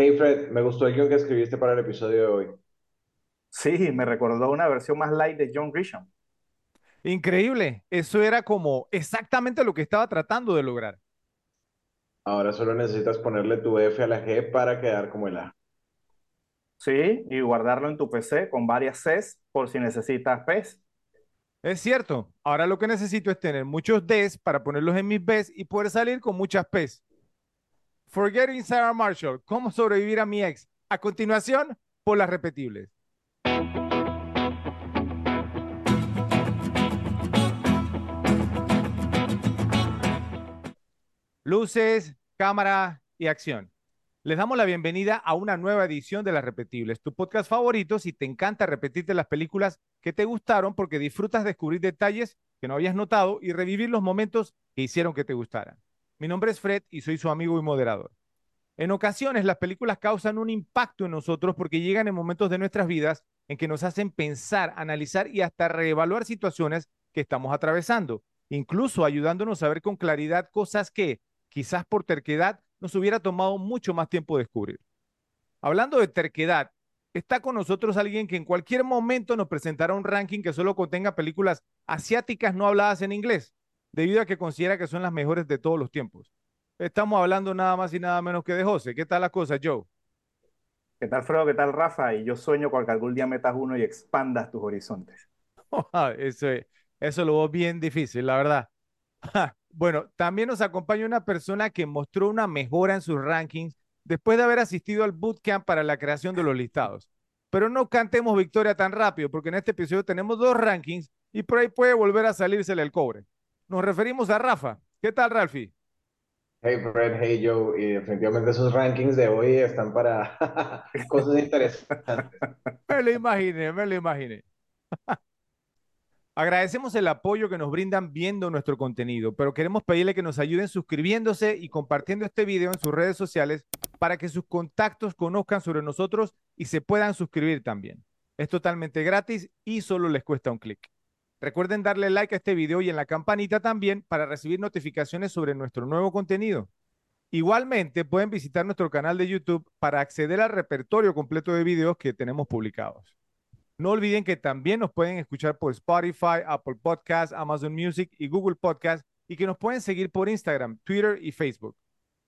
Hey Fred, me gustó el guion que escribiste para el episodio de hoy. Sí, me recordó una versión más light de John Grisham. Increíble. Eso era como exactamente lo que estaba tratando de lograr. Ahora solo necesitas ponerle tu F a la G para quedar como el A. Sí, y guardarlo en tu PC con varias Cs por si necesitas Ps. Es cierto. Ahora lo que necesito es tener muchos Ds para ponerlos en mis Bs y poder salir con muchas Ps. Forgetting Sarah Marshall. ¿Cómo sobrevivir a mi ex? A continuación, por las repetibles. Luces, cámara y acción. Les damos la bienvenida a una nueva edición de Las Repetibles, tu podcast favorito si te encanta repetirte las películas que te gustaron porque disfrutas descubrir detalles que no habías notado y revivir los momentos que hicieron que te gustaran. Mi nombre es Fred y soy su amigo y moderador. En ocasiones las películas causan un impacto en nosotros porque llegan en momentos de nuestras vidas en que nos hacen pensar, analizar y hasta reevaluar situaciones que estamos atravesando, incluso ayudándonos a ver con claridad cosas que, quizás por terquedad, nos hubiera tomado mucho más tiempo descubrir. Hablando de terquedad, está con nosotros alguien que en cualquier momento nos presentará un ranking que solo contenga películas asiáticas no habladas en inglés, debido a que considera que son las mejores de todos los tiempos. Estamos hablando nada más y nada menos que de José. ¿Qué tal la cosa, Joe? ¿Qué tal, Fredo? ¿Qué tal, Rafa? Y yo sueño con que algún día metas uno y expandas tus horizontes. eso, eso lo veo bien difícil, la verdad. Bueno, también nos acompaña una persona que mostró una mejora en sus rankings después de haber asistido al bootcamp para la creación de los listados. Pero no cantemos victoria tan rápido, porque en este episodio tenemos dos rankings y por ahí puede volver a salírsele el cobre. Nos referimos a Rafa. ¿Qué tal, Ralfi? Hey Fred, hey Joe, y definitivamente esos rankings de hoy están para cosas interesantes. me lo imaginé, me lo imaginé. Agradecemos el apoyo que nos brindan viendo nuestro contenido, pero queremos pedirle que nos ayuden suscribiéndose y compartiendo este video en sus redes sociales para que sus contactos conozcan sobre nosotros y se puedan suscribir también. Es totalmente gratis y solo les cuesta un clic. Recuerden darle like a este video y en la campanita también para recibir notificaciones sobre nuestro nuevo contenido. Igualmente pueden visitar nuestro canal de YouTube para acceder al repertorio completo de videos que tenemos publicados. No olviden que también nos pueden escuchar por Spotify, Apple Podcasts, Amazon Music y Google Podcasts y que nos pueden seguir por Instagram, Twitter y Facebook.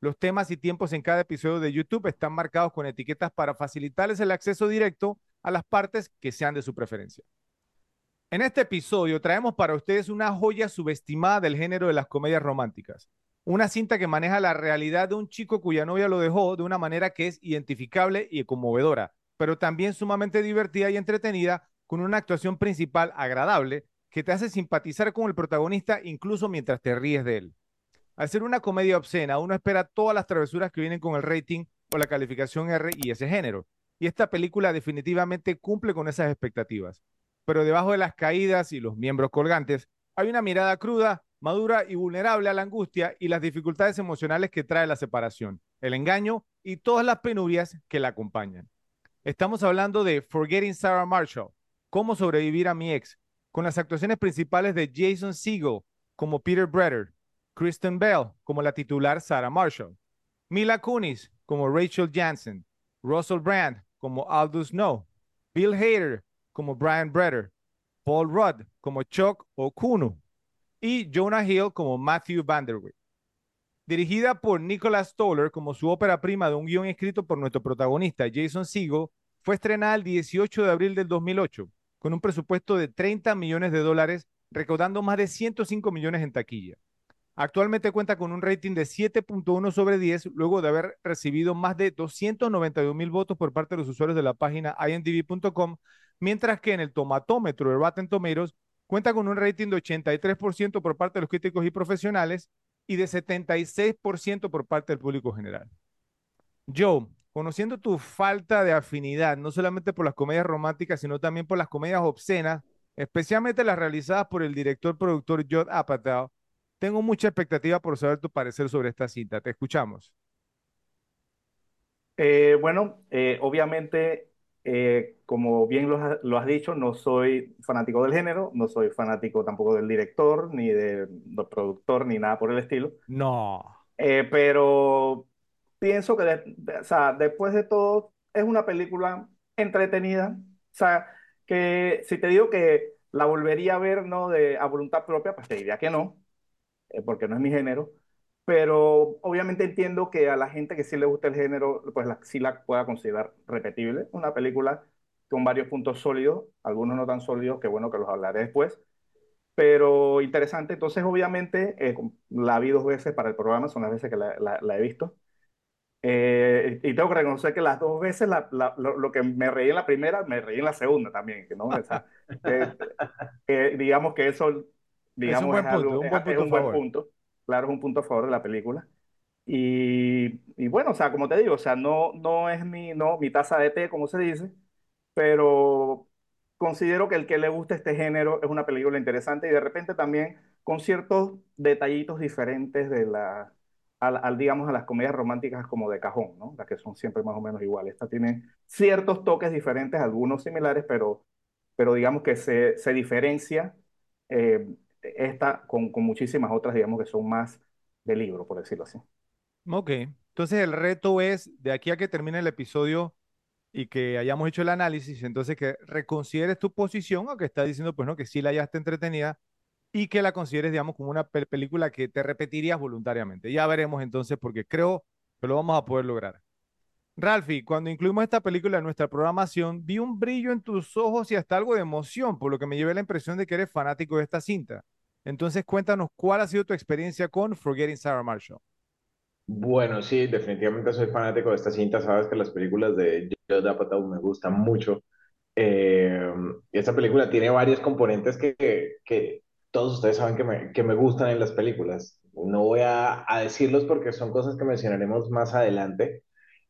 Los temas y tiempos en cada episodio de YouTube están marcados con etiquetas para facilitarles el acceso directo a las partes que sean de su preferencia. En este episodio traemos para ustedes una joya subestimada del género de las comedias románticas. Una cinta que maneja la realidad de un chico cuya novia lo dejó de una manera que es identificable y conmovedora, pero también sumamente divertida y entretenida, con una actuación principal agradable que te hace simpatizar con el protagonista incluso mientras te ríes de él. Al ser una comedia obscena, uno espera todas las travesuras que vienen con el rating o la calificación R y ese género. Y esta película definitivamente cumple con esas expectativas. Pero debajo de las caídas y los miembros colgantes, hay una mirada cruda, madura y vulnerable a la angustia y las dificultades emocionales que trae la separación, el engaño y todas las penurias que la acompañan. Estamos hablando de Forgetting Sarah Marshall, Cómo sobrevivir a mi ex, con las actuaciones principales de Jason Segel como Peter Bretter, Kristen Bell como la titular Sarah Marshall, Mila Kunis como Rachel Jansen, Russell Brand como Aldous Snow, Bill Hader como Brian Bretter, Paul Rudd como Chuck Okuno y Jonah Hill como Matthew Vanderwick dirigida por Nicholas Stoller como su ópera prima de un guion escrito por nuestro protagonista Jason Segel, fue estrenada el 18 de abril del 2008, con un presupuesto de 30 millones de dólares, recaudando más de 105 millones en taquilla. Actualmente cuenta con un rating de 7.1 sobre 10, luego de haber recibido más de 292 mil votos por parte de los usuarios de la página imdb.com, mientras que en el tomatómetro de Rotten Tomatoes cuenta con un rating de 83% por parte de los críticos y profesionales y de 76% por parte del público general. Joe, conociendo tu falta de afinidad, no solamente por las comedias románticas, sino también por las comedias obscenas, especialmente las realizadas por el director productor Judd Apatow, tengo mucha expectativa por saber tu parecer sobre esta cinta. Te escuchamos. Eh, bueno, eh, obviamente eh, como bien lo, has dicho, no soy fanático del género, no soy fanático tampoco del director, ni del productor, ni nada por el estilo. No. Eh, pero pienso que o sea, después de todo es una película entretenida. O sea, que si te digo que la volvería a ver ¿no? de, a voluntad propia, pues te diría que no, eh, porque no es mi género. Pero obviamente entiendo que a la gente que sí le gusta el género, pues la, sí la pueda considerar repetible. Una película con varios puntos sólidos, algunos no tan sólidos, que bueno que los hablaré después pero interesante. Entonces, obviamente, eh, la vi dos veces para el programa, son las veces que la, la, he visto. Eh, y tengo que reconocer que las dos veces lo, lo, que me reí en la primera, me reí en la segunda también, ¿no? O sea, digamos que eso digamos, es un buen, punto, un buen, punto, un buen punto. Claro, es un punto a favor de la película. Y, y, bueno, o sea, como te digo, o sea, no, no es mi, no, mi taza de té, como se dice, pero considero que el que le guste este género es una película interesante y de repente también con ciertos detallitos diferentes de la, al, digamos, a las comedias románticas como de cajón, ¿no? Las que son siempre más o menos iguales. Esta tiene ciertos toques diferentes, algunos similares, pero, pero digamos que se, se diferencia eh, esta con, con muchísimas otras, digamos, que son más de libro, por decirlo así. Ok, entonces el reto es, de aquí a que termine el episodio, y que hayamos hecho el análisis, entonces que reconsideres tu posición, aunque estás diciendo, pues no, que sí la hallaste entretenida y que la consideres, digamos, como una película que te repetirías voluntariamente. Ya veremos entonces, porque creo que lo vamos a poder lograr. Ralphie, cuando incluimos esta película en nuestra programación, vi un brillo en tus ojos y hasta algo de emoción, por lo que me llevé la impresión de que eres fanático de esta cinta. Entonces, cuéntanos cuál ha sido tu experiencia con Forgetting Sarah Marshall. Bueno, sí, definitivamente soy fanático de esta cinta. Sabes que las películas de Judd Apatow me gustan mucho. Eh, esta película tiene varios componentes que, que, todos ustedes saben que me, que me, gustan en las películas. No voy a, a, decirlos porque son cosas que mencionaremos más adelante.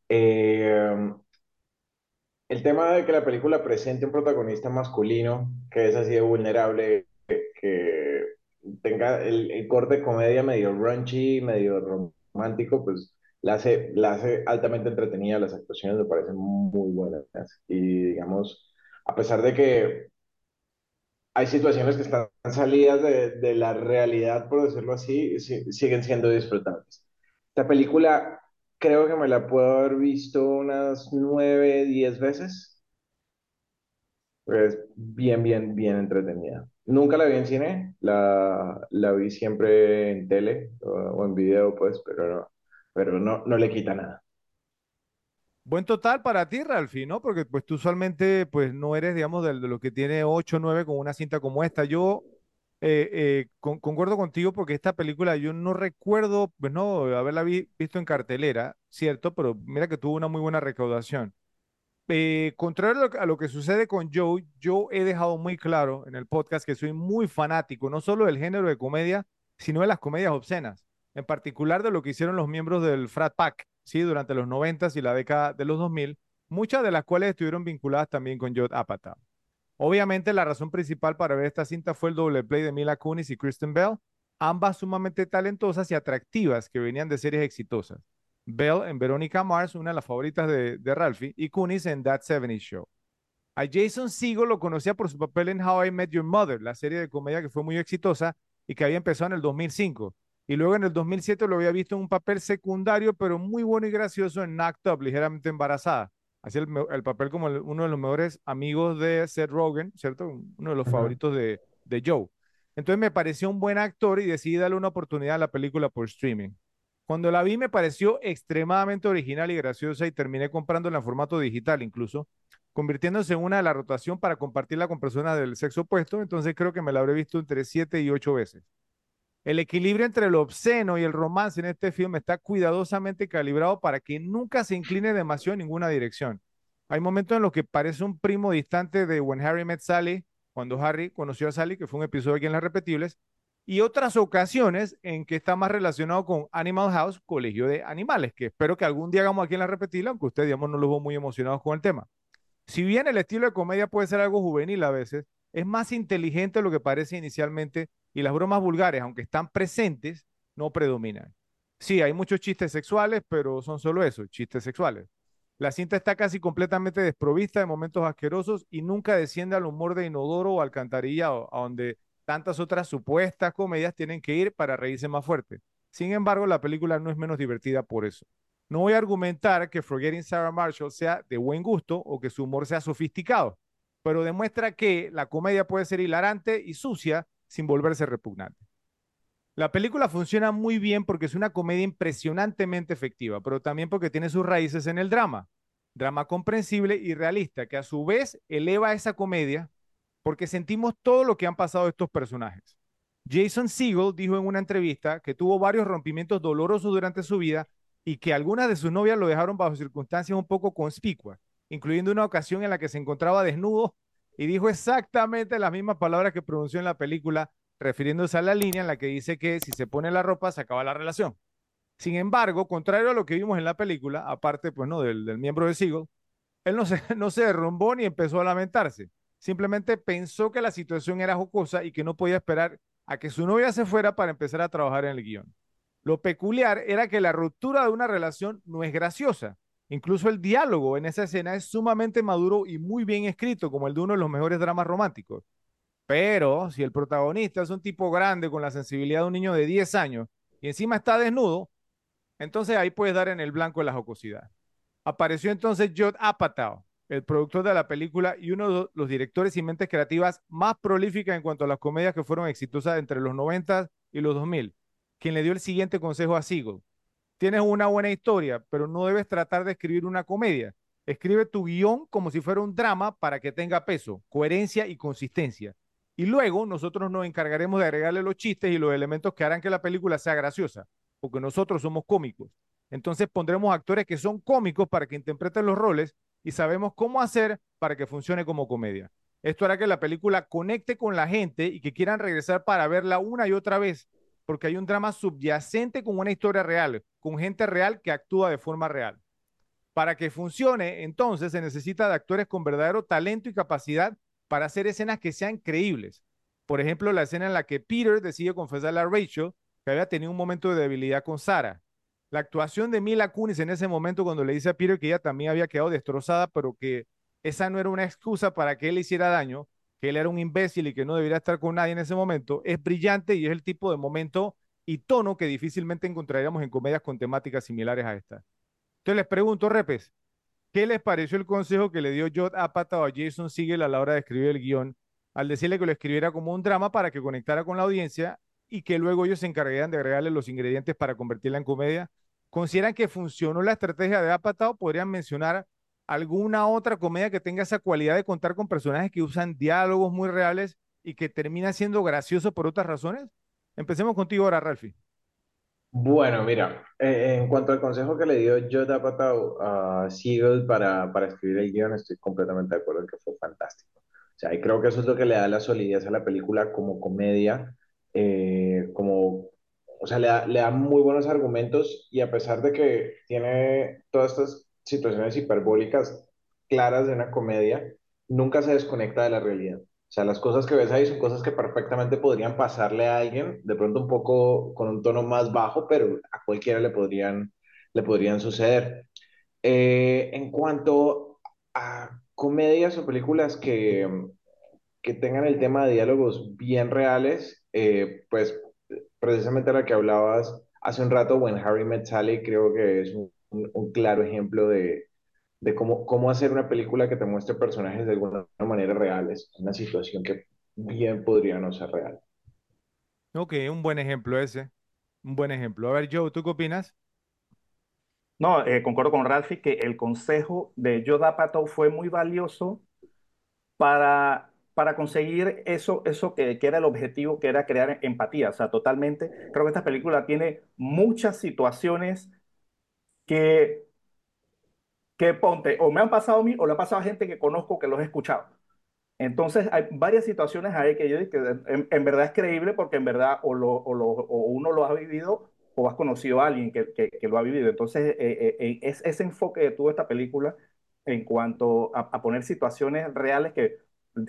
Eh, el tema de que la película presente un protagonista masculino que es así de vulnerable, que, que tenga el, el, corte comedia medio raunchy, medio romántico, pues la hace, la hace altamente entretenida, las actuaciones me parecen muy buenas. Y digamos, a pesar de que hay situaciones que están salidas de, de la realidad, por decirlo así, siguen siendo disfrutables. Esta película creo que me la puedo haber visto unas nueve, diez veces. Pues bien, bien, bien entretenida. Nunca la vi en cine, la, la vi siempre en tele o, en video, pues, pero no, pero no, no le quita nada. Buen total para ti, Ralfi, ¿no? Porque pues tú usualmente pues no eres, digamos, de, de lo que tiene 8 o 9 con una cinta como esta. Yo eh, eh, con, concuerdo contigo porque esta película yo no recuerdo, pues no, haberla vi, visto en cartelera, cierto, pero mira que tuvo una muy buena recaudación. Eh, contrario a lo, que sucede con Joe, yo he dejado muy claro en el podcast que soy muy fanático, no solo del género de comedia, sino de las comedias obscenas en particular de lo que hicieron los miembros del Frat Pack, ¿sí? Durante los 90 y la década de los 2000, muchas de las cuales estuvieron vinculadas también con Judd Apatow. Obviamente la razón principal para ver esta cinta fue el doble play de Mila Kunis y Kristen Bell, ambas sumamente talentosas y atractivas que venían de series exitosas. Bell en Veronica Mars, una de las favoritas de, de Ralphie, y Kunis en That 70 Show. A Jason Segel lo conocía por su papel en How I Met Your Mother, la serie de comedia que fue muy exitosa y que había empezado en el 2005. Y luego en el 2007 lo había visto en un papel secundario, pero muy bueno y gracioso en Act Up, ligeramente embarazada. Hacía el, el, papel como el, uno de los mejores amigos de Seth Rogen, ¿cierto? Uno de los favoritos de, de Joe. Entonces me pareció un buen actor y decidí darle una oportunidad a la película por streaming. Cuando la vi me pareció extremadamente original y graciosa y terminé comprándola en formato digital incluso, convirtiéndose en una de la rotación para compartirla con personas del sexo opuesto. Entonces creo que me la habré visto entre siete y ocho veces. El equilibrio entre lo obsceno y el romance en este filme está cuidadosamente calibrado para que nunca se incline demasiado en ninguna dirección. Hay momentos en los que parece un primo distante de When Harry Met Sally, cuando Harry conoció a Sally, que fue un episodio aquí en Las Repetibles, y otras ocasiones en que está más relacionado con Animal House, Colegio de Animales, que espero que algún día hagamos aquí en Las Repetibles, aunque ustedes, digamos, no los veo muy emocionados con el tema. Si bien el estilo de comedia puede ser algo juvenil a veces, es más inteligente de lo que parece inicialmente y las bromas vulgares, aunque están presentes, no predominan. Sí, hay muchos chistes sexuales, pero son solo eso, chistes sexuales. La cinta está casi completamente desprovista de momentos asquerosos y nunca desciende al humor de inodoro o alcantarillado, a donde tantas otras supuestas comedias tienen que ir para reírse más fuerte. Sin embargo, la película no es menos divertida por eso. No voy a argumentar que Forgetting Sarah Marshall sea de buen gusto o que su humor sea sofisticado, pero demuestra que la comedia puede ser hilarante y sucia sin volverse repugnante. La película funciona muy bien porque es una comedia impresionantemente efectiva, pero también porque tiene sus raíces en el drama. Drama comprensible y realista, que a su vez eleva esa comedia porque sentimos todo lo que han pasado estos personajes. Jason Segel dijo en una entrevista que tuvo varios rompimientos dolorosos durante su vida y que algunas de sus novias lo dejaron bajo circunstancias un poco conspicuas, incluyendo una ocasión en la que se encontraba desnudo y dijo exactamente las mismas palabras que pronunció en la película refiriéndose a la línea en la que dice que si se pone la ropa se acaba la relación. Sin embargo, contrario a lo que vimos en la película, aparte pues, ¿no? del, miembro de Seagull, él no se, no se derrumbó ni empezó a lamentarse. Simplemente pensó que la situación era jocosa y que no podía esperar a que su novia se fuera para empezar a trabajar en el guion. Lo peculiar era que la ruptura de una relación no es graciosa. Incluso el diálogo en esa escena es sumamente maduro y muy bien escrito, como el de uno de los mejores dramas románticos. Pero si el protagonista es un tipo grande con la sensibilidad de un niño de 10 años y encima está desnudo, entonces ahí puedes dar en el blanco de la jocosidad. Apareció entonces Judd Apatow, el productor de la película y uno de los directores y mentes creativas más prolíficas en cuanto a las comedias que fueron exitosas entre los 90 y los 2000, quien le dio el siguiente consejo a Siegel. Tienes una buena historia, pero no debes tratar de escribir una comedia. Escribe tu guion como si fuera un drama para que tenga peso, coherencia y consistencia. Y luego nosotros nos encargaremos de agregarle los chistes y los elementos que harán que la película sea graciosa, porque nosotros somos cómicos. Entonces pondremos actores que son cómicos para que interpreten los roles y sabemos cómo hacer para que funcione como comedia. Esto hará que la película conecte con la gente y que quieran regresar para verla una y otra vez, porque hay un drama subyacente con una historia real, con gente real que actúa de forma real. Para que funcione, entonces se necesita de actores con verdadero talento y capacidad para hacer escenas que sean creíbles. Por ejemplo, la escena en la que Peter decide confesarle a Rachel que había tenido un momento de debilidad con Sara. La actuación de Mila Kunis en ese momento cuando le dice a Peter que ella también había quedado destrozada, pero que esa no era una excusa para que él hiciera daño, que él era un imbécil y que no debería estar con nadie en ese momento, es brillante y es el tipo de momento y tono que difícilmente encontraríamos en comedias con temáticas similares a esta. Entonces les pregunto, Repes, ¿Qué les pareció el consejo que le dio Jod Apatow a Jason Segel a la hora de escribir el guion, al decirle que lo escribiera como un drama para que conectara con la audiencia y que luego ellos se encargaran de agregarle los ingredientes para convertirla en comedia? ¿Consideran que funcionó la estrategia de Apatow? ¿Podrían mencionar alguna otra comedia que tenga esa cualidad de contar con personajes que usan diálogos muy reales y que termina siendo gracioso por otras razones? Empecemos contigo ahora, Ralphie. Bueno, mira, eh, en cuanto al consejo que le dio Joe a Siegel para, para escribir el guion, estoy completamente de acuerdo en que fue fantástico. O sea, y creo que eso es lo que le da la solidez a la película como comedia, eh, como, o sea, le da, le da muy buenos argumentos y a pesar de que tiene todas estas situaciones hiperbólicas claras de una comedia, nunca se desconecta de la realidad. O sea, las cosas que ves ahí son cosas que perfectamente podrían pasarle a alguien, de pronto un poco con un tono más bajo, pero a cualquiera le podrían, le podrían suceder. Eh, en cuanto a comedias o películas que, que tengan el tema de diálogos bien reales, eh, pues precisamente la que hablabas hace un rato, When Harry Met Sally, creo que es un claro ejemplo de, de cómo, cómo hacer una película que te muestre personajes de alguna manera reales, una situación que bien podría no ser real. Ok, un buen ejemplo ese, un buen ejemplo. A ver, Joe, ¿tú qué opinas? No, eh, concuerdo con Ralphie que el consejo de Joe Apatow fue muy valioso para, para conseguir eso, eso que, era el objetivo, que era crear empatía. O sea, totalmente. Creo que esta película tiene muchas situaciones que que ponte, o me han pasado a mí o le ha pasado a gente que conozco que los he escuchado. Entonces hay varias situaciones ahí que yo que en, verdad es creíble porque en verdad o, lo, o, uno lo ha vivido o has conocido a alguien que, que, lo ha vivido. Entonces eh, eh, eh, es ese enfoque que tuvo esta película en cuanto a, a, poner situaciones reales que,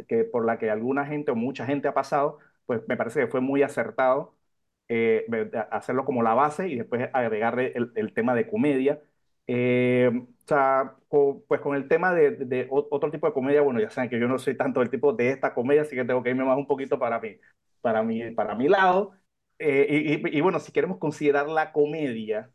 que por la que alguna gente o mucha gente ha pasado, pues me parece que fue muy acertado hacerlo como la base y después agregarle el, el tema de comedia eh, o sea, pues con el tema de, de, otro tipo de comedia, bueno, ya saben que yo no soy tanto el tipo de esta comedia, así que tengo que irme más un poquito para mí, para mi, para mi lado. Eh, y, y, bueno, si queremos considerar la comedia,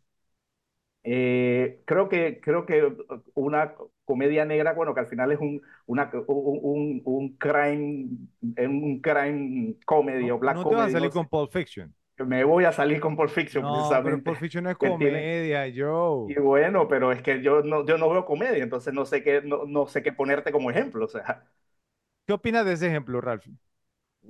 Eh, creo que, creo que una comedia negra, bueno, que al final es un, una, un, un, crime, un crime comedy o black no comedy. te vas a salir no sé. con Pulp Fiction. Me voy a salir con Pulp Fiction, No, pero precisamente. Pulp Fiction no es comedia, Joe. Y bueno, pero es que yo no, yo no veo comedia, entonces no sé qué, no, no sé qué ponerte como ejemplo. O sea, ¿Qué opinas de ese ejemplo, Ralph?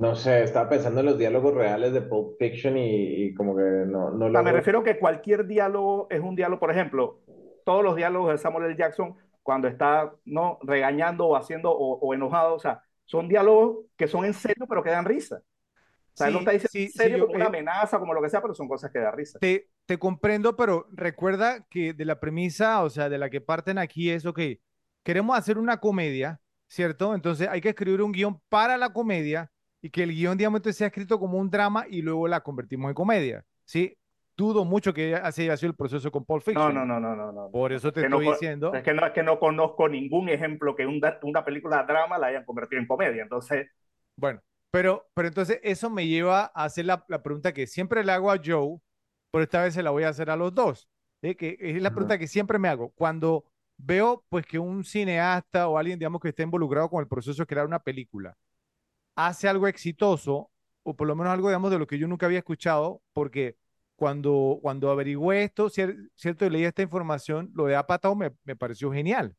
No sé, estaba pensando en los diálogos reales de Pulp Fiction y, y como que no, no O sea, me refiero que cualquier diálogo es un diálogo, por ejemplo, todos los diálogos de Samuel L. Jackson, cuando está no regañando o haciendo o, o enojado, o sea, son diálogos que son en serio, pero que dan risa. O sea, él no Sí, está diciendo sí, en sí, serio yo, como una eh, amenaza, como lo que sea, pero son cosas que dan risa. Te, te comprendo, pero recuerda que de la premisa, o sea, de la que parten aquí es, ok, queremos hacer una comedia, ¿cierto? Entonces hay que escribir un guion para la comedia y que el guion, digamos, entonces sea escrito como un drama y luego la convertimos en comedia, ¿sí? Dudo mucho que así haya sido el proceso con Pulp No, Fiction. no, no, no, no, no. Por eso te Que no estoy co- diciendo. Es que no, es que no conozco ningún ejemplo que un da- una película de drama la hayan convertido en comedia. Entonces, Bueno, pero, pero entonces eso me lleva a hacer la, la pregunta que siempre le hago a Joe, pero esta vez se la voy a hacer a los dos. ¿sí? Que es la pregunta que siempre me hago. Cuando veo pues que un cineasta o alguien, digamos, que esté involucrado con el proceso de crear una película, hace algo exitoso, o por lo menos algo, digamos, de lo que yo nunca había escuchado, porque cuando, cuando averigüé esto, cier- cierto, y leí esta información, lo de Apatow me, me pareció genial,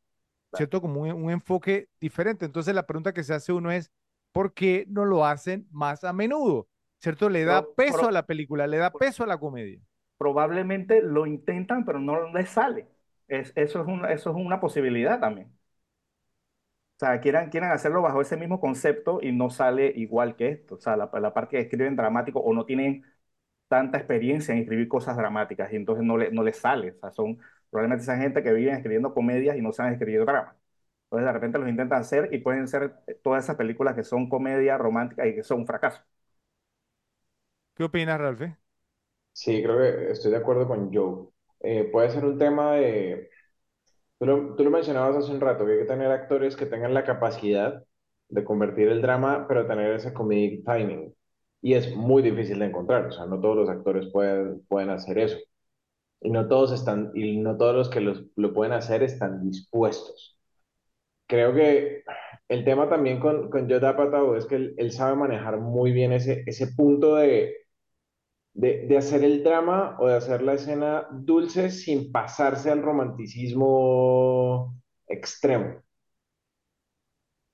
¿cierto? Como un, un enfoque diferente. Entonces la pregunta que se hace uno es, ¿por qué no lo hacen más a menudo? ¿Cierto? Le da peso pero- a la película, le da peso a la comedia. probablemente lo intentan, pero no les sale. Es, eso, es una, eso es una posibilidad también. O sea, quieran, quieran hacerlo bajo ese mismo concepto y no sale igual que esto. O sea, la, la parte que escriben dramático o no tienen tanta experiencia en escribir cosas dramáticas y entonces no, le, no les sale. O sea, son probablemente esa gente que viven escribiendo comedias y no saben escribir dramas. Entonces de repente los intentan hacer y pueden ser todas esas películas que son comedia romántica y que son un fracaso. ¿Qué opinas, Ralph? Sí, creo que estoy de acuerdo con Joe. Eh, puede ser un tema de... Tú lo, tú lo mencionabas hace un rato, que hay que tener actores que tengan la capacidad de convertir el drama, pero tener ese comedic timing. Y es muy difícil de encontrar, o sea, no todos los actores pueden, pueden hacer eso. Y no todos están, y no todos los que los- lo pueden hacer están dispuestos. Creo que el tema también con, con Apatow es que él, sabe manejar muy bien ese, ese punto de, de hacer el drama o de hacer la escena dulce sin pasarse al romanticismo extremo.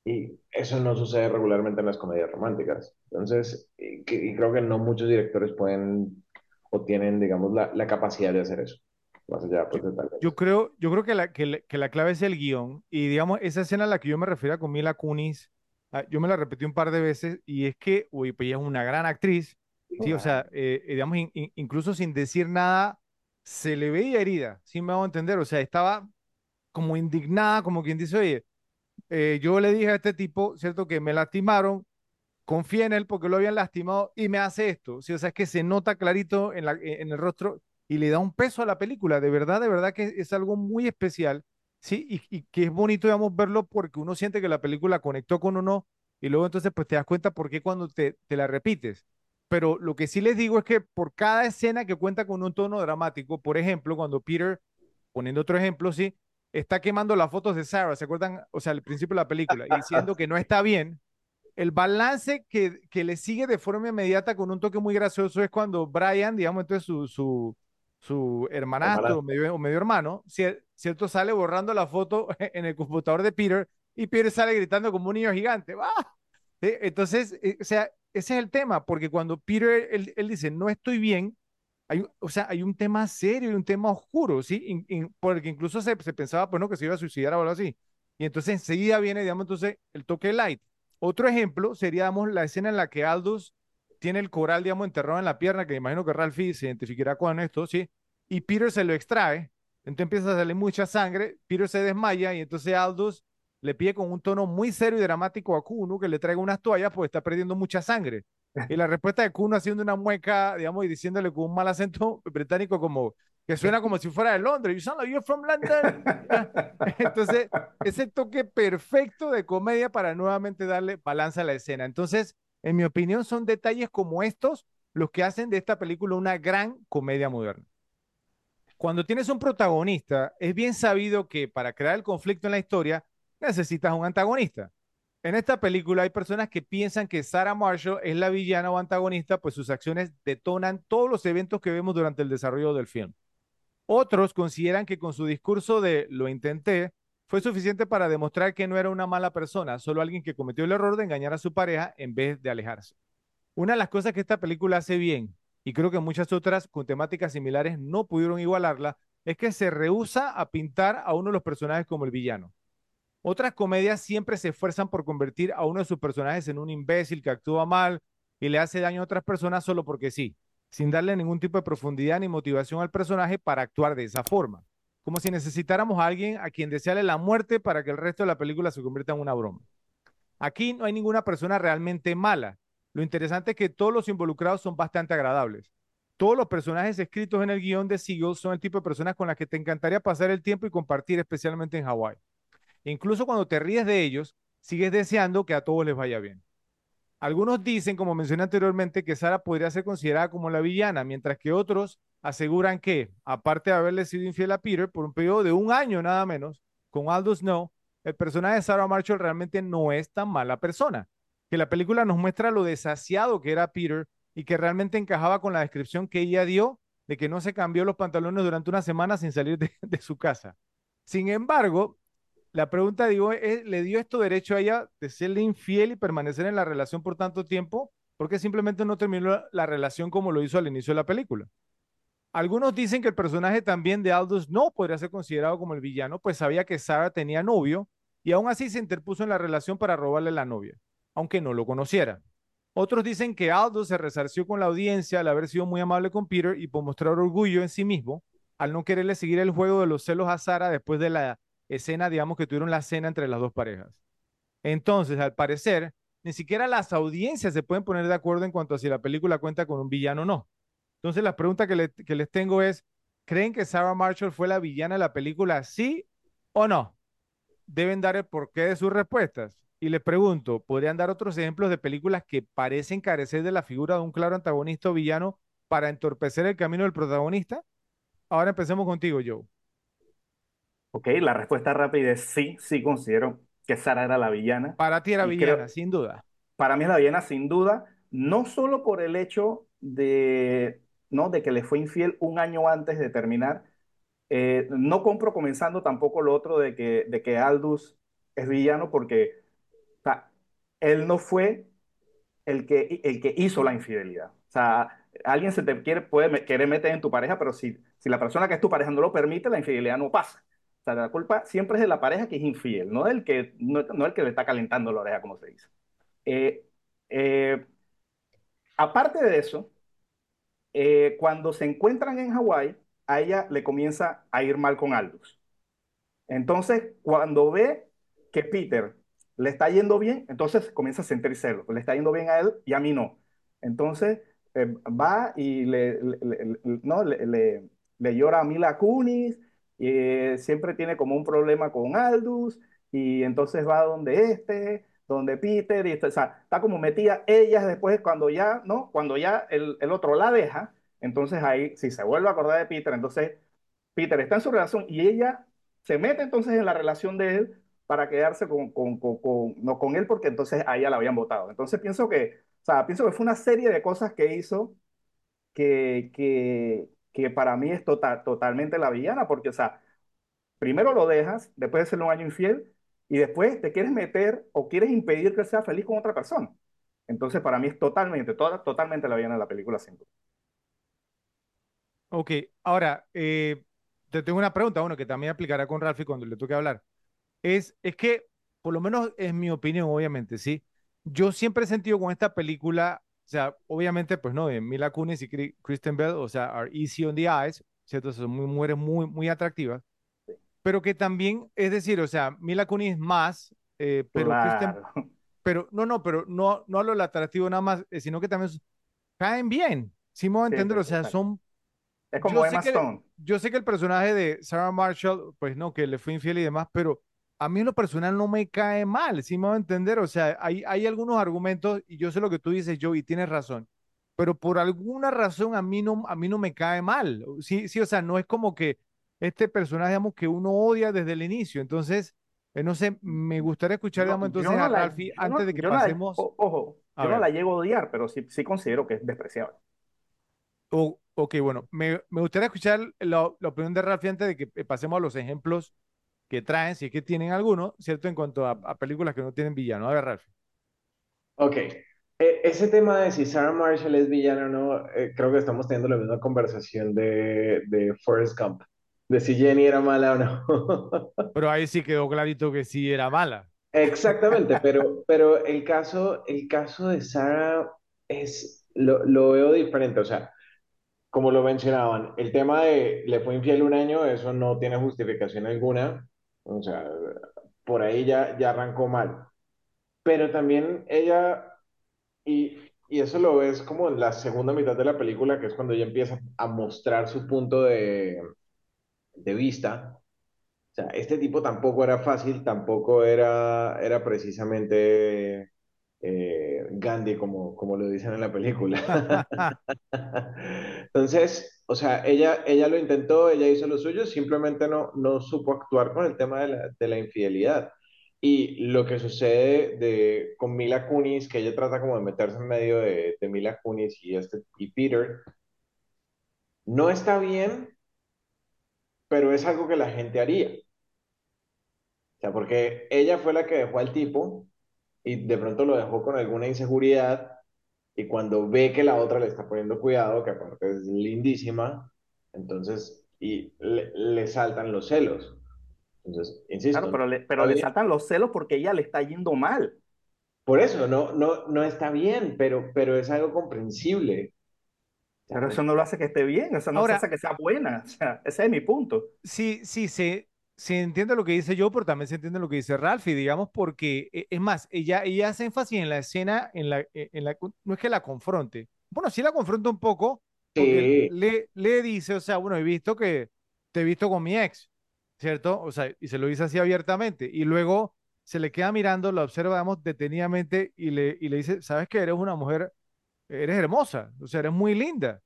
Y eso no sucede regularmente en las comedias románticas. Entonces, y, creo que no muchos directores pueden o tienen, digamos, la, la capacidad de hacer eso. Más allá, pues, de tal. Yo creo, yo creo que la, que, la- que la clave es el guion. Y digamos, esa escena a la que yo me refiero con Mila Kunis, ah, yo me la repetí un par de veces y es que, uy, pues ella es una gran actriz. Sí, o sea, eh, eh, digamos, in- in- incluso sin decir nada, se le veía herida, ¿sí me hago entender? O sea, estaba como indignada, como quien dice, oye, eh, yo le dije a este tipo, ¿cierto? Que me lastimaron, confié en él porque lo habían lastimado y me hace esto, ¿sí? O sea, es que se nota clarito en, en el rostro y le da un peso a la película, de verdad, de verdad que es algo muy especial, ¿sí? Y, y que es bonito, digamos, verlo porque uno siente que la película conectó con uno y luego entonces pues te das cuenta por qué cuando te, te la repites. Pero lo que sí les digo es que por cada escena que cuenta con un tono dramático, por ejemplo, cuando Peter, poniendo otro ejemplo, sí, está quemando las fotos de Sarah, ¿se acuerdan? O sea, al principio de la película, y diciendo que no está bien, el balance que, que le sigue de forma inmediata con un toque muy gracioso es cuando Brian, digamos, entonces su, su, su hermanastro o medio, o medio hermano, cier- ¿cierto? Sale borrando la foto en el computador de Peter y Peter sale gritando como un niño gigante. ¡Ah! Entonces, eh, o sea, ese es el tema, porque cuando Peter, él, él dice, no estoy bien, hay, o sea, hay un tema serio y un tema oscuro, ¿sí? In- in- porque incluso se, se pensaba, pues, no, que se iba a suicidar o algo así. Y entonces enseguida viene, digamos, entonces el toque light. Otro ejemplo sería, digamos, la escena en la que Aldous tiene el coral, digamos, enterrado en la pierna, que imagino que Ralphie se identificará con esto, ¿sí? Y Peter se lo extrae, entonces empieza a salir mucha sangre, Peter se desmaya y entonces Aldous le pide con un tono muy serio y dramático a Kuno que le traiga unas toallas porque está perdiendo mucha sangre. Y la respuesta de Kuno haciendo una mueca, digamos, y diciéndole con un mal acento británico como que suena como si fuera de Londres. You sound like you're from London. Entonces, ese toque perfecto de comedia para nuevamente darle balance a la escena. Entonces, en mi opinión, son detalles como estos los que hacen de esta película una gran comedia moderna. Cuando tienes un protagonista, es bien sabido que para crear el conflicto en la historia necesitas un antagonista. En esta película hay personas que piensan que Sarah Marshall es la villana o antagonista, pues sus acciones detonan todos los eventos que vemos durante el desarrollo del film. Otros consideran que con su discurso de lo intenté, fue suficiente para demostrar que no era una mala persona, solo alguien que cometió el error de engañar a su pareja en vez de alejarse. Una de las cosas que esta película hace bien, y creo que muchas otras con temáticas similares no pudieron igualarla, es que se rehúsa a pintar a uno de los personajes como el villano. Otras comedias siempre se esfuerzan por convertir a uno de sus personajes en un imbécil que actúa mal y le hace daño a otras personas solo porque sí, sin darle ningún tipo de profundidad ni motivación al personaje para actuar de esa forma como si necesitáramos a alguien a quien desearle la muerte para que el resto de la película se convierta en una broma. Aquí no hay ninguna persona realmente mala. Lo interesante es que todos los involucrados son bastante agradables. Todos los personajes escritos en el guion de Siegel son el tipo de personas con las que te encantaría pasar el tiempo y compartir, especialmente en Hawái. Incluso cuando te ríes de ellos, sigues deseando que a todos les vaya bien. Algunos dicen, como mencioné anteriormente, que Sara podría ser considerada como la villana, mientras que otros aseguran que, aparte de haberle sido infiel a Peter por un periodo de un año nada menos, con Aldous Snow, el personaje de Sarah Marshall realmente no es tan mala persona. Que la película nos muestra lo desasiado que era Peter y que realmente encajaba con la descripción que ella dio de que no se cambió los pantalones durante una semana sin salir de, su casa. Sin embargo, la pregunta, digo, es, ¿le dio esto derecho a ella de serle infiel y permanecer en la relación por tanto tiempo? Porque simplemente no terminó la relación como lo hizo al inicio de la película. Algunos dicen que el personaje también de Aldous no podría ser considerado como el villano, pues sabía que Sarah tenía novio y aún así se interpuso en la relación para robarle la novia, aunque no lo conociera. Otros dicen que Aldous se resarció con la audiencia al haber sido muy amable con Peter y por mostrar orgullo en sí mismo, al no quererle seguir el juego de los celos a Sarah después de la escena, digamos, que tuvieron la cena entre las dos parejas. Entonces, al parecer, ni siquiera las audiencias se pueden poner de acuerdo en cuanto a si la película cuenta con un villano o no. Entonces la pregunta que, les tengo es, ¿creen que Sarah Marshall fue la villana de la película, sí o no? Deben dar el porqué de sus respuestas. Y les pregunto, ¿podrían dar otros ejemplos de películas que parecen carecer de la figura de un claro antagonista o villano para entorpecer el camino del protagonista? Ahora empecemos contigo, Joe. Ok, la respuesta rápida es sí, sí considero que Sarah era la villana. Para ti era villana, sin duda. Para mí es la villana, sin duda, no solo por el hecho de ¿no? De que le fue infiel un año antes de terminar. Eh, no compro comenzando tampoco lo otro de que, de que Aldous es villano porque él no fue el que, el que hizo la infidelidad. O sea, alguien se te quiere, puede querer meter en tu pareja, pero si, si la persona que es tu pareja no lo permite, la infidelidad no pasa. Sea, la culpa siempre es de la pareja que es infiel, no del que, no, el que le está calentando la oreja, como se dice. Eh, eh, aparte de eso, eh, cuando se encuentran en Hawái, a ella le comienza a ir mal con Aldous. Entonces, cuando ve que Peter le está yendo bien, entonces comienza a sentir celos. Le está yendo bien a él y a mí no. Entonces, eh, va y le, no, le, llora a Mila Kunis, eh, siempre tiene como un problema con Aldous, y entonces va donde este, donde Peter, y o sea, está como metida ella después cuando ya, ¿no? Cuando ya el, el, otro la deja, entonces ahí, si se vuelve a acordar de Peter, entonces Peter está en su relación y ella se mete entonces en la relación de él para quedarse con, con, con, no con él porque entonces a ella la habían votado. Entonces pienso que, o sea, pienso que fue una serie de cosas que hizo que, que, que para mí es total, totalmente la villana, porque, o sea, primero lo dejas, después de ser un año infiel, y después te quieres meter o quieres impedir que sea feliz con otra persona. Entonces, para mí es totalmente, totalmente la villana de la película, sin Ok, ahora, eh, te tengo una pregunta, bueno, que también aplicará con Ralphie cuando le toque hablar. Es, es que, por lo menos es mi opinión, obviamente, ¿sí? Yo siempre he sentido con esta película, o sea, obviamente, pues no, de Mila Kunis y Kristen Bell, o sea, are easy on the eyes, ¿cierto? Son muy, mujeres muy, muy atractivas pero que también, es decir, o sea, Mila Kunis más, eh, pero pero no, no, pero no, no del atractivo nada más, eh, sino que también caen bien, si me voy a entender, o sea, son... Es como Emma Stone. yo sé que el personaje de Sarah Marshall, pues no, que le fue infiel y demás, pero a mí en lo personal no me cae mal, si me voy a entender, o sea, hay, hay algunos argumentos, y yo sé lo que tú dices, Joe, y tienes razón. pero por alguna razón a mí no, a mí no me cae mal. Sí, sí, o sea, no es como que este personaje, digamos, que uno odia desde el inicio. Entonces, eh, no sé, me gustaría escuchar, digamos, entonces a Ralphie antes de que pasemos. ojo, yo no la llego a odiar, pero sí, sí considero que es despreciable. ok, bueno, me, me gustaría escuchar la, la, opinión de Ralphie antes de que eh, pasemos a los ejemplos que traen, si es que tienen alguno, ¿cierto? En cuanto a, a películas que no tienen villano. A ver, Ralphie. Ok, e, ese tema de si Sarah Marshall es villana o no, eh, creo que estamos teniendo la misma conversación de, de Forrest Gump, de si Jenny era mala o no. Pero ahí sí quedó clarito que sí era mala. Exactamente, pero, pero el, caso, el caso de Sarah es, lo, lo veo diferente, o sea, como lo mencionaban, el tema de le fue infiel un año, eso no tiene justificación alguna, o sea, por ahí ya, ya arrancó mal. Pero también ella y, y eso lo ves como en la segunda mitad de la película, que es cuando ella empieza a mostrar su punto de, de vista. O sea, este tipo tampoco era fácil, tampoco era, era precisamente eh, Gandhi, como, como lo dicen en la película. Entonces, o sea, ella, ella lo intentó, ella hizo lo suyo, simplemente no, no supo actuar con el tema de la, de la infidelidad. Y lo que sucede de, con Mila Kunis, que ella trata como de meterse en medio de, de Mila Kunis y, este, y Peter, no está bien, pero es algo que la gente haría. O sea, porque ella fue la que dejó al tipo y de pronto lo dejó con alguna inseguridad y cuando ve que la otra le está poniendo cuidado, que aparte es lindísima, entonces y le, le saltan los celos. Entonces, insisto. Claro, pero le, pero le saltan los celos porque ella le está yendo mal. Por eso, no, no, no está bien, pero, pero es algo comprensible. Pero eso no lo hace que esté bien, eso no hace que sea buena. O sea, ese es mi punto. Sí, sí, se, se entiende lo que dice yo, pero también se entiende lo que dice Ralphie, digamos, porque e, es más, ella, ella hace énfasis en la escena, en la, e, en la, no es que la confronte. Bueno, sí la confronta un poco, porque le, le dice, o sea, bueno, he visto que te he visto con mi ex. ¿cierto? O sea, y se lo dice así abiertamente. Y luego se le queda mirando, lo observamos detenidamente y le, y le dice, sabes que eres una mujer, eres hermosa, o sea, eres muy linda.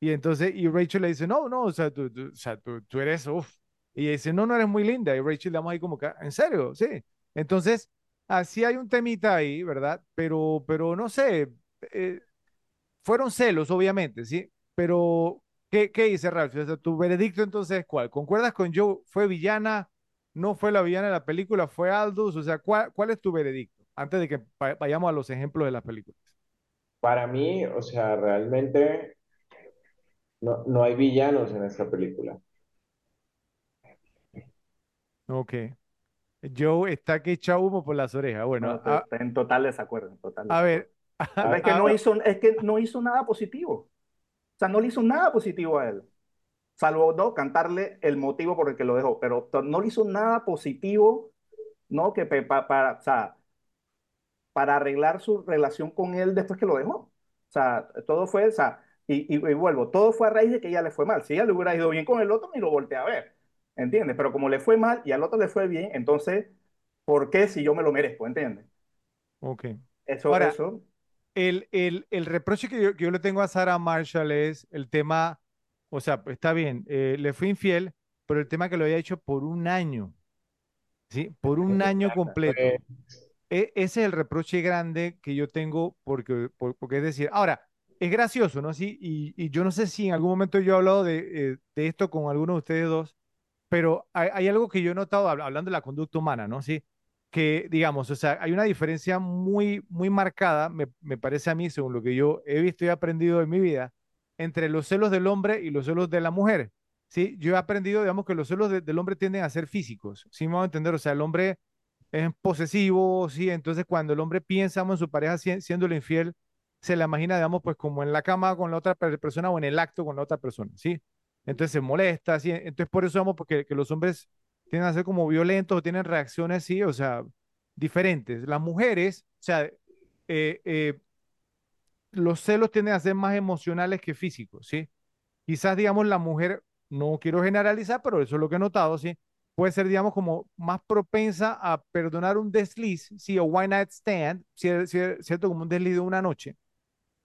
Y entonces, y Rachel le dice, no, no, o sea, tú, o sea, tú, tú eres, uff. Y dice, no, no eres muy linda. Y Rachel damos ahí como que, ¿en serio? Sí. Entonces, así hay un temita ahí, ¿verdad? Pero, pero no sé, eh, fueron celos, obviamente, ¿sí? Pero ¿Qué, qué dice Ralph? tu veredicto entonces cuál? ¿Concuerdas con Joe? ¿Fue villana? ¿No fue la villana de la película? ¿Fue Aldous? O sea, ¿cuál, cuál es tu veredicto? Antes de que vayamos a los ejemplos de las películas. Para mí, o sea, realmente no, no hay villanos en esta película. Ok. Joe está que echa humo por las orejas. Bueno, en total desacuerdo. En total a ver. es, que no hizo, es que no hizo nada positivo. O sea, no le hizo nada positivo a él, salvo ¿no? cantarle el motivo por el que lo dejó, pero no le hizo nada positivo, ¿no? Que para, o sea, para arreglar su relación con él después que lo dejó. O sea, todo fue, o sea, y, y, vuelvo, todo fue a raíz de que ella le fue mal. Si ella le hubiera ido bien con el otro, ni lo volteé a ver, ¿entiendes? Pero como le fue mal y al otro le fue bien, entonces, ¿por qué si yo me lo merezco, ¿entiendes? Ok. Eso, Ahora, eso el, el, el reproche que yo, que yo, le tengo a Sarah Marshall es el tema, o sea, está bien, eh, le fui infiel, pero el tema que lo había hecho por un año, ¿sí? Por un año completo. E, ese es el reproche grande que yo tengo porque, porque es decir, ahora, es gracioso, ¿no? Sí, y, y, yo no sé si en algún momento yo he hablado de, eh, de esto con alguno de ustedes dos, pero hay, algo que yo he notado hablando de la conducta humana, ¿no? Sí, que, digamos, o sea, hay una diferencia muy, muy marcada, me, parece a mí, según lo que yo he visto y aprendido en mi vida, entre los celos del hombre y los celos de la mujer. ¿sí? Yo he aprendido, digamos, que los celos del hombre tienden a ser físicos, ¿sí me van a entender? O sea, el hombre es posesivo, ¿sí? Entonces, cuando el hombre piensa en su pareja siendo infiel, se la imagina, digamos, pues como en la cama con la otra persona o en el acto con la otra persona, ¿sí? Entonces se molesta, ¿sí? Entonces, por eso, digamos, porque que los hombres tienen a ser como violentos o tienen reacciones, sí, o sea, diferentes. Las mujeres, o sea, eh, eh, los celos tienden a ser más emocionales que físicos, ¿sí? Quizás, digamos, la mujer, no quiero generalizar, pero eso es lo que he notado, ¿sí? Puede ser, digamos, como más propensa a perdonar un desliz, ¿sí? O why not stand, ¿cierto? Como un desliz de una noche,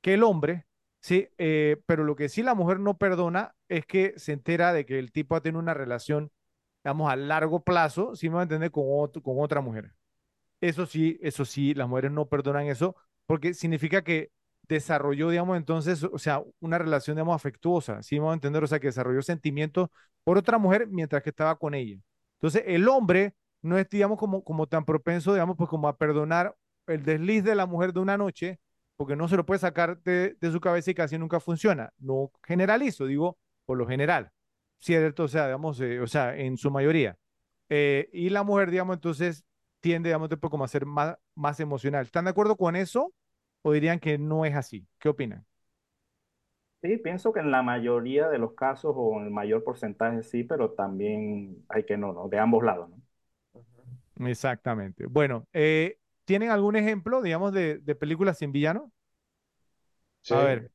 que el hombre, Sí, eh, pero lo que sí la mujer no perdona es que se entera de que el tipo ha tenido una relación, digamos, a largo plazo, si me va a entender, con, otra mujer. Eso sí, eso sí, las mujeres no perdonan eso porque significa que desarrolló, digamos, entonces, o sea, una relación, digamos, afectuosa, ¿sí vamos a entender? O sea, que desarrolló sentimientos por otra mujer mientras que estaba con ella. Entonces, el hombre no es, digamos, como, como tan propenso, digamos, pues como a perdonar el desliz de la mujer de una noche, porque no se lo puede sacar de, de su cabeza y casi nunca funciona. No generalizo, digo, por lo general, ¿cierto? O sea, digamos, eh, o sea, en su mayoría. Eh, y la mujer, digamos, entonces tiende, digamos, como a ser más, más emocional. ¿Están de acuerdo con eso? ¿O dirían que no es así? ¿Qué opinan? Sí, pienso que en la mayoría de los casos o en el mayor porcentaje sí, pero también hay que no, ¿no? De ambos lados, ¿no? Exactamente. Bueno, eh, ¿tienen algún ejemplo, digamos, de, de películas sin villano? Sí. A ver,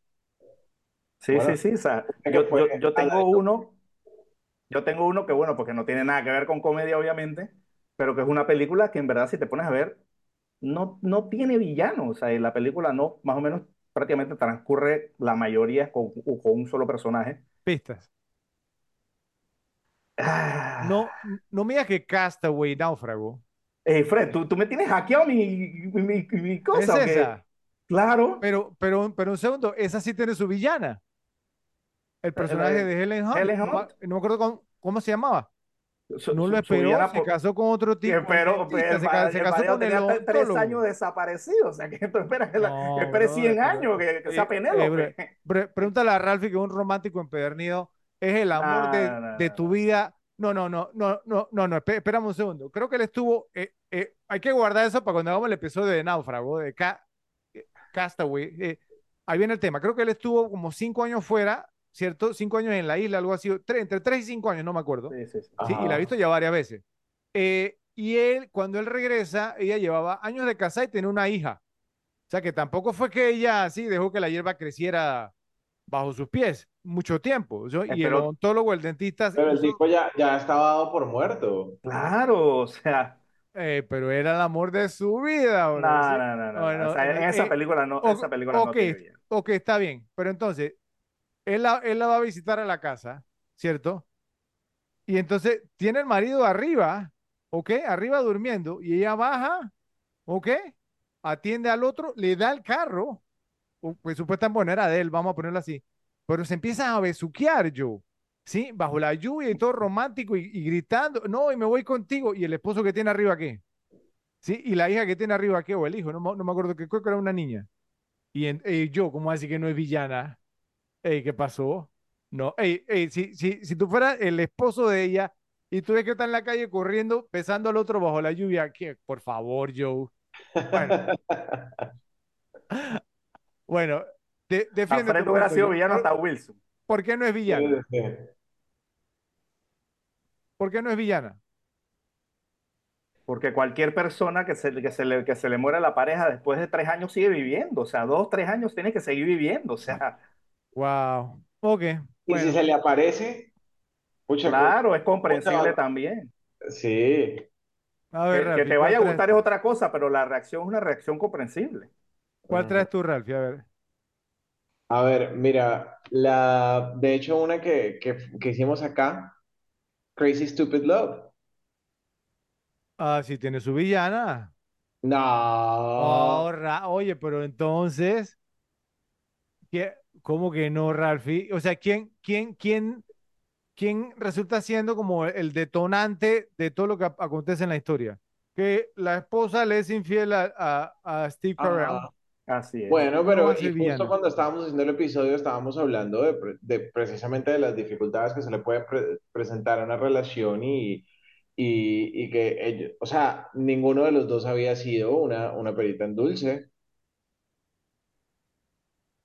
Sí, Bueno, sí, sí. O sea, que yo, la tengo uno, yo tengo uno que, bueno, porque no tiene nada que ver con comedia, obviamente, pero que es una película que en verdad, si te pones a ver, no, no tiene villano. O sea, y la película no, más o menos, prácticamente transcurre la mayoría con, con un solo personaje. pistas. Ah. No, no me digas que Castaway, Náufrago. Ey, Fred, ¿tú, tú me tienes hackeado mi, mi, mi ¿Es cosa, esa? Claro. Pero, pero, pero un segundo, esa sí tiene su villana. El personaje de de Helen Hunt. Helen No, me- Hunt. no me acuerdo cómo, cómo se llamaba. Su- No lo esperó, se por- casó con otro tipo. el pero dentista, el, se, ca- se el casó con el tenía tre- tres años desaparecido, o sea, que tú esperas que, la- No, que espere 100 brother, años, que, que eh, sea eh, Penélope. bre- pregúntale a Ralphie que es un romántico empedernido. Es el amor de, No, de tu vida. No, no, no, no, no, no, no, espérame un segundo. Creo que él estuvo. eh, eh, hay que guardar eso para cuando hagamos el episodio de Náufrago, de Ca- eh, Castaway. eh, ahí viene el tema. Creo que él estuvo como cinco años fuera, ¿cierto? Cinco años en la isla, algo así. Tre- entre tres y cinco años, no me acuerdo. Sí, sí, sí. Sí, y la he visto ya varias veces. Eh, y él, cuando él regresa, ella llevaba años de casada y tenía una hija. O sea que tampoco fue que ella así dejó que la hierba creciera bajo sus pies mucho tiempo. Yo- Eh, y el pero- odontólogo, el dentista, Pero el tipo ya, ya estaba dado por muerto. Claro, o sea, eh, pero era el amor de su vida, no, no, no, no, no, No, no, o sea, en eh, esa eh, película no, o- esa película no ok, está bien. Pero entonces, él la, él la va a visitar a la casa, ¿cierto? Y entonces tiene el marido arriba, ¿ok? Arriba durmiendo, y ella baja, ¿ok? Atiende al otro, le da el carro, pues supuestamente bueno, era de él, vamos a ponerlo así, pero se empieza a besuquear yo, ¿sí? Bajo la lluvia y todo romántico y, y gritando, no, y me voy contigo, y el esposo que tiene arriba, ¿qué? ¿Sí? Y la hija que tiene arriba, ¿qué? O el hijo, no, me- no me acuerdo qué, creo que era una niña. Y en- eh, yo, ¿cómo así que no es villana? Ey, ¿qué pasó? No, ey, ey, si, si, si tú fueras el esposo de ella y tú ves que está en la calle corriendo, besando al otro bajo la lluvia, ¿qué? Por favor, Joe. Bueno, bueno, de, defiende Alfred tu hubiera sido villano ¿Por, hasta Wilson. por qué no es villana? ¿Por qué no es villana? Porque cualquier persona que se, que se le, que se le muera la pareja después de tres años sigue viviendo. O sea, dos, tres años tiene que seguir viviendo. O sea, Wow. Ok, Y si se le aparece, pucha, claro, es comprensible también. sí. a Que, ver, que Ralphie, te ¿cuál vaya a gustar es otra cosa, pero la reacción es una reacción comprensible. ¿Cuál traes tú, Ralphie? A ver. A ver, mira, la, de hecho, una que, que, que hicimos acá, Crazy Stupid Love. Ah, sí, tiene su villana. No, Oh, Ra- Oye, pero entonces, ¿qué- ¿cómo que no, Ralphie? O sea, ¿quién, quién, quién, quién resulta siendo como el detonante de todo lo que acontece en la historia? Que la esposa le es infiel a, a- a Steve Carell. Ajá. Así es. Bueno, ¿Cómo va pero y justo cuando estábamos haciendo el episodio estábamos hablando de, pre- de precisamente de las dificultades que se le puede pre- presentar a una relación y, y, y que ellos, o sea, ninguno de los dos había sido una, una perita en dulce.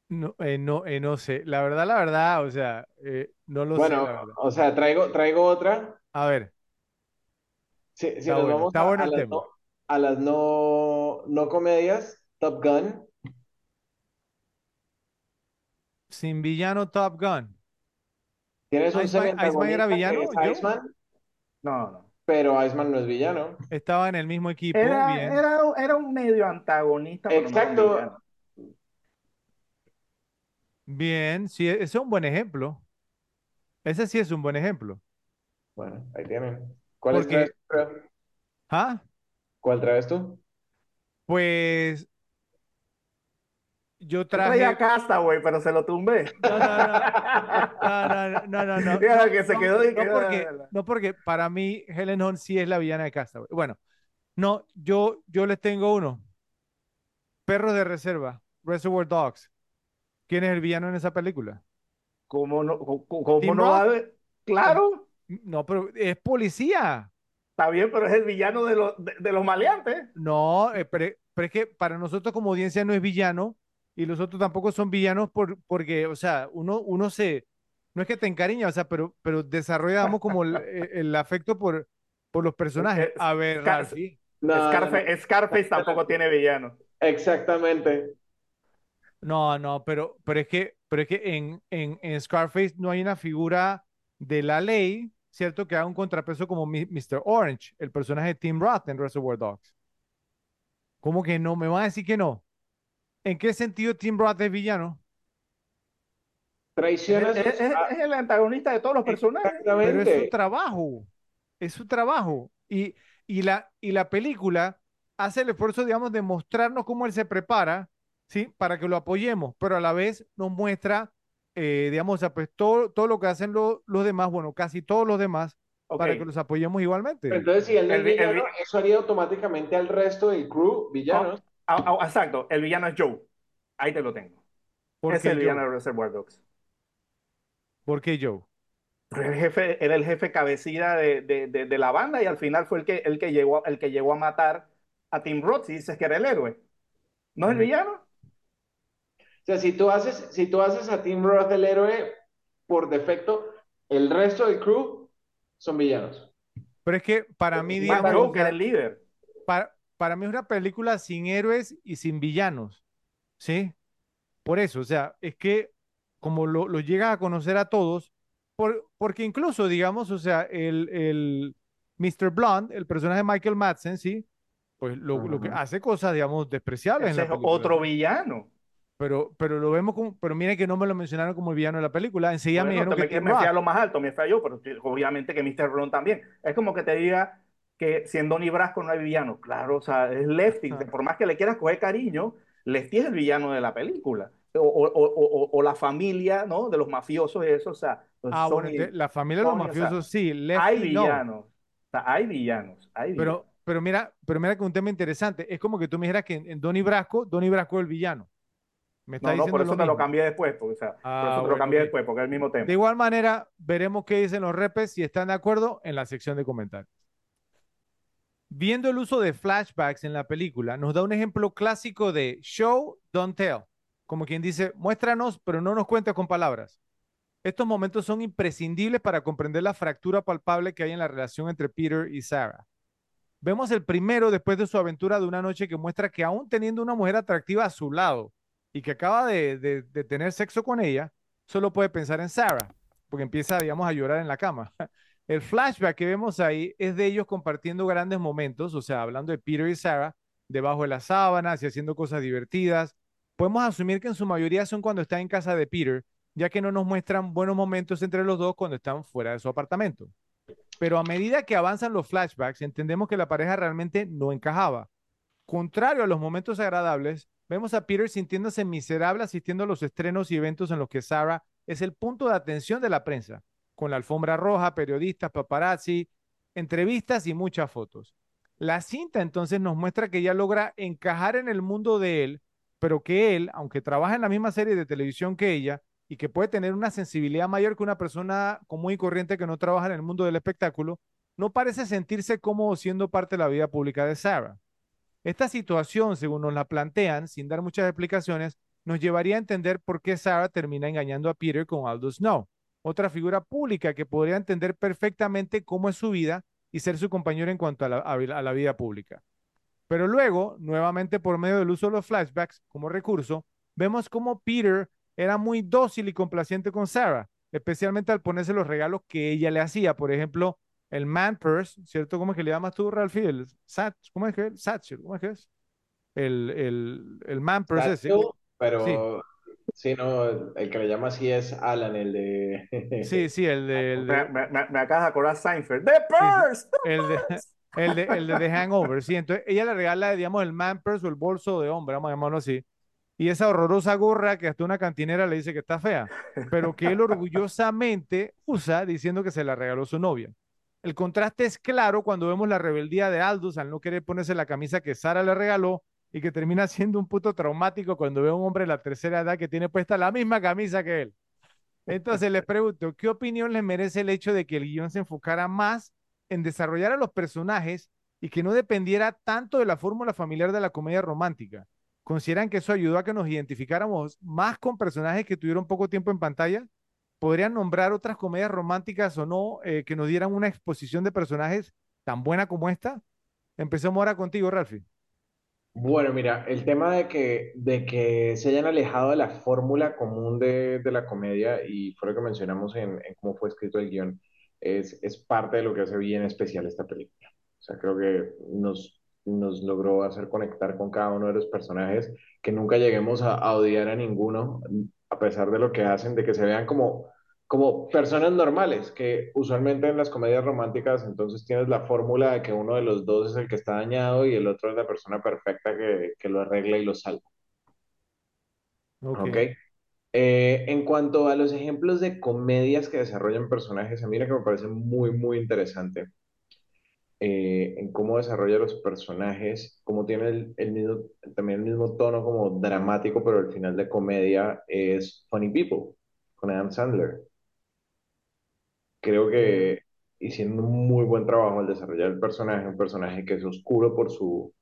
No, eh, no, eh, no sé. La verdad, la verdad, o sea, eh, no lo sé, Bueno, la verdad. o sea, traigo, traigo otra. A ver, Si, si está nos bueno, vamos está a, bueno a el las, tema. no, a las no, no comedias, Top Gun. Sin villano Top Gun. Tienes un Iceman, Iceman era villano, es. Iceman, No, no. pero Iceman no es villano. Estaba en el mismo equipo, Era, bien. era, era un medio antagonista, Exacto. Bien, sí, ese es un buen ejemplo. Ese sí es un buen ejemplo. Bueno, ahí tienen. ¿Cuál es Porque, traes tú? ¿ah? ¿Cuál traes tú? Pues yo Yo traía traje. Castaway, pero se lo tumbé. No, no, no. No, no, no, no, que se quedó y quedó- porque, no porque para mí Helen Hunt sí es la villana de Castaway. Bueno, no, yo, yo les tengo uno. Perros de reserva, Reservoir Dogs. ¿Quién es el villano en esa película? ¿Cómo no, cómo, no va a Claro, No, pero es policía. está bien, pero es el villano de los, de, de los maleantes. No, eh, pero, pero es que para nosotros como audiencia no es villano y los otros tampoco son villanos por, porque, o sea, uno, uno se, no es que te encariña, o sea, pero, pero desarrollamos como el, afecto por, por los personajes. Es- A ver, Scar- Ralphie. No, no, no. Scarface, Scarface tampoco tiene villano. Exactamente. No, no, pero, pero es que, pero es que en, en, en Scarface no hay una figura de la ley, ¿cierto? Que haga un contrapeso como Mi- Mr. Orange, el personaje de Tim Roth en Reservoir Dogs. ¿Cómo que no? ¿Me van a decir que no? ¿En qué sentido Tim Roth es villano? Traicionas. Es, es- a- es el antagonista de todos los personajes. Pero es su trabajo, es su trabajo. Y, y, la, y la película hace el esfuerzo, digamos, de mostrarnos cómo él se prepara, ¿sí? Para que lo apoyemos, pero a la vez nos muestra, eh, digamos, o sea, pues todo, todo lo que hacen lo- los demás, bueno, casi todos los demás, para que los apoyemos igualmente. Pero entonces, si él no es El vi- el villano, vi- eso haría automáticamente al resto del crew villanos. Ah, ah, exacto, el villano es Joe. Ahí te lo tengo. ¿Por Es qué el villano Joe? de Reservoir Dogs. ¿Por qué Joe? El jefe, era el jefe cabecilla de, de- de- de la banda y al final fue el que, el que llegó, el que llegó a matar a Tim Roth si dices que era el héroe. ¿No es el villano? O sea, si tú haces, si tú haces a Tim Roth el héroe, por defecto, el resto del crew son villanos. Pero es que para mí, digamos, Joe que era el líder. para, para mí es una película sin héroes y sin villanos, ¿sí? Por eso, o sea, es que como lo, lo llegas a conocer a todos, por, porque incluso, digamos, o sea, el, el Mr. Blonde, el personaje de Michael Madsen, ¿sí? Pues lo, lo que hace cosas, digamos, despreciables en Ese la es otro villano. Pero, pero lo vemos como, pero miren que no me lo mencionaron como el villano de la película, enseguida me Bueno, dijeron te- que me, me fui a lo más alto, me fui a yo, pero obviamente que Mr. Ron también. Es como que te diga que si en Donnie Brasco no hay villano. Claro, o sea, es Lefty. Ajá. Por más que le quieras coger cariño, Lefty es el villano de la película. O, o- o- o- la familia, ¿no? De los mafiosos y eso, o sea, pues Ah, son bueno, entonces, la familia de los o sea, mafiosos sí, hay Lefty no. villanos. O sea, hay villanos, hay villanos. Pero, pero mira, pero mira que un tema interesante. Es como que tú me dijeras que en, en Donnie Brasco, Donnie Brasco es el villano. Me está no, no, diciendo por eso lo te lo mismo. cambié después, porque, o sea, por Ah, eso te lo bueno, cambié ok. después, porque es el mismo tema. De igual manera, veremos qué dicen los repes, si están de acuerdo, en la sección de comentarios. Viendo el uso de flashbacks en la película, nos da un ejemplo clásico de show, don't tell. Como quien dice, muéstranos, pero no nos cuentes con palabras. Estos momentos son imprescindibles para comprender la fractura palpable que hay en la relación entre Peter y Sarah. Vemos el primero después de su aventura de una noche que muestra que aún teniendo una mujer atractiva a su lado y que acaba de, de- tener sexo con ella, solo puede pensar en Sarah, porque empieza, digamos, a llorar en la cama. El flashback que vemos ahí es de ellos compartiendo grandes momentos, o sea, hablando de Peter y Sarah, debajo de las sábanas y haciendo cosas divertidas. Podemos asumir que en su mayoría son cuando están en casa de Peter, ya que no nos muestran buenos momentos entre los dos cuando están fuera de su apartamento. Pero a medida que avanzan los flashbacks, entendemos que la pareja realmente no encajaba. Contrario a los momentos agradables, vemos a Peter sintiéndose miserable asistiendo a los estrenos y eventos en los que Sarah es el punto de atención de la prensa, con la alfombra roja, periodistas, paparazzi, entrevistas y muchas fotos. La cinta entonces nos muestra que ella logra encajar en el mundo de él, pero que él, aunque trabaja en la misma serie de televisión que ella y que puede tener una sensibilidad mayor que una persona común y corriente que no trabaja en el mundo del espectáculo, no parece sentirse cómodo siendo parte de la vida pública de Sarah. Esta situación, según nos la plantean, sin dar muchas explicaciones, nos llevaría a entender por qué Sarah termina engañando a Peter con Aldous Snow, otra figura pública que podría entender perfectamente cómo es su vida y ser su compañero en cuanto a la, a la vida pública. Pero luego, nuevamente por medio del uso de los flashbacks como recurso, vemos cómo Peter era muy dócil y complaciente con Sarah, especialmente al ponerse los regalos que ella le hacía. Por ejemplo, el man purse, ¿cierto? ¿Cómo es que le llamas tú, Ralphie? El sat, ¿cómo es que es? Satchel, ¿cómo es que es? El, el, el man purse ese. Satchel, pero Sí. Sí, no, el que le llama así es Alan, el de... Sí, sí, el de, el Me, de, me, me, me acabas de acordar Seinfeld. ¡The sí, sí, Purse! ¡The el de, Purse! el de, el de The Hangover, sí. Entonces ella le regala, digamos, el man purse o el bolso de hombre, vamos a llamarlo así. Y esa horrorosa gorra que hasta una cantinera le dice que está fea, pero que él orgullosamente usa diciendo que se la regaló su novia. El contraste es claro cuando vemos la rebeldía de Aldous al no querer ponerse la camisa que Sara le regaló y que termina siendo un puto traumático cuando ve a un hombre de la tercera edad que tiene puesta la misma camisa que él. Entonces les pregunto, ¿qué opinión les merece el hecho de que el guion se enfocara más en desarrollar a los personajes y que no dependiera tanto de la fórmula familiar de la comedia romántica? ¿Consideran que eso ayudó a que nos identificáramos más con personajes que tuvieron poco tiempo en pantalla? ¿Podrían nombrar otras comedias románticas o no eh, que nos dieran una exposición de personajes tan buena como esta? Empecemos ahora contigo, Ralphie. Bueno, mira, el tema de que, de que se hayan alejado de la fórmula común de, de la comedia, y fue lo que mencionamos en, en cómo fue escrito el guion, es, es parte de lo que hace bien especial esta película. O sea, creo que nos, nos logró hacer conectar con cada uno de los personajes, que nunca lleguemos a, a odiar a ninguno, a pesar de lo que hacen, de que se vean como, como personas normales, que usualmente en las comedias románticas entonces tienes la fórmula de que uno de los dos es el que está dañado y el otro es la persona perfecta que, que lo arregla y lo salva. Ok. ¿Ok? Eh, en cuanto a los ejemplos de comedias que desarrollan personajes, a mí que me parece muy, muy interesante eh, en cómo desarrolla los personajes, cómo tiene el, el mismo, también el mismo tono como dramático, pero al final de comedia, es Funny People, con Adam Sandler. Creo que hicieron un muy buen trabajo al desarrollar el personaje, un personaje que es oscuro por su,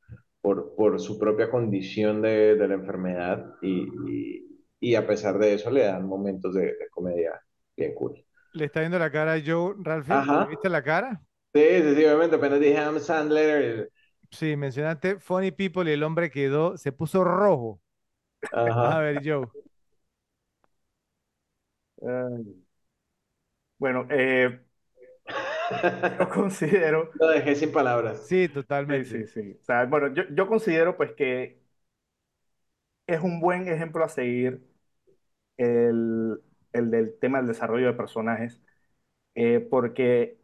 por, por su propia condición de, de la enfermedad y, y, y a pesar de eso le dan momentos de, de comedia bien cool. ¿Le está viendo la cara a Joe, Ralphie? ¿Le viste la cara? Sí, sí, sí, obviamente, apenas dije Adam Sandler. Sí, mencionaste Funny People y el hombre quedó, se puso rojo. A Ajá. ver, Joe. ay. Bueno, eh, yo considero, Lo dejé sin palabras. Sí, sí, sí, totalmente. sí. O sea, bueno, yo, yo considero pues que es un buen ejemplo a seguir el, el del tema del desarrollo de personajes, eh, porque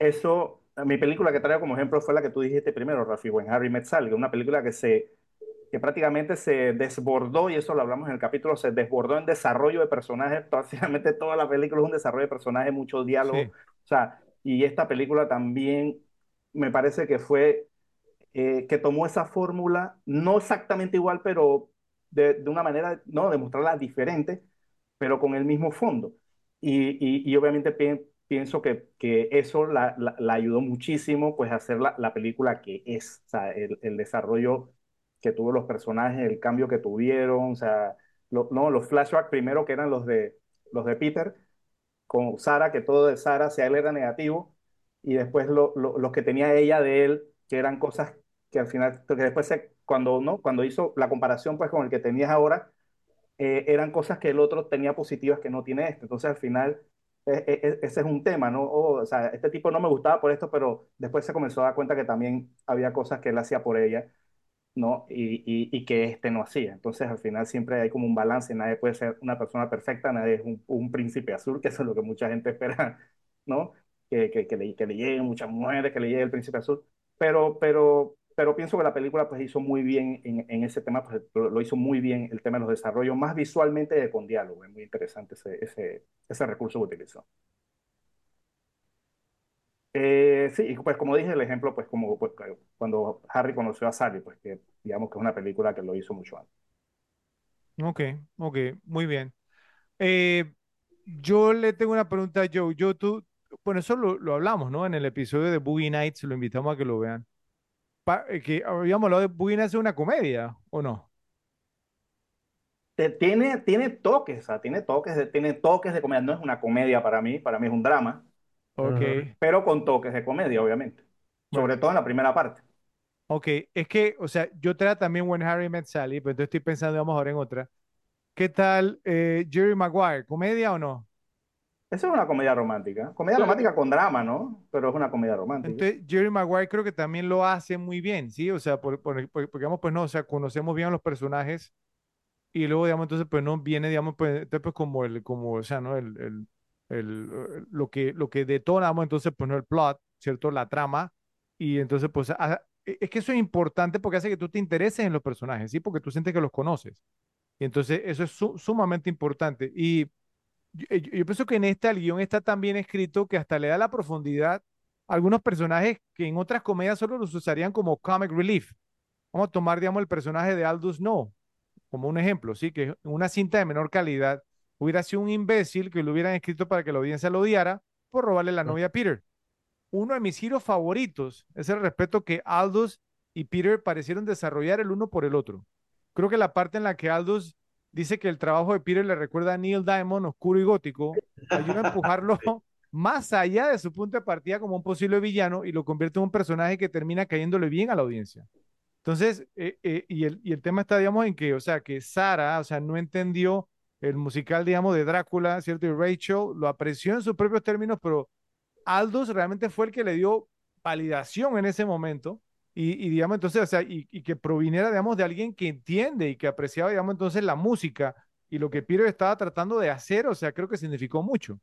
eso, mi película que traigo como ejemplo fue la que tú dijiste primero, Rafi, When Harry Met Sally, una película que se que prácticamente se desbordó, y eso lo hablamos en el capítulo, se desbordó en desarrollo de personajes, prácticamente toda la película es un desarrollo de personajes, mucho diálogo, Sí, o sea, y esta película también me parece que fue, eh, que tomó esa fórmula, no exactamente igual, pero de, de una manera, no, de mostrarla diferente, pero con el mismo fondo. Y, y, y obviamente pi- pienso que, que eso la, la, la ayudó muchísimo pues a hacer la, la película que es, o sea, el, el desarrollo que tuvo los personajes, el cambio que tuvieron, o sea, lo- no, los flashbacks primero que eran los de, los de Peter, con Sara, que todo de Sara hacia él era negativo, y después lo, lo, los que tenía ella de él, que eran cosas que al final, que después se, cuando, ¿no? cuando hizo la comparación pues con el que tenías ahora, eh, eran cosas que el otro tenía positivas que no tiene este. Entonces, al final, eh, eh, ese es un tema, ¿no? Oh, o sea, este tipo no me gustaba por esto, pero después se comenzó a dar cuenta que también había cosas que él hacía por ella, ¿no? Y, y, que este no hacía. Entonces, al final, siempre hay como un balance. Nadie puede ser una persona perfecta, nadie es un, príncipe azul, que es lo que mucha gente espera, ¿no? Que, que, que le, que le lleguen muchas mujeres, que le llegue el príncipe azul. Pero, pero, pero pienso que la película pues hizo muy bien en, ese tema, pues lo, hizo muy bien el tema de los desarrollos, más visualmente con diálogo. Es muy interesante ese, ese, ese recurso que utilizó. Eh, sí, pues como dije, el ejemplo, pues como pues, cuando Harry conoció a Sally, pues que digamos que es una película que lo hizo mucho antes. ok, ok, muy bien. Eh, yo le tengo una pregunta a Joe. Joe, tú, bueno, eso lo, lo hablamos, ¿no? En el episodio de Boogie Nights, lo invitamos a que lo vean. Pa- eh, que habíamos hablado de Boogie Nights es una comedia, ¿o no? Te- Tiene, tiene toques, o sea, tiene toques de, tiene toques de comedia. No es una comedia para mí, para mí es un drama, Ok, Ujú. pero con toques de comedia, obviamente. bueno, Sobre todo en la primera parte. ok, es que, o sea, yo traía también When Harry Met Sally, pero entonces estoy pensando, vamos ahora en otra. ¿Qué tal eh, Jerry Maguire? ¿Comedia o no? Esa es una comedia romántica. Comedia romántica con drama, ¿no? Pero es una comedia romántica. Entonces, Jerry Maguire creo que también lo hace muy bien, ¿sí? O sea, por, por- por- porque digamos, pues no, o sea, conocemos bien a los personajes y luego, digamos, entonces, pues no viene, digamos, pues, entonces, pues, como el, como, o sea, ¿no? El, el, eh, lo que, lo que detonamos, entonces, pues, el plot, ¿cierto? La trama, y entonces, pues, a- e- es que eso es importante porque hace que tú te intereses en los personajes, ¿sí? Porque tú sientes que los conoces. Y entonces, eso es su- sumamente importante. Y yo, yo pienso que en esta, el guion está tan bien escrito que hasta le da la profundidad a algunos personajes que en otras comedias solo los usarían como comic relief. Vamos a tomar, digamos, el personaje de Aldous No como un ejemplo, sí, que una cinta de menor calidad hubiera sido un imbécil que lo hubieran escrito para que la audiencia lo odiara por robarle la novia a Peter. Uno de mis giros favoritos es el respeto que Aldous y Peter parecieron desarrollar el uno por el otro. Creo que la parte en la que Aldous dice que el trabajo de Peter le recuerda a Neil Diamond, oscuro y gótico, ayuda a empujarlo más allá de su punto de partida como un posible villano y lo convierte en un personaje que termina cayéndole bien a la audiencia. Entonces, eh, eh, y, el, y el tema está, digamos, en que, o sea, que Sara, o sea, no entendió el musical, digamos, de Drácula, ¿cierto? Y Rachel lo apreció en sus propios términos, pero Aldous realmente fue el que le dio validación en ese momento. Y, digamos, entonces, o sea, y, y que proviniera, digamos, de alguien que entiende y que apreciaba, digamos, entonces la música y lo que Peter estaba tratando de hacer, o sea, creo que significó mucho.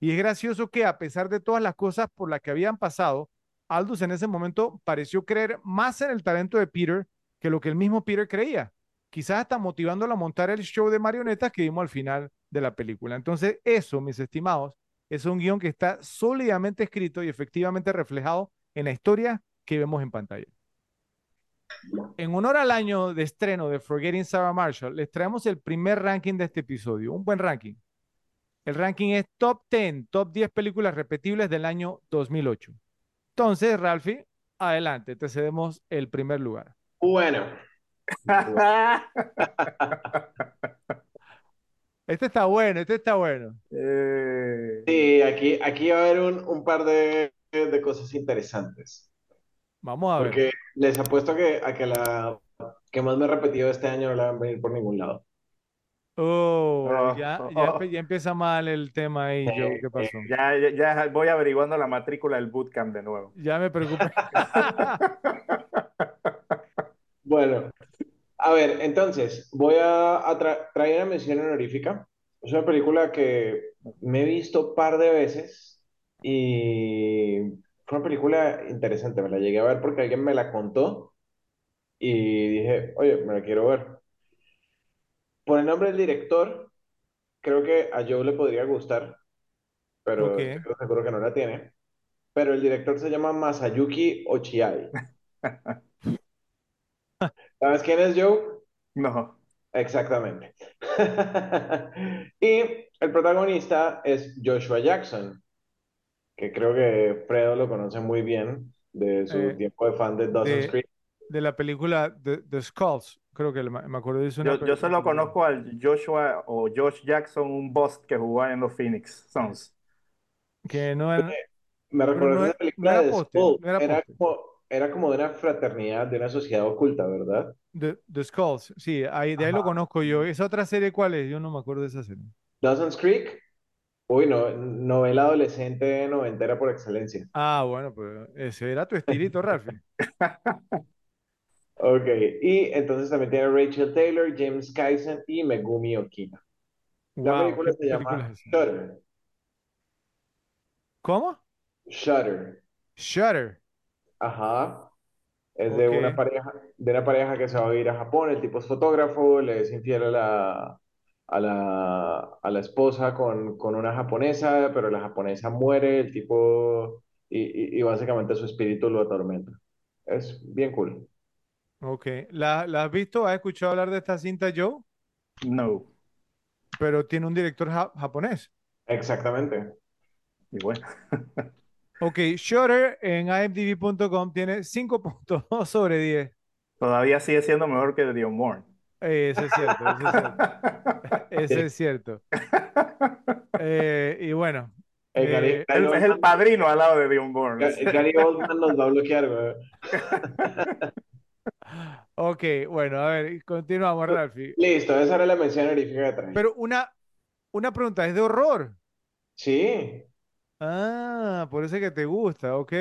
Y es gracioso que a pesar de todas las cosas por las que habían pasado, Aldous en ese momento pareció creer más en el talento de Peter que lo que el mismo Peter creía. Quizás hasta motivándolo a montar el show de marionetas que vimos al final de la película. Entonces, eso, mis estimados, es un guion que está sólidamente escrito y efectivamente reflejado en la historia que vemos en pantalla. En honor al año de estreno de Forgetting Sarah Marshall, les traemos el primer ranking de este episodio, un buen ranking. El ranking es Top 10, Top 10 películas repetibles del año 2008. Entonces, Ralphie, adelante, te cedemos el primer lugar. Bueno, Este está bueno, este está bueno. Eh, sí, aquí, aquí va a haber un, un par de, de cosas interesantes. Vamos a ver. Porque les apuesto que, a que la que más me he repetido este año no la van a venir por ningún lado. Oh, Oh, ya, oh, ya, oh. empieza mal el tema ahí, Joe. ¿Qué pasó? ya, ya, ya voy averiguando la matrícula del bootcamp de nuevo. Ya me preocupa. Bueno, a ver, entonces, voy a, a tra- traer una mención honorífica. Es una película que me he visto par de veces y fue una película interesante. Me la llegué a ver porque alguien me la contó y dije, oye, me la quiero ver. Por el nombre del director, creo que a Joe le podría gustar, pero Ok. estoy seguro que no la tiene. Pero el director se llama Masayuki Ochiai. ¿Sabes quién es Joe? No. Exactamente. Y el protagonista es Joshua Jackson, que creo que Fredo lo conoce muy bien de su Eh, tiempo de fan de Dawson's de- Creek. De la película The, The Skulls, creo que me acuerdo de eso. Yo, solo conozco al Joshua o Josh Jackson, un boss que jugaba en los Phoenix Suns. Que no era, Me no esa era- película no era de Skull. era como, era como de una fraternidad, de una sociedad oculta, ¿verdad? The, The Skulls, sí, ahí, de ahí lo conozco yo. ¿Esa otra serie cuál es? Yo no me acuerdo de esa serie. Dawson's Creek, uy, no, novela adolescente noventera por excelencia. Ah, bueno, pues ese era tu estilito, Ralphie. Ok, y entonces también tiene Rachel Taylor, James Kaizen y Megumi Okina. La Wow, película ¿qué se llama es? Shutter. ¿Cómo? Shutter. Shutter. Ajá. Es de Ok. una pareja, de una pareja que se va a ir a Japón. El tipo es fotógrafo, le es infiel a la, a la, a la esposa con, con una japonesa, pero la japonesa muere, el tipo, y, y, y básicamente su espíritu lo atormenta. Es bien cool. Ok. ¿La, la has visto? ¿Has escuchado hablar de esta cinta, Joe? No. Pero tiene un director ja- japonés. Exactamente. Y bueno, Ok, Shutter en imdb.com tiene 5.2 sobre 10. todavía sigue siendo mejor que Dion Moore. Eh, Eso es cierto, eso es cierto. Eso es cierto. Eh, y bueno, Eh, Gary, eh, Gary Él es el padrino al lado de Dion. Ga- Gary Oldman nos va a bloquear, güey. ok, bueno, a ver, continuamos, Ralphie. Listo, esa era la mención honorífica que traía. Pero una, una pregunta, ¿es de horror? Sí, Ah, por eso es que te gusta, ok.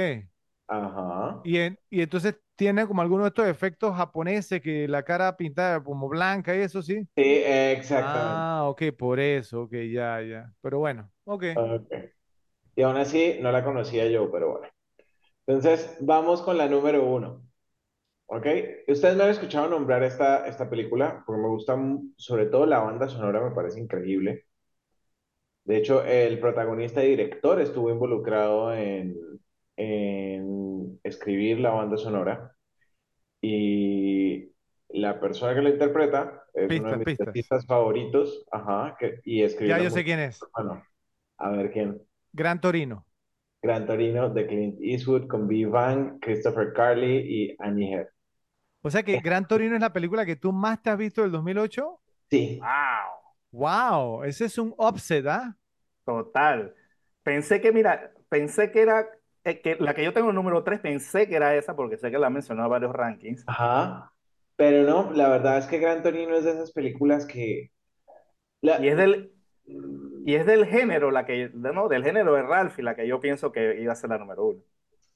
Ajá. Y, en- y entonces tiene como algunos de estos efectos japoneses que la cara pintada como blanca y eso sí. Sí, exactamente. Ah, ok, por eso, ok, ya, ya. Pero bueno, ok. Ok. Y aún así no la conocía yo, pero bueno. Entonces, vamos con la número uno. ¿Ok? Ustedes me han escuchado nombrar esta, esta película porque me gusta mu- sobre todo la banda sonora, me parece increíble. De hecho, el protagonista y director estuvo involucrado en, en escribir la banda sonora y la persona que lo interpreta es uno de Pistas, mis pistas. artistas favoritos, ajá, que, y escribió Ya yo sé quién es. Bueno, a ver quién. Gran Torino. Gran Torino de Clint Eastwood con V. Van, Christopher Carly y Annie Head. O sea que Gran Torino es la película que tú más te has visto del 2008. Sí, ¡Wow! Wow, ese es un offset, ¿ah? Total. Pensé que, mira, pensé que era, eh, que la que yo tengo el número 3, pensé que era esa porque sé que la han mencionado en varios rankings. ajá. Pero no, la verdad es que Gran Torino es de esas películas que... la- Y es del, y es del género, la que, no, del género de Ralphie, la que yo pienso que iba a ser la número uno.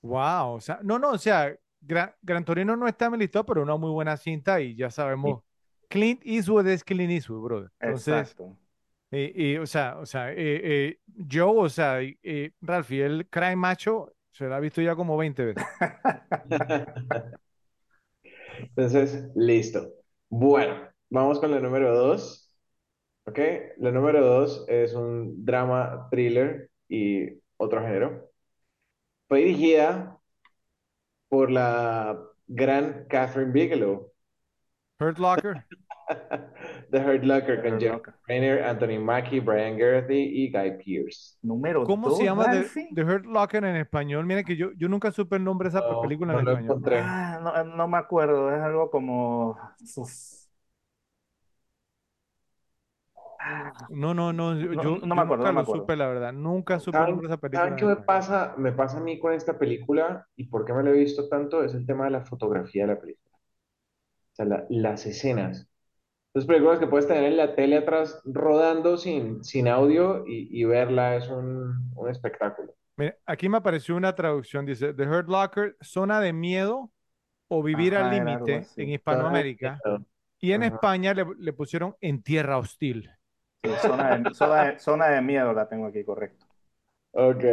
Wow, o sea, no, no, o sea, Gran, Gran Torino no está en mi listado, pero una muy buena cinta y ya sabemos. Clint Eastwood es Clint Eastwood, brother. Entonces, Exacto. y, y, o sea, o sea, eh, eh, Joe, o sea, eh, Ralphie, el crime macho, se lo ha visto ya como 20 veces. Entonces, listo. Bueno, vamos con la número dos. ¿Ok? La número dos es un drama, thriller y otro género. Fue dirigida por la gran Catherine Bigelow. Hurt Locker. The Hurt Locker con Locker. Trainer, Anthony Mackie, Brian Gerthy y Guy Pearce. Número ¿Cómo dos, se llama The. The Hurt Locker en español? Mira que yo, yo nunca supe el nombre de esa No, película no en español. encontré. Ah, no, no me acuerdo, es algo como... Ah, No, no, no, yo, No- yo- me yo acuerdo, nunca no me lo supe, la verdad. Nunca supe el ¿Saben, nombre de esa saben película. qué me pasa? Me pasa a mí con esta película y por qué me la he visto tanto es el tema de la fotografía de la película. Sea, la- las escenas. Las películas que puedes tener en la tele atrás rodando sin, sin audio y, y verla es un, un espectáculo. Mira, aquí me apareció una traducción, dice, The Hurt Locker, zona de miedo o vivir al Ajá, algo límite en Hispanoamérica. Y en Ajá. España le, le pusieron en tierra hostil. sí, zona de, zona de- zona de miedo la tengo aquí, correcto. Ok,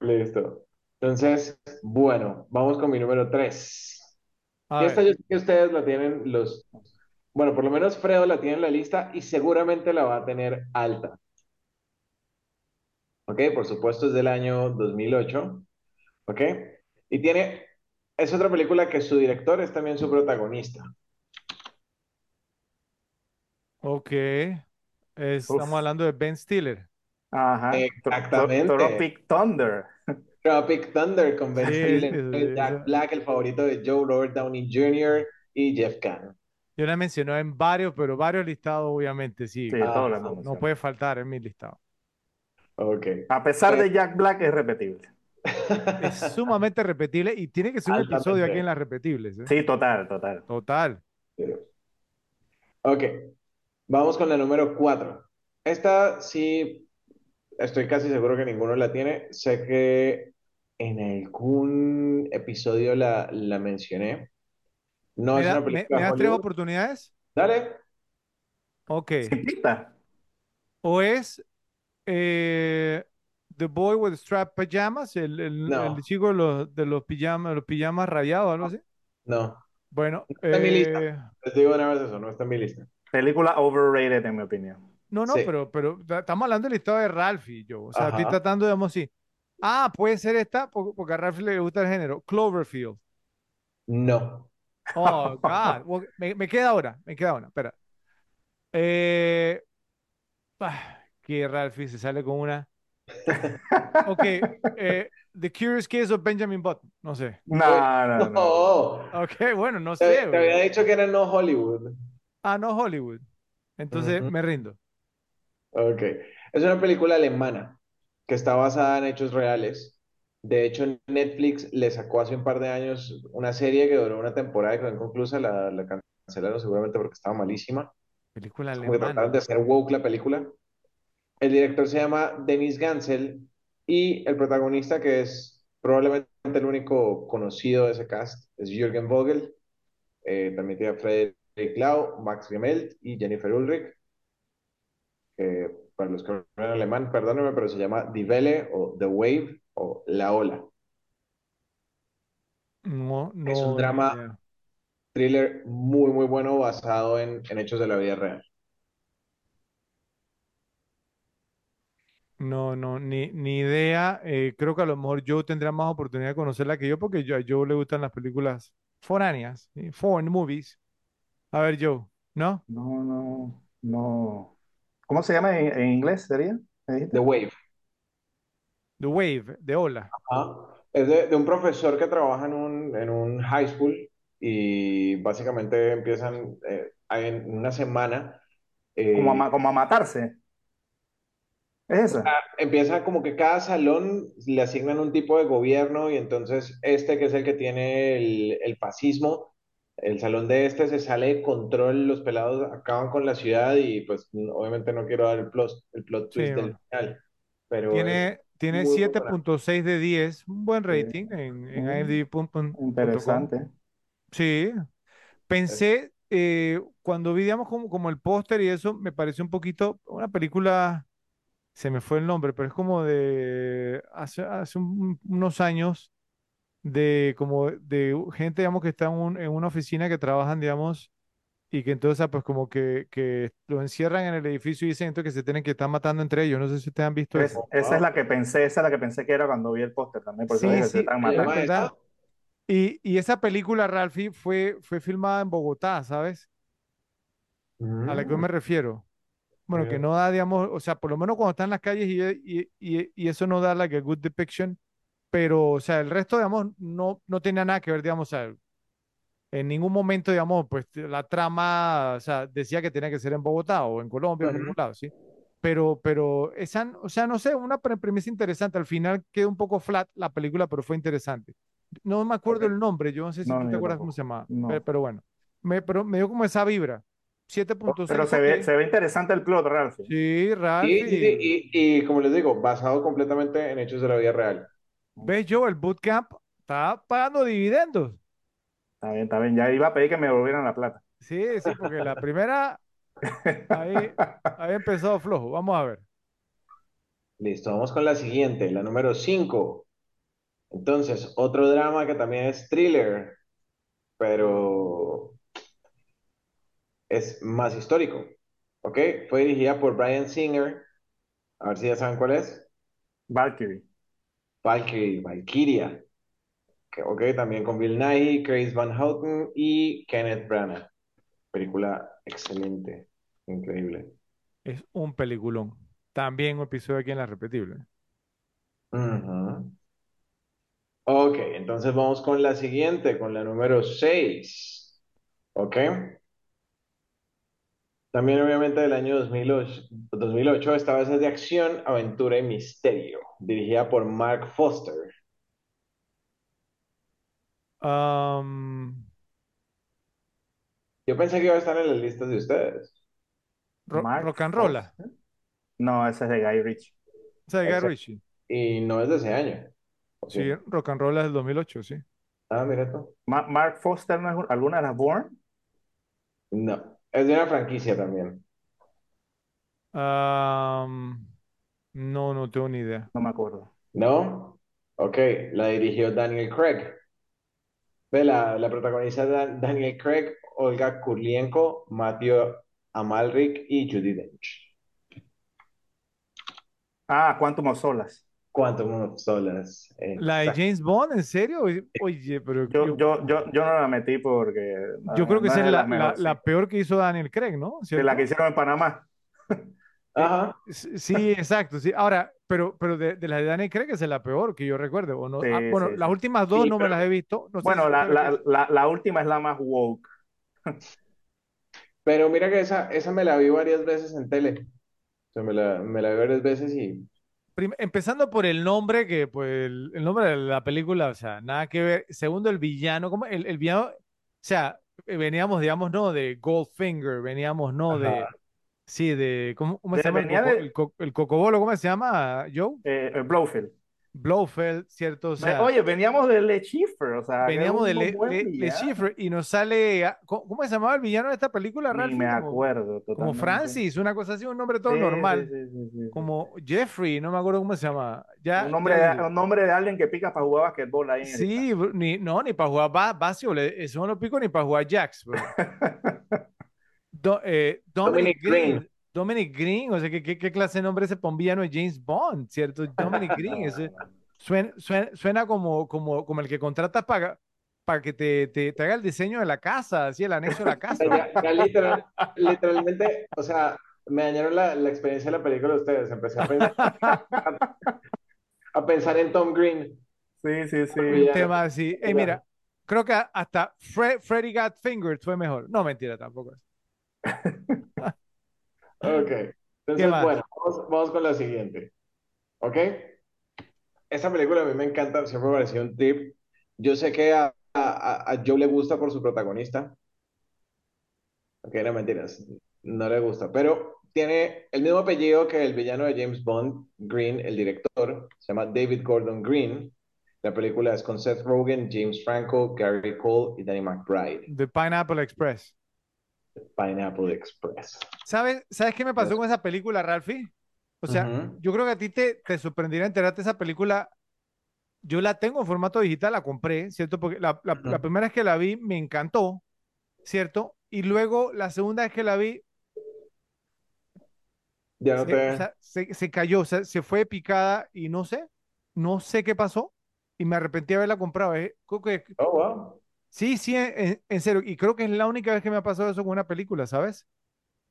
listo. Entonces, bueno, vamos con mi número 3. A Y esta ver, yo sé que ustedes la tienen los... Bueno, por lo menos Fredo la tiene en la lista y seguramente la va a tener alta. Ok, por supuesto es del año 2008. Ok, y tiene... Es otra película que su director es también su protagonista. ok. Estamos Uf. hablando de Ben Stiller. Ajá. Exactamente. Tro- Tropic Thunder. Tropic Thunder con Ben Sí, Stiller, sí, sí, Jack sí. Black, el favorito de Joe Robert Downey Jr. y Jeff Kahn. Yo la mencioné en varios, pero varios listados, obviamente, sí. Sí, Ah, No mencionado. puede faltar en mi listado. Ok. A pesar de Jack Black, es repetible. Es sumamente repetible y tiene que ser un Altamente. episodio aquí en las repetibles. ¿eh? Sí, total, total. Total. Ok, vamos con la número 4. Esta sí, estoy casi seguro que ninguno la tiene. Sé que en algún episodio la, la mencioné. No ¿Me, es da- una película me das tres oportunidades? Dale. Ok. Sin pista. O es eh, The Boy with Strap Pajamas, el, el, No. el chico de los, de los pijamas, los pijamas rayados, algo así. No, Bueno, está en mi lista. eh, les digo una vez eso, no está en mi lista. Película overrated, en mi opinión. no, no, Sí. pero, pero ta- estamos hablando del listado de Ralphie, yo. O sea, estoy Ajá. tratando, digamos, sí. Ah, puede ser esta, po- porque a Ralphie le gusta el género. Cloverfield. No. Oh, God. Well, me, me queda ahora, me queda una, espera. Eh, ah, que Ralphie se sale con una. Ok, eh, The Curious Case of Benjamin Button, no sé. No, no, no. No. Ok, bueno, no sé. te había dicho que era no Hollywood. Ah, no Hollywood. Entonces me rindo. Ok. Es una película alemana que está basada en hechos reales. De hecho, Netflix le sacó hace un par de años una serie que duró una temporada y quedó inconclusa. La, la cancelaron seguramente porque estaba malísima. Película Como que trataron de hacer woke la película. El director se llama Denis Gansel y el protagonista, que es probablemente el único conocido de ese cast es Jürgen Vogel. Eh, también tiene a Frederick Lau, Max Gemelt y Jennifer Ulrich. Para los que no hablan alemán, perdónenme, pero se llama Die Welle o The Wave o La Ola. No, Es un no, drama thriller muy, muy bueno basado en, en hechos de la vida real. No, no, ni, ni idea. Eh, creo que a lo mejor Joe tendrá más oportunidad de conocerla que yo, porque yo, a Joe le gustan las películas foráneas, ¿sí? Foreign movies. A ver, Joe, ¿no? No, no, no. ¿Cómo se llama en, en inglés, sería? The Wave. The Wave, de Ola. Ajá. Es de, de un profesor que trabaja en un, en un high school y básicamente empiezan eh, en una semana. Como a, eh, como a matarse. ¿Es esa? empieza como que cada salón le asignan un tipo de gobierno y entonces este que es el que tiene el, el fascismo, el salón de este se sale de control, los pelados acaban con la ciudad y pues obviamente no quiero dar el plot, el plot Sí, twist del bueno. final, pero Tiene, tiene muy, muy buena. 7.6 de 10, un buen Sí. rating en, en Mm. Interesante. Sí, pensé, eh, cuando vi, digamos, como, como el póster y eso, me pareció un poquito una película, se me fue el nombre, pero es como de hace, hace un- unos años, de como de gente, digamos, que está en, un- en una oficina que trabajan, digamos, y que entonces, ah, pues como que, que lo encierran en el edificio y dicen entonces que se tienen que estar matando entre ellos. No sé si ustedes han visto Es- eso. esa es la que pensé, esa es la que pensé que era cuando vi el póster también, por eso Sí, dije, se sí, están ¿Se matando. Y, y esa película, Ralphie, fue, fue filmada en Bogotá, ¿sabes? A la que yo Mm, me refiero. Bueno, que no da, digamos, o sea, por lo menos cuando está en las calles y, y, y, y eso no da like a good depiction, pero, o sea, el resto, digamos, no, no tenía nada que ver, digamos, o sea, en ningún momento, digamos, pues la trama, o sea, decía que tenía que ser en Bogotá o en Colombia o en ningún lado, ¿sí? Pero, pero, esa, o sea, no sé, una pre- premisa interesante. Al final quedó un poco flat la película, pero fue interesante. No me acuerdo Ok. el nombre, yo no sé si No, tú te acuerdas cómo se llamaba, No. pero, pero bueno, me, pero me dio como esa vibra. 7.6, Pero se ve, se ve interesante el plot, Ralph. Sí, sí, sí, Ralphie. y, y como les digo, basado completamente en hechos de la vida real. ¿Ves, Joe? El bootcamp está pagando dividendos. Está bien, está bien. Ya iba a pedir que me devolvieran la plata. Sí, sí, porque la primera, ahí, ahí empezó flojo. Vamos a ver. Listo, vamos con la siguiente, la número 5. Entonces, otro drama que también es thriller, pero es más histórico. ¿Ok? Fue dirigida por Brian Singer. A ver si ya saben cuál es. Valkyrie. Valkyrie, Valkyria. Que- Ok, también con Bill Nighy, Chris Van Houten y Kenneth Branagh. Película excelente, increíble. Es un peliculón. También un episodio aquí en La Repetible. Ok, entonces vamos con la siguiente, con la número 6. ¿Ok? También obviamente del año 2008, 2008, esta vez es de acción, aventura y misterio, dirigida por Mark Foster. Yo pensé que iba a estar en las listas de ustedes. ro- Mark rock and roll. Foster. No, ese es de Guy Ritchie. O sea, de Guy Ese- Ritchie. Y no es de ese año. ¿o sí? Sí, rock and roll es del 2008, sí. Ah, mira tú. Ma- Mark Foster no es alguna de las Bourne. No, es de una franquicia también. Am, no, no tengo ni idea. No me acuerdo. ¿No? Ok, la dirigió Daniel Craig. Ve, la, la protagoniza Dan- Daniel Craig, Olga Kurylenko, Matthew Amalric y Judi Dench. Ah, Quantum of Solace. Quantum of Solace. ¿La de. James Bond? ¿En serio? Oye, pero Yo, yo, yo, yo, no la metí porque no, yo creo que no esa es la, las la- peor que hizo Daniel Craig, ¿no? De la que hicieron en Panamá. Ajá. Sí, sí, exacto, sí. Ahora, pero, pero de, de la de Daniel Craig esa es la peor que yo recuerde, ¿o no? Sí, Ah, bueno, sí, las sí. últimas dos Sí, no me las he visto. No sé si Bueno, son la, la, esa. la, la última es la más woke. Pero mira que esa, esa me la vi varias veces en tele. O sea, me la, me la vi varias veces y empezando por el nombre, que pues el, el nombre de la película, o sea, nada que ver. Segundo, el villano, como el, el villano, o sea, eh, veníamos, digamos, no de Goldfinger, veníamos, no de, sí, de, ¿cómo, cómo De- se llama el, coco- de- el, cocobolo? ¿Cómo se llama, Joe? Eh, eh, Blofeld. ¿cierto? O sea, Oye, veníamos de Le Chiffre, o sea, veníamos de Le, Le-. Chiffre y nos sale, ah, ¿cómo, cómo se llamaba el villano de esta película, Ni Ralphie? me Como- acuerdo Como. Francis, una cosa así, un nombre todo Sí, normal. sí, sí, sí, sí, sí. Como Jeffrey, no me acuerdo cómo se llama. Ya, un, nombre ya de, digo. un nombre de alguien que pica para jugar basquetbol ahí en el Sí, bro, ni, no, ni para jugar ba- básquetbol, eh, eso no lo pico ni para jugar jacks, bro. Do- eh, Dominic Dominic Green. Green. Dominic Green, o sea, ¿qué, qué, qué clase de nombre ese villano de James Bond, ¿cierto? Dominic Green, ese suena, suena, suena como, como, como el que contratas para, para que te, te, te haga el diseño de la casa, así el anexo de la casa. Ya, ya literal- literalmente, o sea, me dañaron la, la experiencia de la película de ustedes. Empecé a pensar, a, a pensar en Tom Green. Sí, sí, sí. un tema así. Ey, mira, creo que hasta Fre- Freddy Got Fingered fue mejor. No, mentira tampoco. Ok. ¿Qué Entonces, bueno, vamos, vamos con la siguiente. ¿Ok? Esta película a mí me encanta, siempre me pareció un tip. Yo sé que a, a, a Joe le gusta por su protagonista. Ok, no mentiras, no le gusta, pero tiene el mismo apellido que el villano de James Bond, Green, el director, se llama David Gordon Green. La película es con Seth Rogen, James Franco, Gary Cole y Danny McBride. The Pineapple Express. Pineapple Express. ¿Sabes, ¿sabes qué me pasó con esa película, Ralphie? O sea, yo creo que a ti te, te sorprendería enterarte de esa película. Yo la tengo en formato digital, la compré, ¿cierto? Porque la, la- primera vez que la vi me encantó, ¿cierto? Y luego la segunda vez que la vi, Ya no se, te... o sea, se, se cayó, o sea, se fue picada y no sé, no sé qué pasó y me arrepentí de haberla comprado. eh. Creo que, Oh, wow. Sí, sí, en, en serio. Y creo que es la única vez que me ha pasado eso con una película, ¿sabes?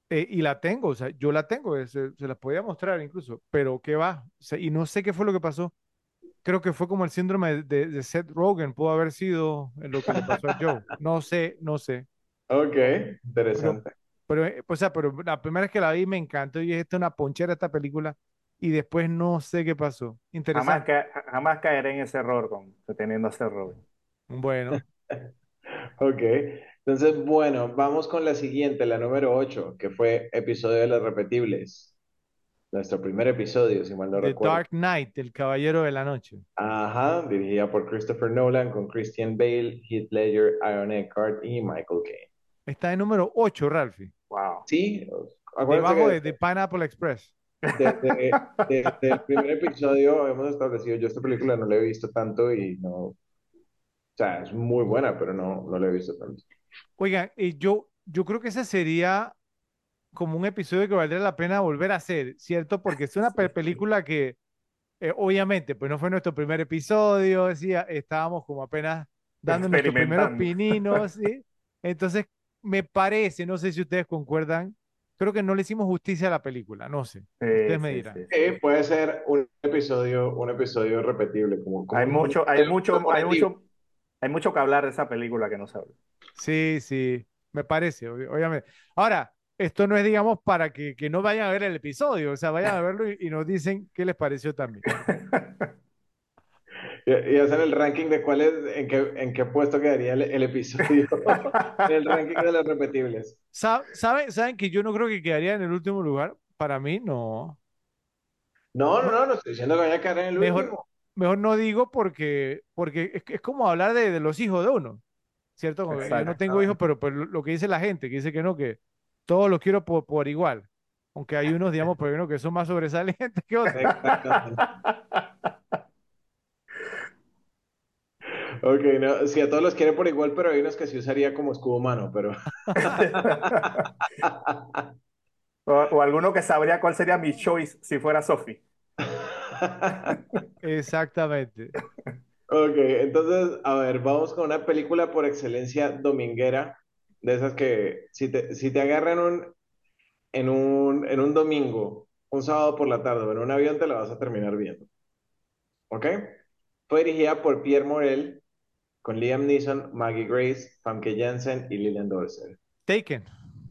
Eh, y la tengo, o sea, yo la tengo, eh, se, se las podía mostrar incluso, pero qué va, o sea, y no sé qué fue lo que pasó. Creo que fue como el síndrome de, de- Seth Rogen, pudo haber sido lo que le pasó a Joe. No sé, no sé. Ok, interesante. Pero, eh, o sea, pero la primera vez que la vi me encantó y dije, esta es una ponchera esta película. Y después no sé qué pasó. Jamás, Interesante. ca- jamás caeré en ese error con teniendo a Seth Rogen. Bueno, Ok, entonces, bueno, vamos con la siguiente, la número 8, que fue episodio de los repetibles. Nuestro primer episodio, si mal no The recuerdo. Dark Knight, El Caballero de la Noche. Ajá, dirigida por Christopher Nolan con Christian Bale, Heath Ledger, Aaron Eckhart y Michael Caine. Está en número 8, Ralphie. Wow. Sí, acuérdense Debajo que de The Pineapple Express. desde, desde el primer episodio hemos establecido, yo esta película no la he visto tanto y no, o sea, es muy buena, pero no, no la he visto tanto. Oigan, y yo, yo creo que ese sería como un episodio que valdría la pena volver a hacer, ¿cierto? Porque es una pe- película que, eh, obviamente, pues no fue nuestro primer episodio, decía, estábamos como apenas dando nuestros primeros pininos, ¿sí? Entonces, me parece, no sé si ustedes concuerdan, creo que no le hicimos justicia a la película, no sé. Sí, Ustedes me sí, dirán. sí, sí. Eh, puede ser un episodio, un episodio repetible, como, como Hay un- mucho, hay mucho, hay mucho, hay mucho que hablar de esa película que no se habla. Sí, sí, me parece, ob- obviamente. Ahora, esto no es, digamos, para que, que no vayan a ver el episodio, o sea, vayan a verlo y, y nos dicen qué les pareció también. Y, y hacer el ranking de cuál es, en qué, en qué puesto quedaría el, el episodio, el ranking de los repetibles. Sa- ¿Saben, saben que yo no creo que quedaría en el último lugar? Para mí, no. No, no, no, no estoy diciendo que vaya a quedar en el Mejor, último. Mejor no digo porque, porque es, es como hablar de, de los hijos de uno, ¿cierto? Como yo no tengo hijos, pero, pero lo, que dice la gente, que dice que no, que todos los quiero por, por igual. Aunque hay unos, digamos, por ejemplo, que son más sobresalientes que otros. Exactamente. Ok, no, si a todos los quiere por igual, pero hay unos que sí usaría como escudo humano, pero... O, o alguno que sabría cuál sería mi choice si fuera Sophie. Exactamente. Ok, entonces, a ver, vamos con una película por excelencia dominguera, de esas que si te, si te agarran un, en un, en un domingo, un sábado por la tarde o en un avión, te la vas a terminar viendo. ¿Ok? Fue dirigida por Pierre Morel, con Liam Neeson, Maggie Grace, Famke Janssen y Lilian Dorsey. Taken,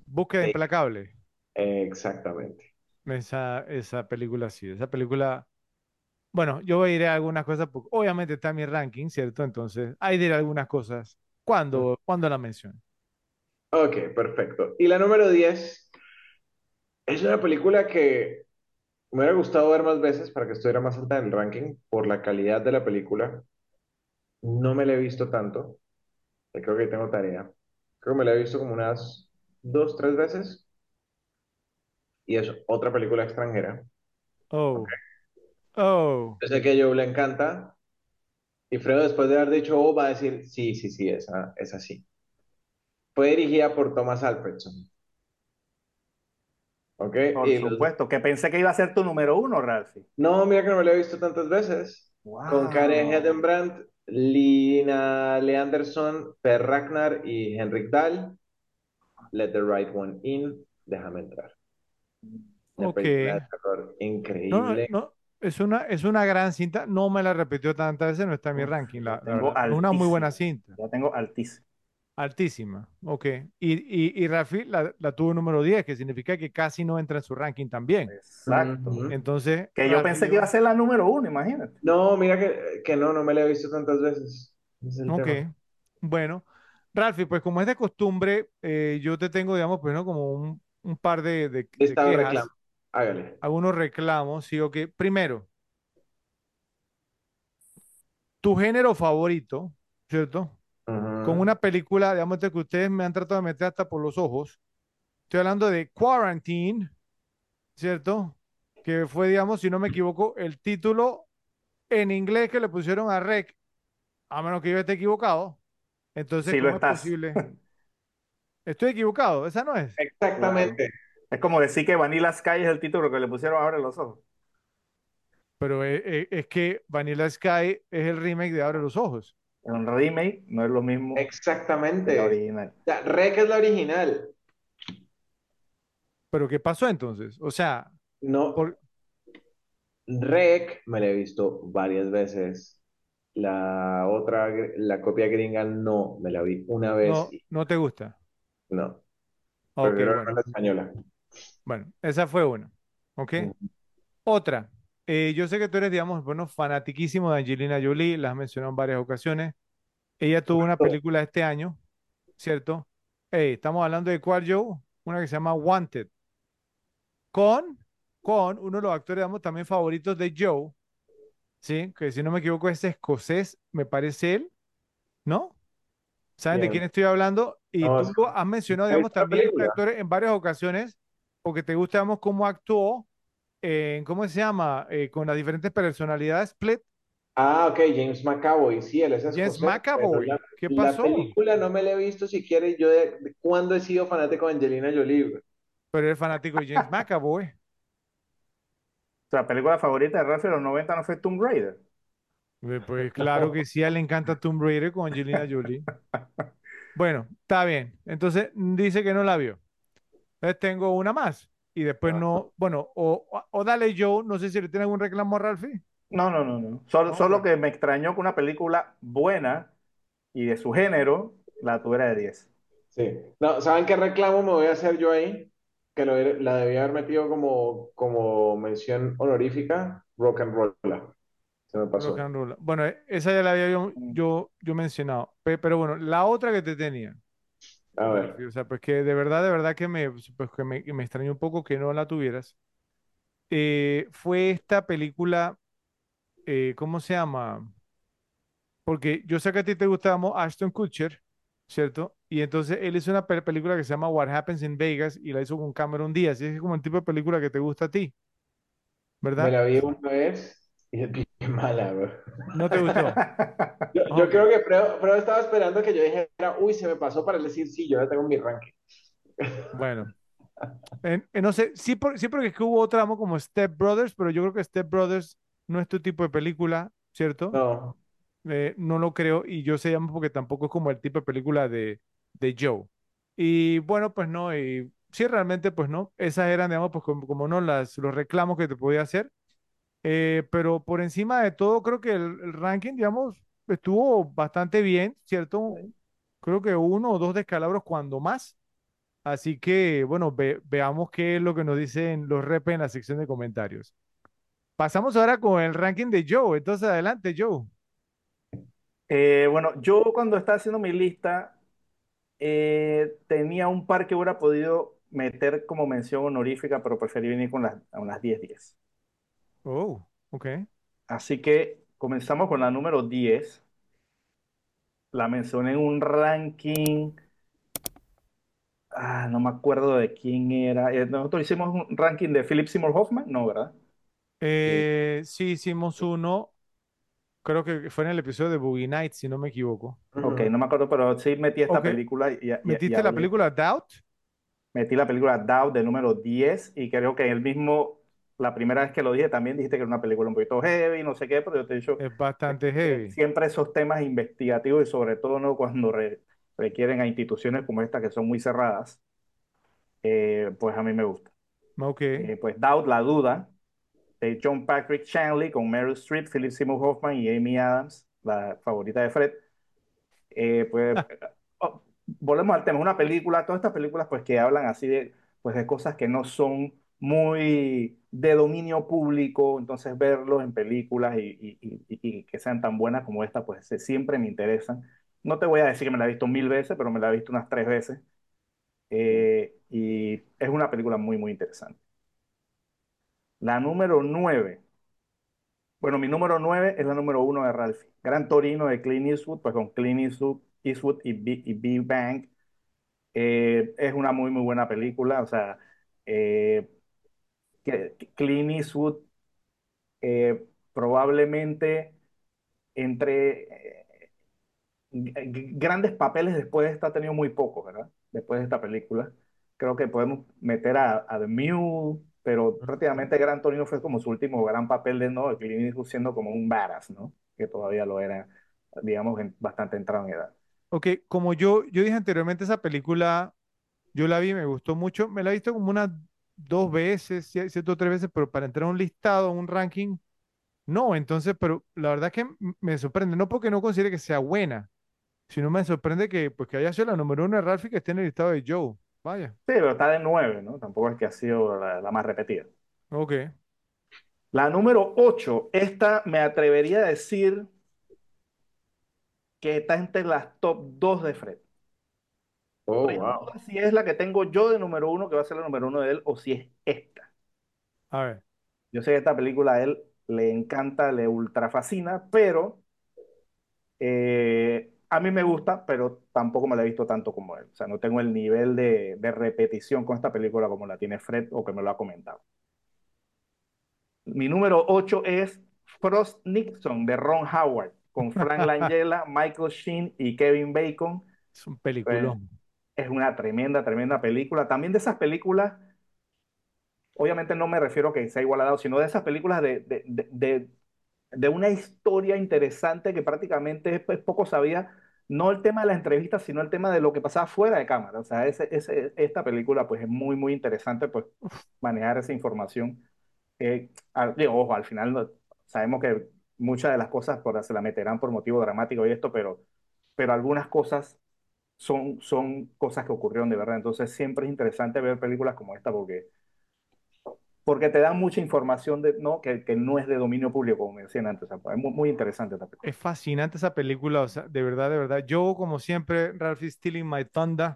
Búsqueda. Implacable. Exactamente. Esa, esa película sí, esa película. Bueno, yo diré algunas cosas, porque obviamente está mi ranking, ¿cierto? Entonces, ahí diré algunas cosas cuando, cuando la menciono. Ok, perfecto. Y la número 10 es una película que Me hubiera gustado ver más veces para que estuviera más alta en el ranking por la calidad de la película. No me la he visto tanto. Creo que tengo tarea. Creo que me la he visto como unas dos, tres veces. Y es otra película extranjera. Oh, oh, Yo sé que a Joe le encanta. Y Fredo, después de haber dicho oh, va a decir, sí, sí, sí, esa, es así. Fue dirigida por Thomas Alfredson. ¿Ok? Por Y los- supuesto, que pensé que iba a ser tu número uno, Ralphie. No, mira que no me la he visto tantas veces. Con Karen Wow. Hedenbrandt, Lina Leandersson, Per Ragnar y Henrik Dahl. Let the right one in. Déjame entrar. Una Ok. película de terror no, no, increíble. no, es una, es una gran cinta, no me la repitió tantas veces, no está en mi ranking, la, la una muy buena cinta, Ya tengo altísimo. altísima, ok. Y, y, y Rafi la, la tuvo número 10, que significa que casi no entra en su ranking también. Exacto. Entonces, Que yo Rafi pensé que iba a ser la número uno, imagínate. No, mira que, que no, no me la he visto tantas veces. Ok, tema. bueno. Ralfi, pues como es de costumbre, eh, yo te tengo, digamos, pues, ¿no? Como un, un par de, de, de Lista de quejas, reclamo. Hágale. algunos reclamos, sí, ok. Primero, tu género favorito, ¿cierto? Con una película, digamos, que ustedes me han tratado de meter hasta por los ojos. Estoy hablando de Quarantine, ¿cierto? Que fue, digamos, si no me equivoco, el título en inglés que le pusieron a Rec, a menos que yo esté equivocado. Entonces, Sí lo ¿cómo es estás. posible? Estoy equivocado, esa no es. Exactamente. Es como decir que Vanilla Sky es el título que le pusieron ahora en los ojos. Pero es, es- es que Vanilla Sky es el remake de Abre los Ojos. Un remake no es lo mismo que Exactamente. O original. sea, Rec es la original. Pero ¿qué pasó entonces? O sea, No, por- Rec me la he visto varias veces. La otra, la copia gringa, no, me la vi una vez no, y no te gusta. no. Ok, Prefiero bueno. la española. Bueno, esa fue una. ¿Ok? Otra. eh, yo sé que tú eres, digamos, bueno, fanatiquísimo de Angelina Jolie, la has mencionado en varias ocasiones. Ella tuvo una película este año, ¿cierto? Estamos hablando de cuál, Joe? Una que se llama Wanted. Con, con uno de los actores, digamos, también favoritos de Joe, ¿sí? Que si no me equivoco es escocés, me parece él, ¿no? ¿Saben de quién estoy hablando? Y No, tú has mencionado, ¿Has digamos, también este película? actor en varias ocasiones, porque te gusta, digamos, cómo actuó en, ¿cómo se llama? Eh, con las diferentes personalidades, Split. Ah, ok, James McAvoy, sí, él es James escocés, McAvoy, pero la, ¿qué la pasó? película no me la he visto siquiera y yo de, de cuándo he sido fanático de Angelina Jolie. Pero eres fanático de James McAvoy. O sea, la película favorita de Ralph de los 90 no fue Tomb Raider. Pues claro que sí, a él le encanta Tomb Raider con Angelina Jolie. Bueno, está bien. Entonces dice que no la vio. Entonces tengo una más. Y después no, bueno, o, o- dale Joe, no sé si le tiene algún reclamo a Ralphie. No, no, no, no. Solo, solo que me extrañó que una película buena y de su género la tuviera de 10. Sí. No, ¿saben qué reclamo me voy a hacer yo ahí? Que lo, la debía haber metido como, como mención honorífica, Rock and Roll. Se me pasó. Rock and roll. Bueno, e- esa ya la había yo, yo, yo mencionado. Pe- Pero bueno, la otra que te tenía. A ver. O sea, pues que de verdad, de verdad que me, pues que me, me extrañó un poco que no la tuvieras. Eh, fue esta película, eh, ¿cómo se llama? Porque yo sé que a ti te gustaba Ashton Kutcher, ¿cierto? Y entonces él hizo una pe- película que se llama What Happens in Vegas y la hizo con Cameron Díaz. Y es como el tipo de película que te gusta a ti, Me ¿verdad? la vi una vez y mala, güey. ¿No te gustó? Yo, creo que Fredo, Fredo estaba esperando que yo dijera, uy, se me pasó para decir, sí, yo ya tengo mi ranking. Bueno, En- en no sé, sí, por- sí porque es que hubo otra amo como Step Brothers, pero yo creo que Step Brothers no es tu tipo de película, ¿cierto? No. Eh, no lo creo y yo se llama porque tampoco es como el tipo de película de, de Joe. Y bueno, pues no, y sí, realmente pues no, esas eran, digamos, pues como, como no, las, los reclamos que te podía hacer. Eh, pero por encima de todo, creo que el, el ranking, digamos, estuvo bastante bien, ¿cierto? Creo que uno o dos descalabros cuando más. Así que, bueno, ve- veamos qué es lo que nos dicen los rep en la sección de comentarios. Pasamos ahora con el ranking de Joe. Entonces, adelante, Joe. Eh, bueno, yo cuando estaba haciendo mi lista eh, tenía un par que hubiera podido meter como mención honorífica, pero preferí venir con las, a unas 10-10. Oh, ok. Así que comenzamos con la número 10. La mencioné en un ranking. Ah, no me acuerdo de quién era. Eh, Nosotros hicimos un ranking de Philip Seymour Hoffman, no, ¿verdad? Eh, Eh, sí, hicimos uno, creo que fue en el episodio de Boogie Nights, si no me equivoco. ok, Ujú. no me acuerdo, pero sí metí esta Ok. película y, y- y ¿Metiste la hablé. película Doubt? Metí la película Doubt de número 10 y creo que el mismo, la primera vez que lo dije también dijiste que era una película un poquito heavy, no sé qué, pero yo te he dicho Es bastante heavy. siempre esos temas investigativos y sobre todo ¿no? cuando re- requieren a instituciones como esta que son muy cerradas, eh, pues a mí me gusta. Ok. Eh, pues Doubt, La Duda, de John Patrick Shanley con Meryl Streep, Philip Seymour Hoffman y Amy Adams, la favorita de Fred. Eh, pues oh, volvemos al tema, una película, todas estas películas pues que hablan así de, pues, de cosas que no son muy de dominio público, entonces verlos en películas y, y- y- que sean tan buenas como esta, pues siempre me interesan. No te voy a decir que me la he visto mil veces, pero me la he visto unas tres veces. Eh, y es una película muy, muy interesante. La número nueve. Bueno, mi número 9 es la número uno de Ralphie. Gran Torino de Clint Eastwood, pues con Clint Eastwood, Eastwood y Big Bang. Eh, es una muy, muy buena película. O sea, eh, que- Clint Eastwood eh, probablemente entre eh, grandes papeles después de esta ha tenido muy pocos, ¿verdad? Después de esta película. Creo que podemos meter a, a The Mule, pero prácticamente Gran Torino fue como su último gran papel de no, Clint Eastwood siendo como un badass, ¿no? Que todavía lo era, digamos, en- bastante entrado en edad. Ok, como yo, yo dije anteriormente, esa película, yo la vi, me gustó mucho. Me la he visto como unas dos veces, si- siete o tres veces, pero para entrar a un listado, a un ranking, no. Entonces, pero la verdad que m- me sorprende, no porque no considere que sea buena, sino me sorprende que, pues, que haya sido la número uno de Ralphie que esté en el listado de Joe. Vaya, Sí, pero está de nueve, ¿no? Tampoco es que ha sido la, la más repetida. ok. La número 8, esta me atrevería a decir que está entre las top 2 de Fred. Oh, duda si es la que tengo yo de número uno, que va a ser la número uno de él, o si es esta. A ver, Yo sé que esta película a él le encanta, le ultra fascina, pero eh, a mí me gusta, pero tampoco me la he visto tanto como él. O sea, no tengo el nivel de, de repetición con esta película como la tiene Fred o que me lo ha comentado. Mi número 8 es Frost Nixon de Ron Howard, con Frank Langella, Michael Sheen y Kevin Bacon. es un Pues, peliculón. Es una tremenda, tremenda película. También de esas películas, obviamente no me refiero a que sea igualado, sino de esas películas de, de, de, de- una historia interesante que prácticamente es, es poco sabía, no el tema de la entrevista, sino el tema de lo que pasaba fuera de cámara. O sea, ese, ese- esta película pues es muy, muy interesante pues manejar esa información. Eh, al- digo, ojo, al final no- sabemos que muchas de las cosas por, se la meterán por motivo dramático y esto, pero, pero algunas cosas son, son cosas que ocurrieron de verdad. Entonces siempre es interesante ver películas como esta porque, porque te dan mucha información de, ¿no? Que, que no es de dominio público, como decían antes. O sea, es muy, muy interesante esta película. Es fascinante esa película, o sea, de verdad, de verdad. Yo, como siempre, Ralphie Stealing My Thunder,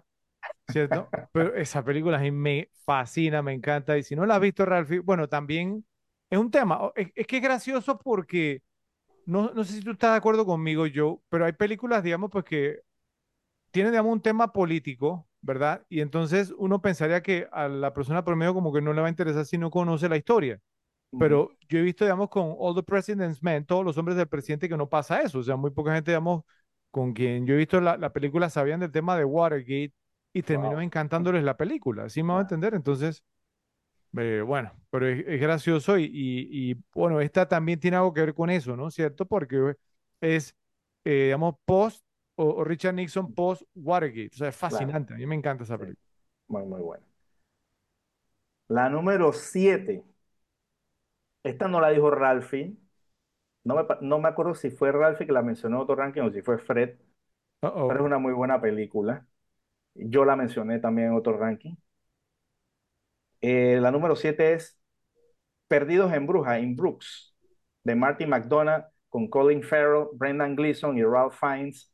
¿cierto? Pero esa película me fascina, me encanta. Y si no la has visto, Ralphie, bueno, también es un tema. Es, es que es gracioso porque, no, no sé si tú estás de acuerdo conmigo, Joe, pero hay películas, digamos, pues que tienen, digamos, un tema político, ¿verdad? Y entonces uno pensaría que a la persona promedio como que no le va a interesar si no conoce la historia. Pero yo he visto, digamos, con All the President's Men, todos los hombres del presidente, que no pasa eso. O sea, muy poca gente, digamos, con quien yo he visto la, la película sabían del tema de Watergate y terminó Wow. encantándoles la película. ¿Sí me va a entender? Entonces, eh, bueno, pero es, es gracioso y, y- y, bueno, esta también tiene algo que ver con eso, ¿no? ¿Cierto? Porque es, eh, digamos, post o, o Richard Nixon post Watergate. O sea, es Claro. fascinante. A mí me encanta esa película. Muy, muy buena. La número 7. Esta no la dijo Ralphie. No me, no me acuerdo si fue Ralphie que la mencionó en otro ranking o si fue Fred, pero es una muy buena película. Yo la mencioné también en otro ranking. Eh, la número 7 es Perdidos en Bruja, in Brooks, de Martin McDonagh con Colin Farrell, Brendan Gleeson y Ralph Fiennes.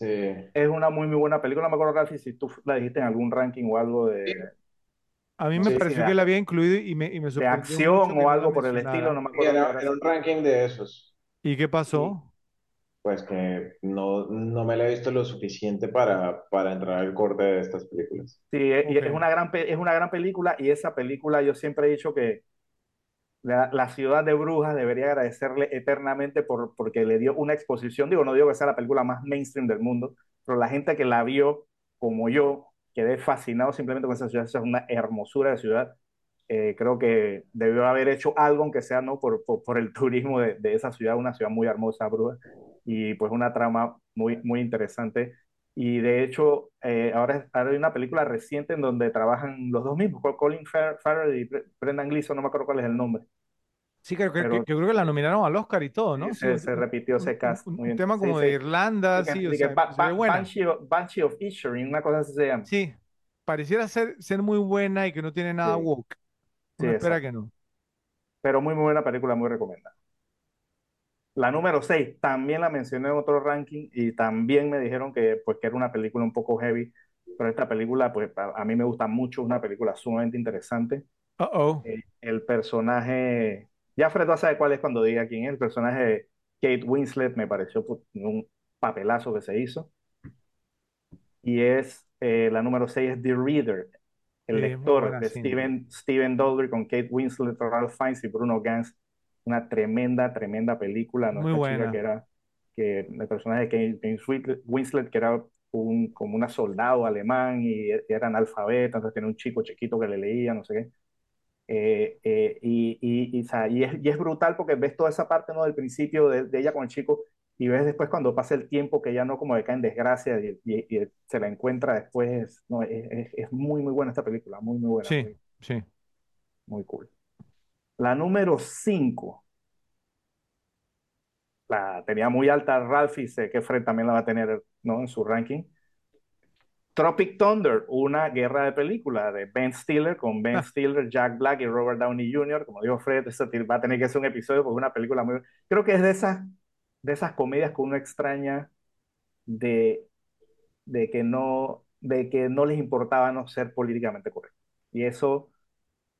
Sí. Es una muy, muy buena película. No me acuerdo, Ralphie, si tú la dijiste en algún ranking o algo de... A mí No me pareció que la había incluido y me, y me de acción o algo por el estilo, no me acuerdo era, un ranking de esos. ¿Y qué pasó? pues que no, no me la he visto lo suficiente para, para entrar al corte de estas películas. Sí, e- y Ok. es una gran, es una gran película y esa película yo siempre he dicho que la, la ciudad de Brujas debería agradecerle eternamente por, porque le dio una exposición. Digo, no digo que sea la película más mainstream del mundo, pero la gente que la vio, como yo, quedé fascinado simplemente con esa ciudad. Esa es una hermosura de ciudad. Eh, creo que debió haber hecho algo, aunque sea no por, por, por el turismo de, de, esa ciudad, una ciudad muy hermosa, Brujas, y pues una trama muy, muy interesante. Y de hecho, eh, ahora, ahora, hay una película reciente en donde trabajan los dos mismos, Colin Farrell y Brendan Gleeson, no me acuerdo cuál es el nombre. Sí, creo que, Pero, yo creo que la nominaron al Oscar y todo, ¿no? Sí, se, un, se, repitió ese cast. un, tema sí, como sí. de Irlanda, sí, o sea, ba. Banshee, of, Banshee of una cosa así se llama. Sí, pareciera ser, ser muy buena y que no tiene nada Sí, woke. sí, Uno espera que no. Pero muy, muy buena película, muy recomendada. La número 6, también la mencioné en otro ranking y también me dijeron que, pues, que era una película un poco heavy, pero esta película, pues, a, mí me gusta mucho, una película sumamente interesante. Uh oh. Eh, el personaje, ya Fred va a saber cuál es cuando diga quién es, el personaje de Kate Winslet me pareció pues, un papelazo que se hizo. Y es, eh, la número 6 es The Reader, el Sí, lector de. Steven, Steven Daldry con Kate Winslet, Ralph Fiennes y Bruno Gans. Una tremenda, tremenda película, ¿no? Muy Esta chica buena. que era, que el personaje de Kate Winslet, que era un, como una soldado alemán y era analfabeta, entonces tenía un chico chiquito que le leía, no sé qué. Eh, eh, y, y, y, o sea, y, es, y, es, brutal porque ves toda esa parte ¿no? del principio de, de, ella con el chico y ves después cuando pasa el tiempo que ella no como que cae en desgracia y, se la encuentra después. No, es, es, es, muy, muy buena esta película, muy, muy buena. Sí, muy, sí. muy cool. La número 5. La tenía muy alta Ralph y sé que Fred también la va a tener ¿no? en su ranking. Tropic Thunder, una guerra de películas de Ben Stiller con Ben Ah. Stiller, Jack Black y Robert Downey Jr. Como dijo Fred, eso va a tener que ser un episodio porque es una película muy... Creo que es de esas, de esas comedias que uno extraña de, de, que no, de que no les importaba no ser políticamente correcto. Y eso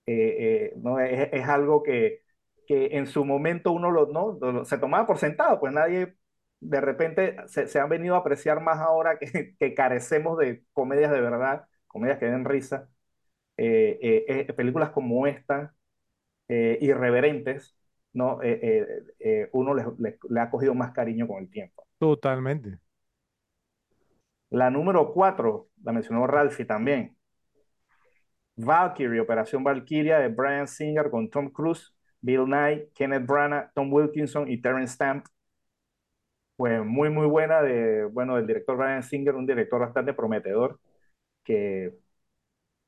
eh, eh, no es, es, algo que, que en su momento uno lo, ¿no? Se tomaba por sentado, pues nadie de repente se, se, han venido a apreciar más ahora que, que, carecemos de comedias de verdad, comedias que den risa, eh, películas como esta, irreverentes, ¿no? Uno le, le, le, ha cogido más cariño con el tiempo. Totalmente. La número cuatro, la mencionó Ralphie también. Valkyrie, Operación Valkyria de Brian Singer con Tom Cruise, Bill Nye, Kenneth Branagh, Tom Wilkinson y Terrence Stamp pues muy muy buena de bueno del director Brian Singer un director bastante prometedor que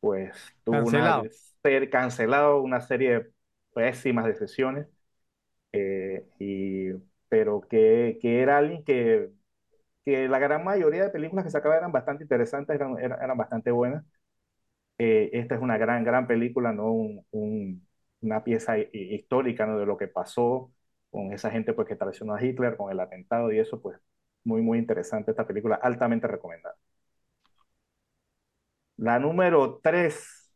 pues tuvo cancelado. una serie cancelado una serie de pésimas decisiones eh, y pero que, que, era alguien que que la gran mayoría de películas que sacaba eran bastante interesantes eran, eran, eran bastante buenas eh, esta es una gran gran película no un, un, una pieza histórica ¿no? de lo que pasó con esa gente pues que traicionó a Hitler, con el atentado y eso, pues muy, muy interesante esta película, altamente recomendada. La número 3,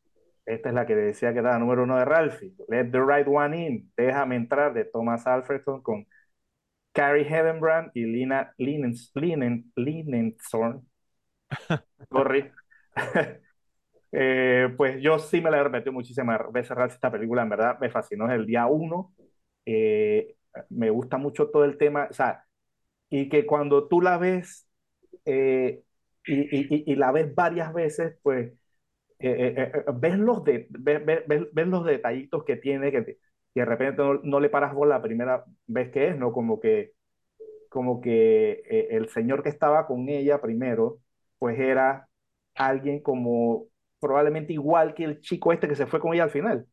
esta es la que decía que era la número 1 de Ralphie, Let the Right One In, Déjame Entrar, de Thomas Alfredson con Carrie Hedenbrand y Lina Linensorn. Sorry. eh, pues yo sí me la he repetido muchísimas veces, esta película en verdad me fascinó desde el día 1. Eh, me gusta mucho todo el tema, o sea, y que cuando tú la ves eh, y, y, y, la ves varias veces, pues eh, eh, ves, los de, ves, ves, ves, los detallitos que tiene, que, que de repente no, no, le paras bola la primera vez que es, ¿no? Como que, como que el señor que estaba con ella primero, pues era alguien como probablemente igual que el chico este que se fue con ella al final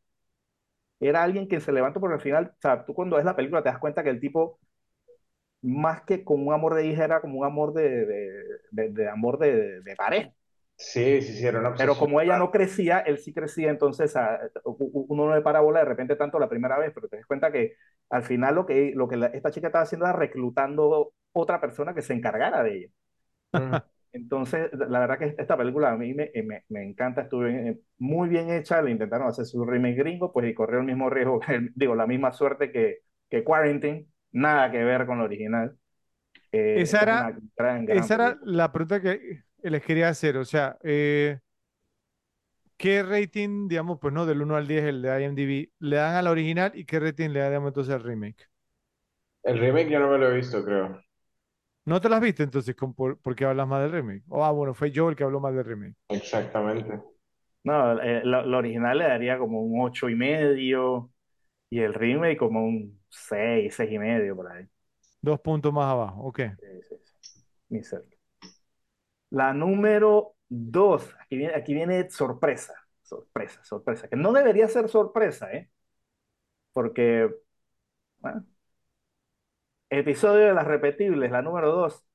era alguien que se levantó porque al final, o sea, tú cuando ves la película te das cuenta que el tipo, más que con un amor de hija, era como un amor de, de, de, de amor de, de, pareja. Sí, sí, sí, era una Pero como ella no crecía, él sí crecía, entonces a, uno no le para bola de repente tanto la primera vez, pero te das cuenta que al final lo que, lo que la, esta chica estaba haciendo era reclutando otra persona que se encargara de ella. Entonces, la verdad que esta película a mí me, me, me encanta, estuvo muy bien hecha, le intentaron hacer su remake gringo, pues y corrió el mismo riesgo, que- digo, la misma suerte que, que Quarantine, nada que ver con la original. Eh, Esa es era, una gran, gran esa era la pregunta que les quería hacer. O sea, eh, ¿qué rating, digamos, pues no, del uno al 10 el de IMDb, le dan a la original y qué rating le dan, digamos, entonces al remake? El remake yo no me lo he visto, creo. ¿No te las viste entonces? ¿Con por, por qué hablas más del remake? Oh, ah, bueno, fue yo el que habló más del remake. Exactamente. No, eh, la original le daría como un ocho y medio y el remake como un seis, seis y medio por ahí. Dos puntos más abajo, ok. Sí, sí, sí. Ni cerca. La número dos, aquí viene, aquí viene sorpresa, sorpresa, sorpresa, que no debería ser sorpresa, ¿eh? Porque, bueno, episodio de las repetibles, la número dos,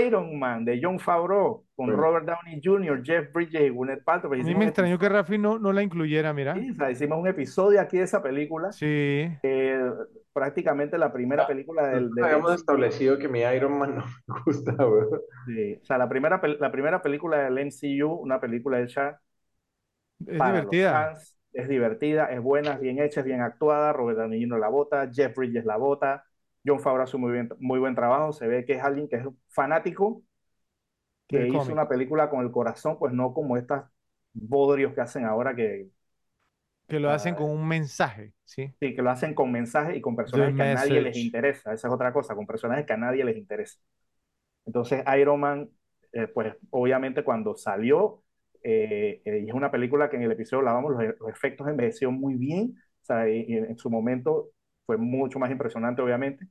Iron Man de John Favreau con Sí. Robert Downey Jr., Jeff Bridges y Gwyneth Paltrow. A mí hicimos me un extrañó que episodio- Rafi no, no la incluyera, mira. sí, o sea, hicimos un episodio aquí de esa película, Sí, eh, prácticamente la primera película del, Nosotros del habíamos MCU. establecido que mi Iron Man no me gusta, weón. Sí, o sea, la primera, la primera película del MCU, una película hecha es para divertida. los fans, es divertida, es buena, es bien hecha, es bien actuada, Robert Downey Jr. la bota, Jeff Bridges la bota, John Favreau hace muy bien, muy buen trabajo, se ve que es alguien que es fanático, que Del hizo cómic. una película con el corazón, pues no como estas bodrios que hacen ahora que, Que lo hacen ah, con un mensaje, ¿sí? sí, que lo hacen con mensajes y con The personajes que a nadie les message. interesa, esa es otra cosa, con personajes que a nadie les interesa. Entonces, Iron Man, eh, pues obviamente cuando salió, eh, eh, y es una película que en el episodio hablábamos, los, los efectos envejecieron muy bien, o sea, y en su momento fue mucho más impresionante, obviamente,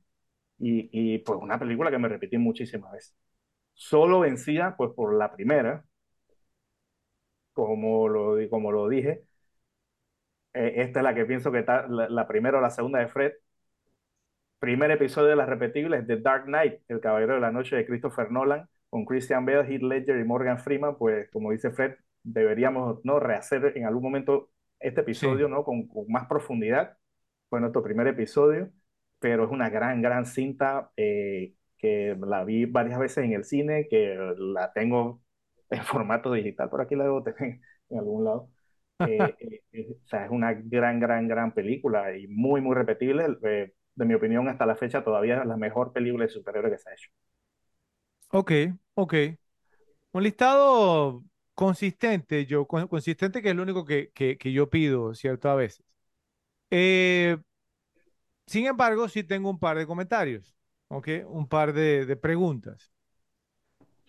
y, y pues una película que me repetí muchísimas veces. Solo vencida, pues por la primera, como lo, como lo dije, eh, esta es la que pienso que está, la, la primera o la segunda de Fred, primer episodio de las repetibles The Dark Knight, El Caballero de la Noche de Christopher Nolan, con Christian Bale, Heath Ledger y Morgan Freeman, pues como dice Fred, deberíamos ¿no? rehacer en algún momento este episodio ¿no? con, con más profundidad. Fue nuestro primer episodio, pero es una gran, gran cinta eh, que la vi varias veces en el cine, que la tengo en formato digital, por aquí la debo tener en algún lado. Eh, eh, eh, o sea, es una gran, gran, gran película y muy, muy repetible. Eh, de mi opinión, hasta la fecha todavía es la mejor película de superhéroes que se ha hecho. Ok, ok. Un listado consistente, yo, con- consistente que es lo único que, que, que yo pido, ¿cierto? A veces. Eh, sin embargo, sí tengo un par de comentarios. Un par de, preguntas.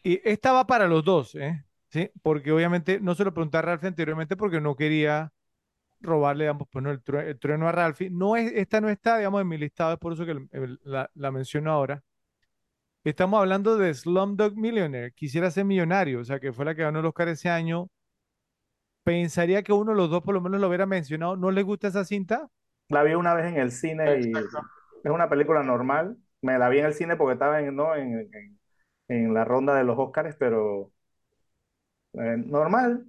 Y esta va para los dos, ¿eh? ¿Sí? Porque obviamente no se lo pregunté a Ralph anteriormente porque no quería robarle, digamos, pues, no, el, true- el trueno a Ralphie. No es, esta no está, digamos, en mi listado, es por eso que la, la menciono ahora. Estamos hablando de Slumdog Millionaire, quisiera ser millonario, o sea, que fue la que ganó el Oscar ese año. Pensaría que uno de los dos por lo menos lo hubiera mencionado. ¿No les gusta esa cinta? La vi una vez en el cine y Exacto. es una película normal. Me la vi en el cine porque estaba en, ¿no? en, en- en la ronda de los Oscars, pero eh, normal.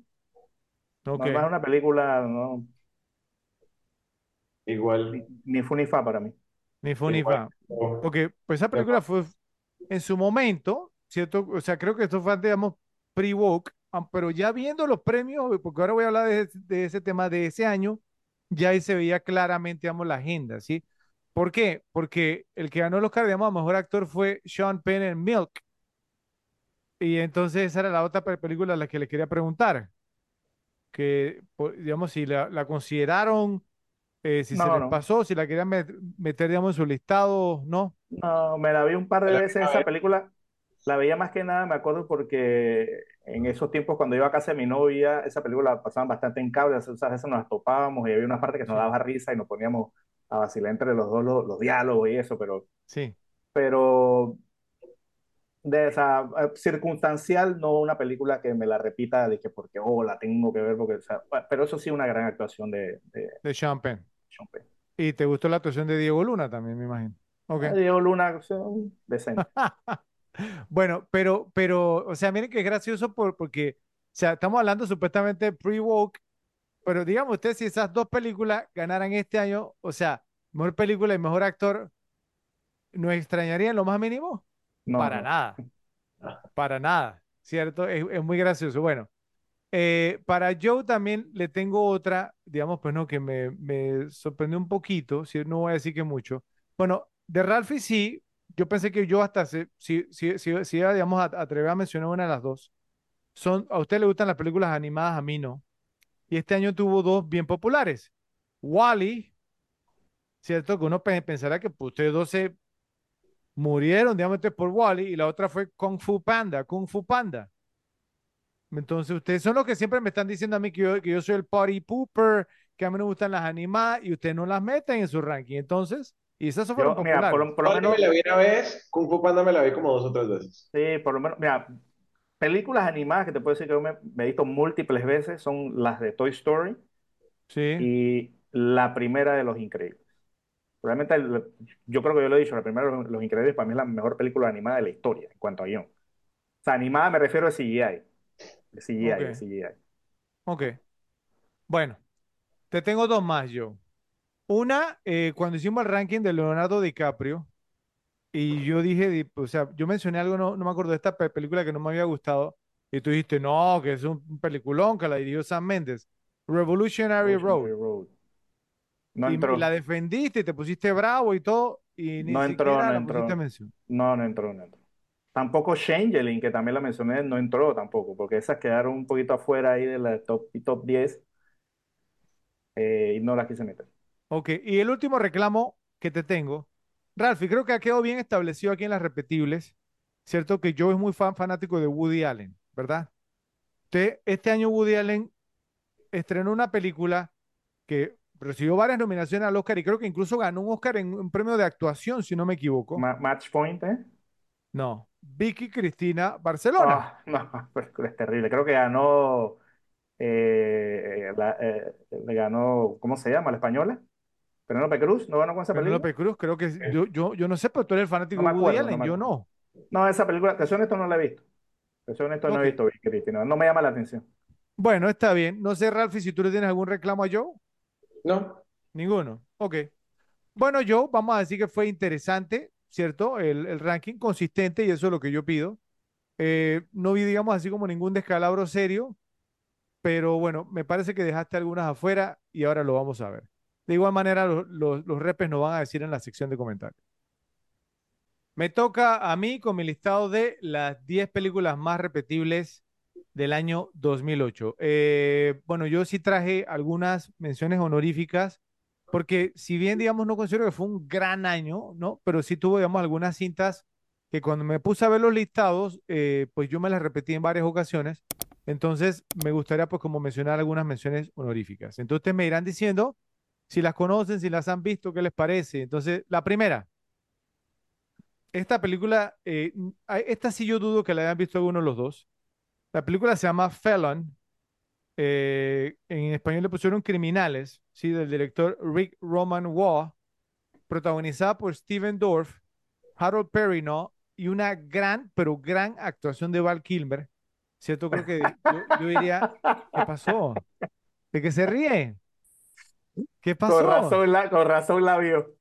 Ok, Normal es una película, ¿no? Igual, Ni, ni fu ni fa para mí. ni fu ni igual. fa. Porque pues esa película fue en su momento, ¿cierto? O sea, creo que esto fue, digamos, pre-woke, pero ya viendo los premios, porque ahora voy a hablar de, de ese tema de ese año, ya ahí se veía claramente, digamos, la agenda, ¿sí? ¿Por qué? Porque el que ganó el Oscar, digamos, a mejor actor fue Sean Penn en Milk. Y entonces esa era la otra pe- película a la que le quería preguntar, que, digamos, si la, la consideraron, eh, si se No, les no. pasó, si la querían met- meter, digamos, en su listado, ¿no? No, me la vi un par de La veces esa película. La veía más que nada, me acuerdo, porque en esos tiempos cuando iba a casa de mi novia, esa película la pasaban bastante en cable, o sea, a veces nos las topábamos y había una parte que nos daba risa y nos poníamos a vacilar entre los dos los, los diálogos y eso, pero, Sí. pero de esa eh, circunstancial, no una película que me la repita de que porque, oh, la tengo que ver, porque, o sea, pero eso sí, una gran actuación de, de de Sean Penn. Sean Penn. Y te gustó la actuación de Diego Luna también, me imagino. Ok. Diego Luna, decente. Bueno, pero, pero, o sea, miren que es gracioso por, porque, o sea, estamos hablando supuestamente de pre-woke, pero digamos usted, si esas dos películas ganaran este año, o sea, mejor película y mejor actor, ¿nos extrañarían lo más mínimo? No, Para no. nada, para nada. ¿cierto? Es, es muy gracioso. Bueno, eh, para Joe también le tengo otra, digamos, pues no, que me, me sorprendió un poquito, si no voy a decir que mucho. Bueno, de Ralphie sí, yo pensé que yo hasta si, si, si, si digamos, atrever a mencionar una de las dos. Son, a usted le gustan las películas animadas, a mí no. Y este año tuvo dos bien populares. Wally, ¿cierto? Que uno pe- pensará que pues, ustedes dos se murieron, digamos, por Wally, y la otra fue Kung Fu Panda, Kung Fu Panda. Entonces, ustedes son los que siempre me están diciendo a mí que yo, que yo soy el party pooper, que a mí me gustan las animadas, y ustedes no las meten en su ranking. Entonces, y esas fueron Yo, mira, por, por lo menos, me la vi una vez, Kung Fu Panda me la vi como dos o tres veces. sí, por lo menos, mira, películas animadas que te puedo decir que yo me, me he visto múltiples veces son las de Toy Story Sí, y la primera de Los Increíbles. Realmente, el- yo creo que yo lo he dicho, la primera de Los, Increíbles para mí es la mejor película animada de la historia en cuanto a guion. O sea, animada me refiero a CGI, de CGI, Ok. de CGI. ok. Bueno, te tengo dos más, yo. Una, eh, cuando hicimos el ranking de Leonardo DiCaprio, y yo dije, di- o sea, yo mencioné algo, no, no me acuerdo de esta pe- película que no me había gustado, y tú dijiste, no, que es un peliculón, que la dirigió Sam Mendes. Revolutionary Road. Revolutionary Road. No Y, entró, la defendiste, te pusiste bravo y todo, y ni no entró, siquiera no la entró. pusiste mención. No, no entró, no entró. Tampoco Changeling, que también la mencioné, no entró tampoco, porque esas quedaron un poquito afuera ahí de la top, top 10 eh, y no las quise meter. Ok, y el último reclamo que te tengo, Ralph, y creo que ha quedado bien establecido aquí en las repetibles, ¿cierto? Que yo es muy fan, fanático de Woody Allen, ¿verdad? Usted, este año Woody Allen estrenó una película que recibió varias nominaciones al Oscar y creo que incluso ganó un Oscar en un premio de actuación, si no me equivoco. Ma- Match Point, ¿eh? No, Vicky Cristina Barcelona. Ah, no, pero es terrible. Creo que ganó, eh, la- eh, le ganó, ¿cómo se llama? ¿La española? Penélope Cruz, ¿no ganó con esa película? Penélope Cruz, creo que yo, yo, yo no sé, pero tú eres fanático No de me Woody acuerdo, Allen, yo no. No, esa película, te soy honesto, no la he visto. Te soy honesto, no he visto, Cristina. No me llama la atención. Bueno, está bien. No sé, Ralphie, si tú le tienes algún reclamo a Joe. No, Ninguno. Ok. Bueno, Joe, vamos a decir que fue interesante, ¿cierto? El, el ranking consistente y eso es lo que yo pido. Eh, no vi, digamos, así como ningún descalabro serio, pero bueno, me parece que dejaste algunas afuera y ahora lo vamos a ver. De igual manera, los, repes nos van a decir en la sección de comentarios. Me toca a mí con mi listado de las 10 películas más repetibles del año 2008. Eh, bueno, yo sí traje algunas menciones honoríficas, porque si bien, digamos, no considero que fue un gran año, ¿no? Pero sí tuvo, digamos, algunas cintas que cuando me puse a ver los listados, eh, pues yo me las repetí en varias ocasiones. Entonces, me gustaría, pues, como mencionar algunas menciones honoríficas. Entonces, me irán diciendo si las conocen, si las han visto, qué les parece. Entonces, la primera. Esta película, eh, esta sí yo dudo que la hayan visto alguno de los dos. La película se llama Felon. eh, en español le pusieron Criminales, ¿sí? Del director Rick Roman Waugh, protagonizada por Steven Dorff, Harold Perrineau y una gran, pero gran actuación de Val Kilmer. ¿Cierto? Creo que yo, yo diría, ¿qué pasó? ¿De qué se ríe? ¿Qué Con pasó? razón la, con razón la vio.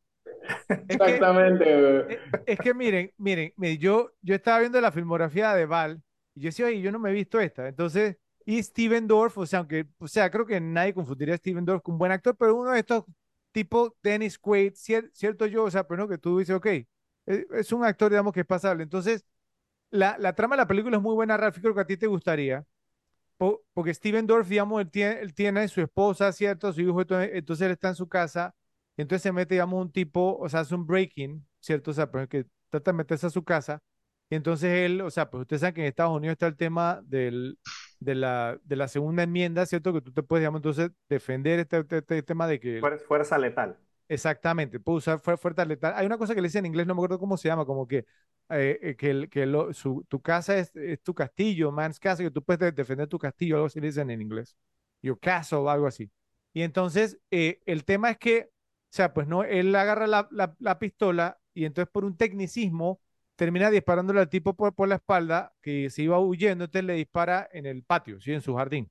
Es que, exactamente. eh, es que miren, miren, miren, yo, yo estaba viendo la filmografía de Val y yo decía, oye, yo no me he visto esta. Entonces, y Steven Dorff, o sea, aunque, o sea, creo que nadie confundiría a Steven Dorff con un buen actor, pero uno de estos tipo Dennis Quaid, cier- cierto yo, o sea, pero no, que tú dices, ok, es, es un actor, digamos, que es pasable. Entonces, la, la trama de la película es muy buena, Ralph, y creo que a ti te gustaría, po- porque Steven Dorff, digamos, él tiene, él tiene su esposa, ¿cierto? Su hijo, entonces, él está en su casa, y entonces se mete, digamos, un tipo, o sea, hace un break-in, ¿cierto? O sea, pues, que trata de meterse a su casa, y entonces él, o sea, pues ustedes saben que en Estados Unidos está el tema del, de, la, de la segunda enmienda, ¿cierto? Que tú te puedes, digamos, entonces defender este, este- este tema de que Fuer- Fuerza letal. Exactamente, puedo usar fuer- fuerza letal. Hay una cosa que le dicen en inglés, no me acuerdo cómo se llama, como que, eh, eh, que, tu casa es, tu castillo, man's castle, que tú puedes de- defender tu castillo, algo así dicen en inglés. Your castle, algo así. Y entonces, eh, el tema es que, o sea, pues no, él agarra la, la- la pistola y entonces por un tecnicismo termina disparándole al tipo por, la espalda que se iba huyendo, entonces le dispara en el patio, ¿sí? En su jardín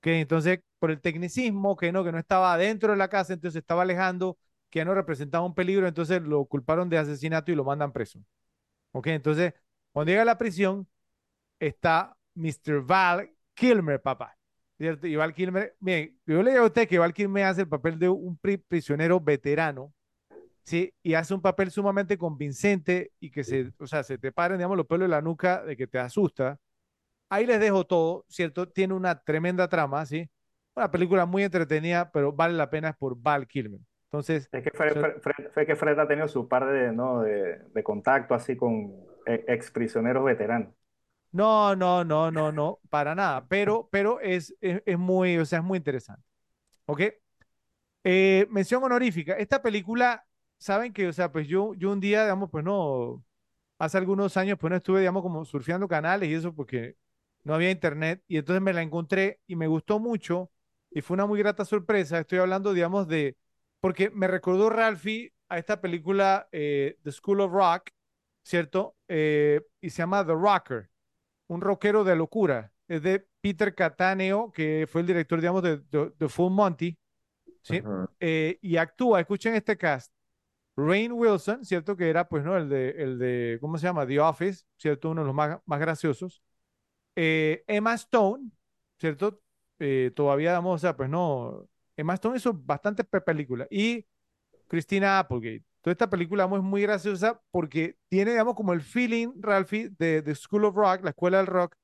que entonces por el tecnicismo, que no, que no estaba dentro de la casa, entonces estaba alejando, que no representaba un peligro, entonces lo culparon de asesinato y lo mandan preso. ¿Ok? Entonces, cuando llega a la prisión, está Mr. Val Kilmer, papá. ¿Cierto? Y Val Kilmer, bien, yo le digo a usted que Val Kilmer hace el papel de un prisionero veterano, ¿sí? Y hace un papel sumamente convincente y que se, o sea, se te paren, digamos, los pelos de la nuca de que te asusta. Ahí les dejo todo, ¿cierto? Tiene una tremenda trama, ¿sí? Una película muy entretenida, pero vale la pena por Val Kilmer. Entonces, es que fue, que Fred ha tenido su par de, ¿no? de, de contacto así con e, ex prisioneros veteranos. No, no, no, no, no, para nada, pero, pero es, es, muy, o sea, es muy interesante. ¿Ok? Eh, mención honorífica. Esta película, saben que, o sea, pues yo, yo un día, digamos, pues no, hace algunos años, pues no estuve, digamos, como surfeando canales y eso porque no había internet y entonces me la encontré y me gustó mucho y fue una muy grata sorpresa. Estoy hablando, digamos, de, porque me recordó Ralphie a esta película eh, The School of Rock, ¿cierto? Eh, y se llama The Rocker, un rockero de locura. Es de Peter Cataneo, que fue el director, digamos, de, The Full Monty, ¿sí? Eh, y actúa, escuchen este cast. Rain Wilson, ¿cierto? Que era, pues, ¿no? El de, el de ¿cómo se llama? The Office, ¿cierto? Uno de los más, más graciosos. Emma Stone, ¿cierto? todavía, o sea, pues no, Emma Stone hizo bastantes películas. Y Christina Applegate. Toda esta película es muy graciosa porque tiene, digamos, como el feeling, Ralphie, de, The School of Rock, la escuela del rock,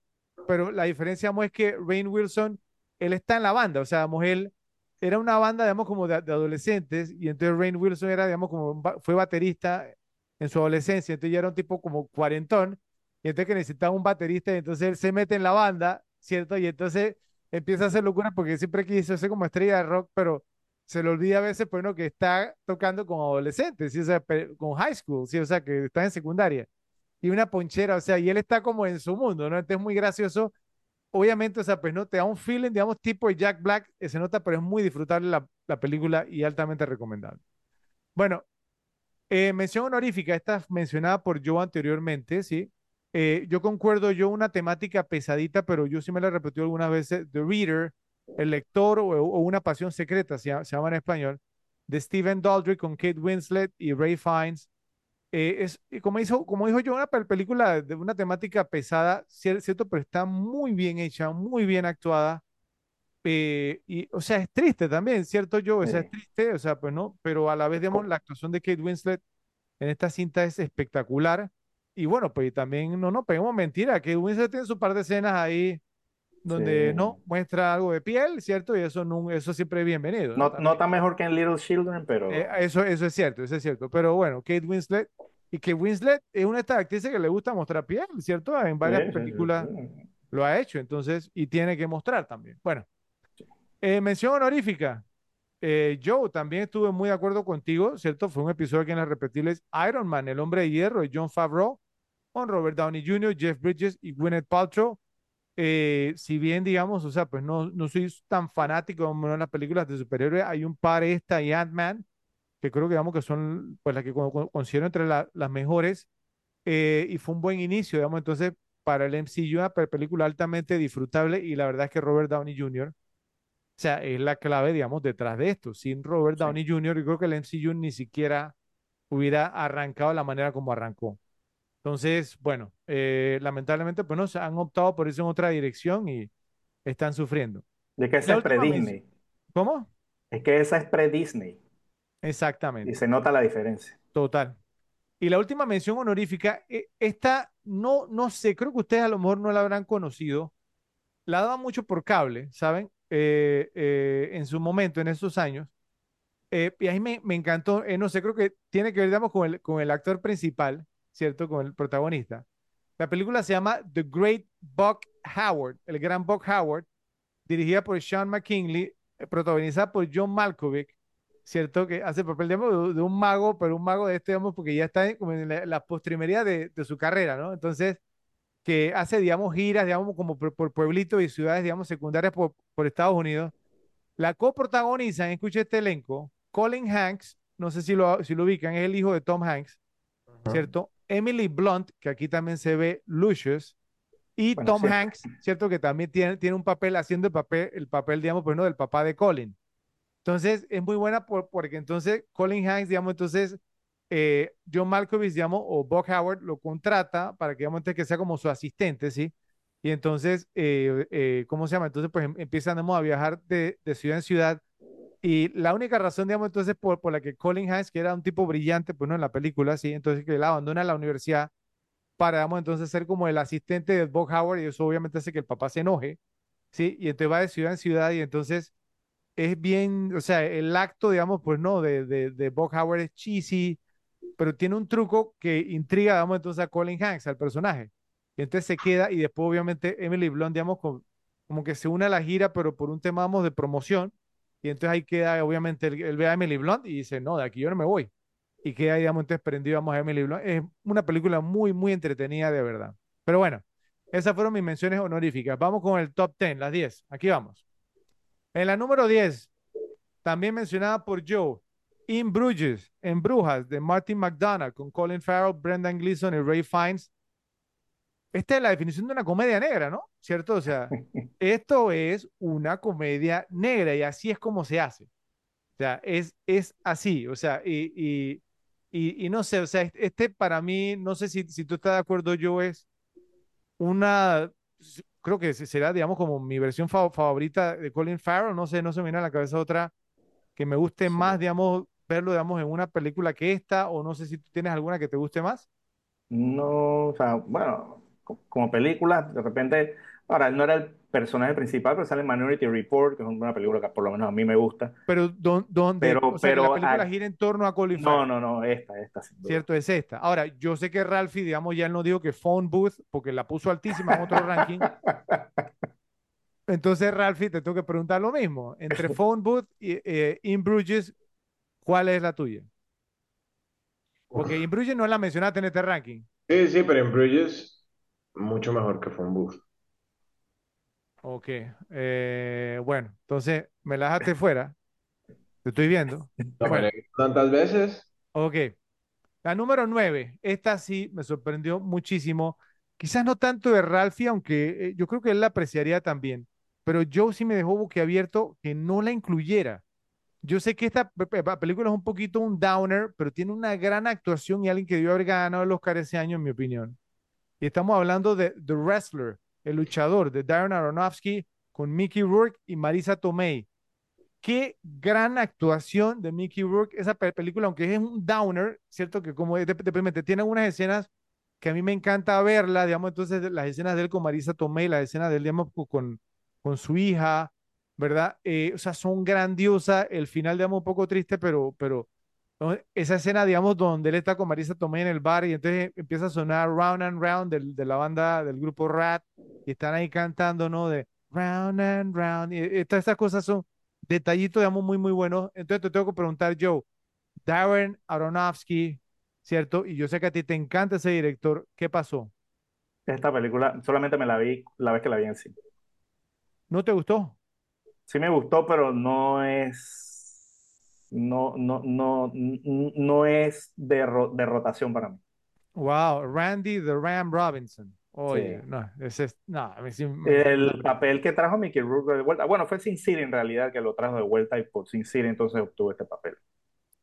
pero la diferencia, digamos, es que Rain Wilson, él está en la banda, o sea, digamos, él era una banda, digamos, como de, adolescentes, y entonces Rain Wilson era, digamos, como, fue baterista en su adolescencia, entonces ya era un tipo como cuarentón, y entonces que necesitaba un baterista, y entonces él se mete en la banda, ¿cierto? Y entonces empieza a hacer locura porque siempre quiso ser como estrella de rock, pero se le olvida a veces, pues, que está tocando con adolescentes, ¿sí? o sea, con high school, ¿sí? o sea, que está en secundaria. Y una ponchera, o sea, y él está como en su mundo, ¿no? Entonces es muy gracioso. Obviamente, o sea, pues no te da un feeling, digamos, tipo de Jack Black, se nota, pero es muy disfrutable la, la película y altamente recomendable. Bueno, eh, mención honorífica, esta mencionada por yo anteriormente, ¿sí? Eh, yo concuerdo, yo una temática pesadita, pero yo sí me la repetí algunas veces, The Reader, el lector o, una pasión secreta, se, llama en español, de Stephen Daldry con Kate Winslet y Ray Fiennes. Eh, es, como, hizo, como dijo yo, una película de una temática pesada, cierto, pero está muy bien hecha, muy bien actuada. Eh, y, o sea, es triste también, ¿cierto, yo? O sea, es triste, o sea, pues no, pero a la vez, digamos, la actuación de Kate Winslet en esta cinta es espectacular. Y bueno, pues también no nos peguemos mentira, que Winslet tiene su par de escenas ahí donde no muestra algo de piel, ¿cierto? Y eso, no, eso siempre es bienvenido. No, no, tan mejor que en Little Children, pero... Eh, eso, eso es cierto, eso es cierto. Pero bueno, Kate Winslet, y Kate Winslet es una de estas actrices que le gusta mostrar piel, ¿cierto? En varias películas lo ha hecho, entonces, y tiene que mostrar también. Bueno, eh, mención honorífica. Eh, Joe, también estuve muy de acuerdo contigo, ¿cierto? Fue un episodio que en las repetibles Iron Man, el hombre de hierro, de John Favreau, con Robert Downey Jr., Jeff Bridges y Gwyneth Paltrow. Eh, si bien, digamos, o sea, pues no, no soy tan fanático de las películas de superhéroes, hay un par esta y Ant-Man, que creo que digamos que son pues las que considero entre las mejores, eh, y fue un buen inicio, digamos, entonces para el MCU, una película altamente disfrutable, y la verdad es que Robert Downey Jr., o sea, es la clave, digamos, detrás de esto. Sin Robert Downey Jr., yo creo que el MCU ni siquiera hubiera arrancado de la manera como arrancó. Entonces, bueno, eh, lamentablemente, pues no, se han optado por irse en otra dirección y están sufriendo. De que esa es pre-Disney. ¿Cómo? Es que esa es pre-Disney. Exactamente. Y se nota la diferencia. Total. Y la última mención honorífica, e, esta no, no sé, creo que ustedes a lo mejor no la habrán conocido. La daba mucho por cable, ¿saben? Eh, eh, en su momento, en esos años. y ahí me, me encantó, no sé, creo que tiene que ver, digamos, con el, con el actor principal, ¿cierto? Con el protagonista. La película se llama The Great Buck Howard, el gran Buck Howard, dirigida por Sean McKinley, eh, protagonizada por John Malkovich, ¿cierto? Que hace papel de, un mago, pero un mago de este, digamos, porque ya está en, la, postrimería de, su carrera, ¿no? Entonces, que hace, digamos, giras, digamos, como por, pueblitos y ciudades, digamos, secundarias por, Estados Unidos. La coprotagonizan, escucha este elenco, Colin Hanks, no sé si lo, si lo ubican, es el hijo de Tom Hanks, ¿cierto? Emily Blunt, que aquí también se ve Lucius, y Tom Hanks, ¿cierto? Que también tiene, tiene un papel haciendo el papel, el papel, digamos, pues, del papá de Colin. Entonces, es muy buena porque entonces Colin Hanks, digamos, entonces John Malkovich, digamos, o Bob Howard lo contrata para que, digamos, que sea como su asistente, ¿sí? Y entonces, eh, eh, ¿cómo se llama? Entonces, pues em- empiezan a viajar de, de ciudad en ciudad. Y la única razón, digamos, entonces, por, por la que Colin Hanks, que era un tipo brillante, pues no en la película, sí, entonces que él abandona la universidad para, digamos, entonces ser como el asistente de Bob Howard y eso obviamente hace que el papá se enoje, ¿sí? Y entonces va de ciudad en ciudad y entonces es bien, o sea, el acto, digamos, pues no, de, de, de Bob Howard es cheesy, pero tiene un truco que intriga, digamos, entonces a Colin Hanks, al personaje. Y entonces se queda y después obviamente Emily Blunt, digamos, con- como que se une a la gira, pero por un tema, vamos, de promoción. Y entonces ahí queda, obviamente, él, él ve a Emily Blunt y dice, no, de aquí yo no me voy. Y queda, digamos, entonces prendido, vamos, a Emily Blunt. Es una película muy, muy entretenida, de verdad. Pero bueno, esas fueron mis menciones honoríficas. Vamos con el top 10, las 10. Aquí vamos. En la número 10, también mencionada por Joe, In Bruges, en Brujas, de Martin McDonagh, con Colin Farrell, Brendan Gleeson y Ray Fiennes. Esta es la definición de una comedia negra, ¿no? ¿Cierto? O sea, esto es una comedia negra y así es como se hace. O sea, es, es así. O sea, y, y, y, y no sé, o sea, este para mí, no sé si, si tú estás de acuerdo, Joe, es una, creo que será, digamos, como mi versión fa- favorita de Colin Farrell. No sé, no se me viene a la cabeza otra que me guste Sí. más, digamos, verlo, digamos, en una película que esta, o no sé si tú tienes alguna que te guste más. No, o sea, bueno, como película, de repente, ahora él no era el personaje principal, pero sale Minority Report, que es una película que por lo menos a mí me gusta. Pero donde, Pero- o sea, que la pero, película ah, gira en torno a Colin No, Farrell. no, no, esta, esta, sin duda. Cierto, es esta. Ahora, yo sé que Ralphie, digamos, ya él no dijo que Phone Booth, porque la puso altísima en otro ranking. Entonces, Ralphie, te tengo que preguntar lo mismo. Entre Phone Booth y eh, In Bruges, ¿cuál es la tuya? Porque In Bruges no la mencionaste en este ranking. Sí, sí, pero en Bridges, mucho mejor que Booth. Ok. eh, bueno, entonces me la dejaste fuera. Te estoy viendo. No, Bueno. tantas veces. Ok. La número 9. Esta sí me sorprendió muchísimo. Quizás no tanto de Ralphie, aunque eh, yo creo que él la apreciaría también. Pero Joe sí me dejó boquiabierto que no la incluyera. Yo sé que esta pe- pe- película es un poquito un downer, pero tiene una gran actuación y alguien que debió haber ganado el Oscar ese año, en mi opinión. Y estamos hablando de The Wrestler, el luchador de Darren Aronofsky con Mickey Rourke y Marisa Tomei. Qué gran actuación de Mickey Rourke. Esa pe- película, aunque es un downer, cierto que como deprimente, tiene unas escenas que a mí me encanta verla, digamos, entonces las escenas de él con Marisa Tomei, las escenas de él, digamos, co- con, con su hija, ¿verdad? Eh, o sea, son grandiosas. El final, digamos, un poco triste, pero, pero. Esa escena, digamos, donde él está con Marisa Tomei en el bar y entonces empieza a sonar Round and Round del- de la banda del grupo Rat y están ahí cantando, ¿no? De Round and Round. Y, y todas estas cosas son detallitos, digamos, muy, muy buenos. Entonces te tengo que preguntar, Joe, Darren Aronofsky, ¿cierto? Y yo sé que a ti te encanta ese director. ¿Qué pasó? Esta película solamente me la vi la vez que la vi en cine. ¿No te gustó? Sí me gustó, pero no es, no, no, no, no es de, ro- de rotación para mí. Wow, Randy the Ram Robinson. Oye, Sí. no, ese es, no, sí El papel que trajo Mickey Rourke de vuelta, bueno, fue Sin City en realidad que lo trajo de vuelta y por Sin City entonces obtuvo este papel.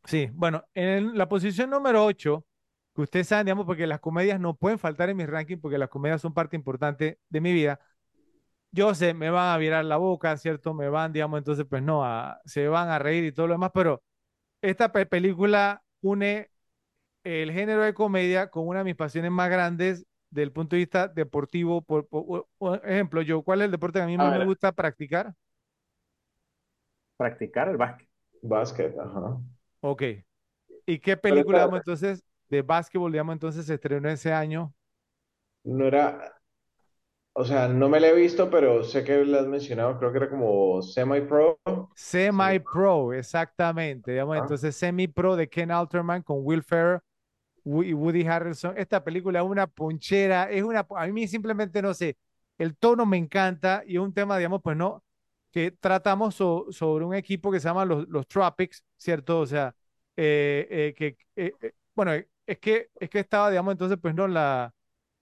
Sí, bueno, en la posición número 8, que ustedes saben, digamos, porque las comedias no pueden faltar en mis rankings, porque las comedias son parte importante de mi vida. Yo sé, me van a virar la boca, ¿cierto? Me van, digamos, entonces, pues no, a- se van a reír y todo lo demás, pero esta pe- película une el género de comedia con una de mis pasiones más grandes del punto de vista deportivo. Por, por- por ejemplo, yo, ¿cuál es el deporte que a mí A más me gusta practicar? Practicar el básquet. Básquet, ajá. Ok. ¿Y qué película, digamos, entonces, de básquetbol, digamos, entonces se estrenó ese año? No era, o sea, no me la he visto, pero sé que la has mencionado, creo que era como semi-pro. Semi-Pro, exactamente. Digamos, Ah. entonces, Semi-Pro de Ken Alterman con Will Ferrell y Woody Harrelson. Esta película es una ponchera, es una, a mí simplemente no sé, el tono me encanta y es un tema, digamos, pues no, que tratamos so- sobre un equipo que se llama los, los Tropics, ¿cierto? O sea, eh, eh, que, eh, bueno, es que, es que estaba, digamos, entonces, pues no, la,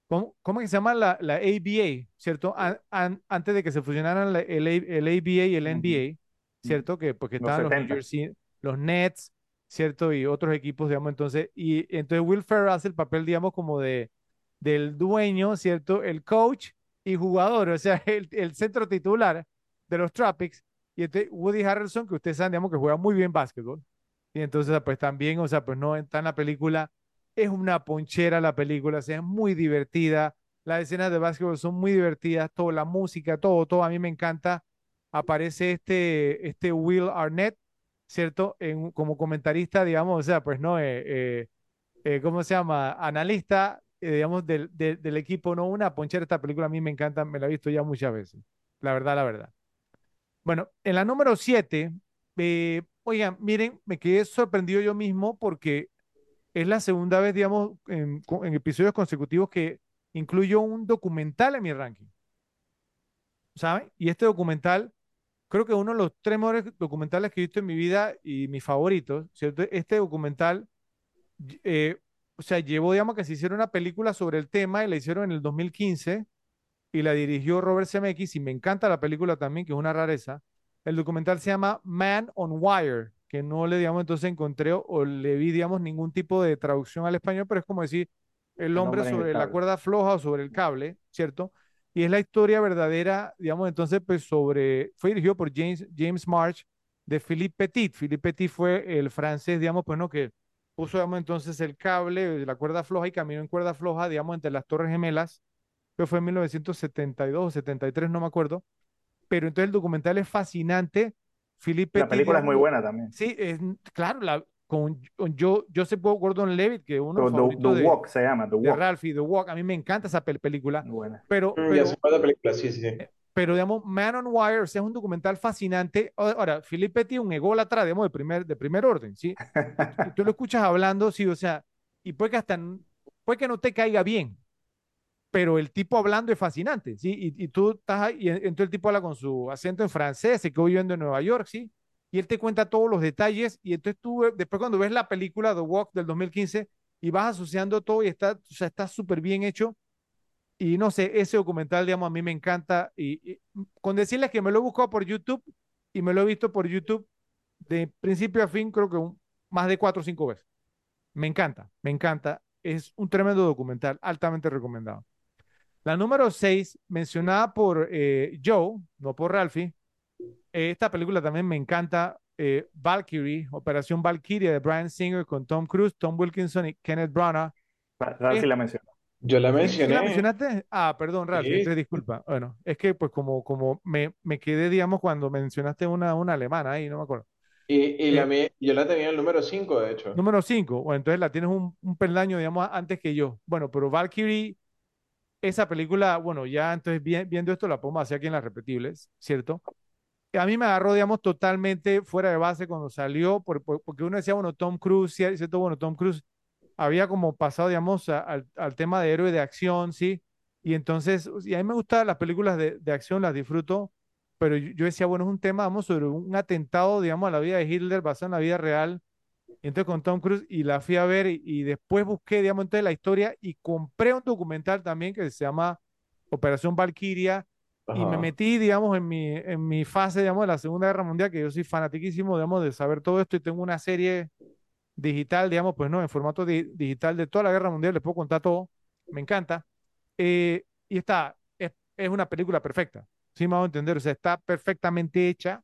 ¿cómo, cómo que se llama la, la ABA, ¿cierto? An- an- antes de que se fusionaran la- el, el ABA y el. NBA, ¿cierto? Que porque estaban los, New 70. Jersey- los Nets, ¿cierto? Y otros equipos, digamos, entonces, y entonces Will Ferrell hace el papel, digamos, como de, del dueño, ¿cierto? El coach y jugador, o sea, el, el centro titular de los Tropics. Y este Woody Harrelson, que ustedes saben, digamos, que juega muy bien básquetbol. Y entonces, pues también, o sea, pues no está en la película. Es una ponchera la película, o sea, es muy divertida. Las escenas de básquetbol son muy divertidas, toda la música, todo, todo. A mí me encanta. Aparece este, este Will Arnett, ¿cierto? Como comentarista, digamos, o sea, pues no, eh, eh, eh, ¿cómo se llama? Analista, eh, digamos, del, del, del equipo, ¿no? Una ponchera esta película a mí me encanta, me la he visto ya muchas veces. La verdad, la verdad. Bueno, en la número 7, eh, oigan, miren, me quedé sorprendido yo mismo porque es la segunda vez, digamos, en, episodios consecutivos que incluyo un documental en mi ranking, ¿saben? Y este documental, creo que uno de los tres mejores documentales que he visto en mi vida y mis favoritos, ¿cierto? Este documental, eh, o sea, llevó, digamos, que se hiciera una película sobre el tema y la hicieron en el 2015 y la dirigió Robert Zemeckis y me encanta la película también, que es una rareza. El documental se llama Man on Wire, que no le, digamos, entonces encontré o, o le vi, digamos, ningún tipo de traducción al español, pero es como decir el hombre el sobre la cuerda floja o sobre el cable, ¿cierto? Y es la historia verdadera, digamos, entonces, pues sobre, fue dirigido por James, James March de Philippe Petit. Philippe Petit fue el francés, digamos, pues no, que puso, digamos, entonces el cable, la cuerda floja y caminó en cuerda floja, digamos, entre las Torres Gemelas que fue en 1972 o 73, no me acuerdo. Pero entonces el documental es fascinante. Philippe La película es muy buena también. Sí, es, claro, la, con, con yo, Joseph Gordon-Levitt, que es uno de The, The de, Walk se llama, The de Walk. Ralphie, The Walk. A mí me encanta esa pel- película, Muy buena. pero, Mm, ya pero, la película, sí, sí, sí. pero digamos, Man on Wire, o sea, es un documental fascinante. Ahora, Philippe Petit es un ególatra, digamos, de primer, de primer orden, ¿sí? Y tú lo escuchas hablando, sí, o sea, y puede que hasta, puede que no te caiga bien, pero el tipo hablando es fascinante, ¿sí? Y, y tú estás ahí, y en- entonces el tipo habla con su acento en francés, se quedó viviendo en Nueva York, ¿sí? Y él te cuenta todos los detalles, y entonces tú, eh, después cuando ves la película The Walk del 2015, y vas asociando todo, y está, o sea, está súper bien hecho, y no sé, ese documental, digamos, a mí me encanta, y, y con decirles que me lo he buscado por YouTube, y me lo he visto por YouTube de principio a fin, creo que un- más de cuatro o cinco veces. Me encanta, me encanta. Es un tremendo documental, altamente recomendado. La número 6, mencionada por eh, Joe, no por Ralphie. eh, esta película también me encanta. eh, Valkyrie, Operación Valkyria de Brian Singer con Tom Cruise, Tom Wilkinson y Kenneth Branagh. Ra- Ralphie la mencionó. Yo la ¿Sí- sí mencioné. la mencionaste? Ah, perdón, Ralphie, Sí. disculpa. Bueno, es que pues como, como me, me quedé, digamos, cuando mencionaste una, una alemana ahí, no me acuerdo. Y, y la Eh, yo la tenía en el número 5, de hecho. Número 5, bueno, entonces la tienes un, un peldaño, digamos, antes que yo. Bueno, pero Valkyrie, esa película, bueno, ya entonces vi- viendo esto la podemos hacer aquí en las repetibles, ¿cierto? A mí me agarró, digamos, totalmente fuera de base cuando salió, por- por- porque uno decía, bueno, Tom Cruise, ¿cierto? Bueno, Tom Cruise había como pasado, digamos, a- al, tema de héroe de acción, ¿sí? Y entonces, y a mí me gustan las películas de, de acción, las disfruto, pero yo, yo decía, bueno, es un tema, vamos, sobre un atentado, digamos, a la vida de Hitler basado en la vida real y entonces con Tom Cruise y la fui a ver y, y después busqué, digamos, entonces la historia y compré un documental también que se llama Operación Valkyria y me metí, digamos, en mi, en mi fase, digamos, de la Segunda Guerra Mundial, que yo soy fanatiquísimo, digamos, de saber todo esto y tengo una serie digital, digamos, pues no, en formato di- digital de toda la Guerra Mundial, les puedo contar todo, me encanta. Eh, y está, es, es una película perfecta, sí me hago entender, o sea, está perfectamente hecha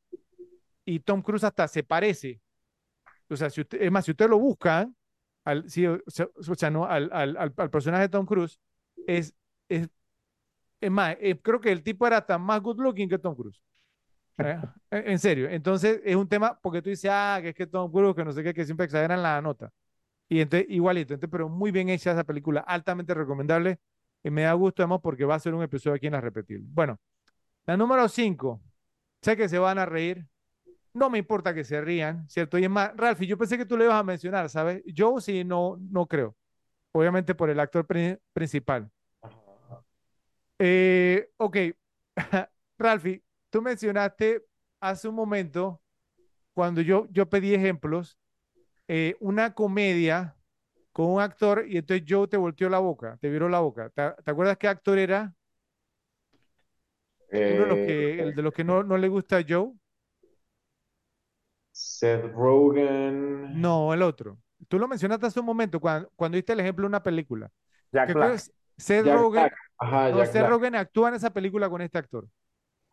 y Tom Cruise hasta se parece o sea, si usted, es más, si usted lo busca, al, o, sea, no, al, al, al, al personaje de Tom Cruise, es, es, es más, eh, creo que el tipo era hasta más good looking que Tom Cruise. ¿eh? En en serio. Entonces, es un tema, porque tú dices, ah, que es que Tom Cruise, que no sé qué, que siempre exageran la nota. Y entonces, igualito, entonces, pero muy bien hecha esa película, altamente recomendable. Y me da gusto, además, porque va a ser un episodio aquí en la repetible. Bueno, la número 5. Sé que se van a reír. No me importa que se rían, ¿cierto? Y es más, Ralphie, yo pensé que tú le ibas a mencionar, ¿sabes? Yo sí, no, no creo. Obviamente por el actor pri- principal. Eh, ok, Ralphie, tú mencionaste hace un momento, cuando yo, yo pedí ejemplos, eh, una comedia con un actor y entonces Joe te volteó la boca, te viró la boca. ¿Te, te acuerdas qué actor era? Uno de los Eh, que, el de los que no, no le gusta a Joe. Seth Rogen. No, el otro. Tú lo mencionaste hace un momento cuando, cuando diste el ejemplo de una película. Jack Black. Seth Jack Rogen. Black. Ajá, No, Jack Seth Black. Rogen actúa en esa película con este actor.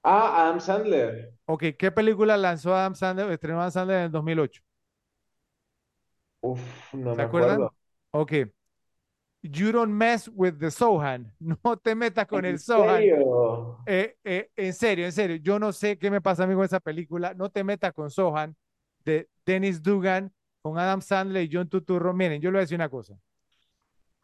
Ah, Adam Sandler. Ok, ¿qué película lanzó Adam Sandler, estrenó Adam Sandler en el 2008? Uf, no ¿Se me acuerdan? acuerdo. Ok. You don't mess with the Sohan. No te metas con ¿En el Sohan. serio? Eh, eh, en serio, en serio. Yo no sé qué me pasa a mí con esa película. No te metas con Sohan de Dennis Dugan, con Adam Sandler y John Turturro. Miren, yo le voy a decir una cosa.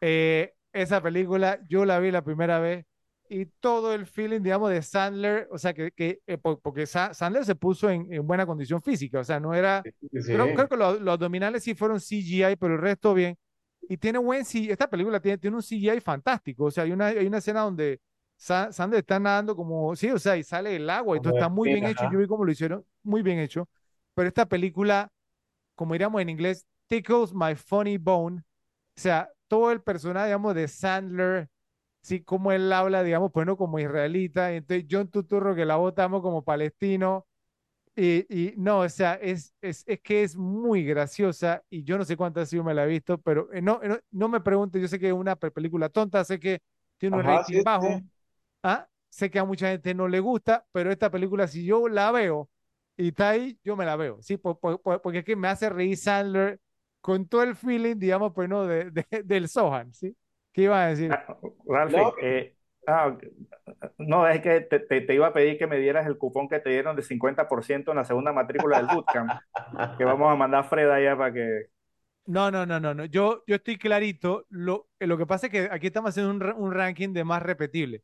Eh, esa película yo la vi la primera vez y todo el feeling, digamos, de Sandler, o sea, que, que eh, po- porque Sa- Sandler se puso en, en buena condición física, o sea, no era, Sí, creo, creo que los, los abdominales sí fueron CGI, pero el resto bien. Y tiene buen CGI, esta película tiene, tiene un CGI fantástico, o sea, hay una, hay una escena donde Sa- Sandler está nadando como, sí, o sea, y sale el agua y todo está muy bien hecho, yo vi cómo lo hicieron, muy bien hecho, pero esta película, como diríamos en inglés, tickles my funny bone, o sea, todo el personaje, digamos, de Sandler, sí, como él habla, digamos, pues no como israelita, y entonces John Tuturro que la votamos como palestino, y, y no, o sea, es, es, es que es muy graciosa, y yo no sé cuántas veces me la he visto, pero eh, no, no, no me pregunte, yo sé que es una pe- película tonta, sé que tiene un Ajá, rating sí, bajo, sí. ¿ah? Sé que a mucha gente no le gusta, pero esta película, si yo la veo y está ahí, yo me la veo, ¿sí? Por- por- por- porque es que me hace reír Sandler con todo el feeling, digamos, pues no, de, de- del Sohan, ¿sí? ¿Qué iba a decir? Ah, Ralphie, No. eh, ah, no, es que te, te- te iba a pedir que me dieras el cupón que te dieron de 50% en la segunda matrícula del bootcamp, que vamos a mandar a Fred allá para que... No, no, no, no, no. Yo, yo estoy clarito. Lo, eh, lo que pasa es que aquí estamos haciendo un, un ranking de más repetible.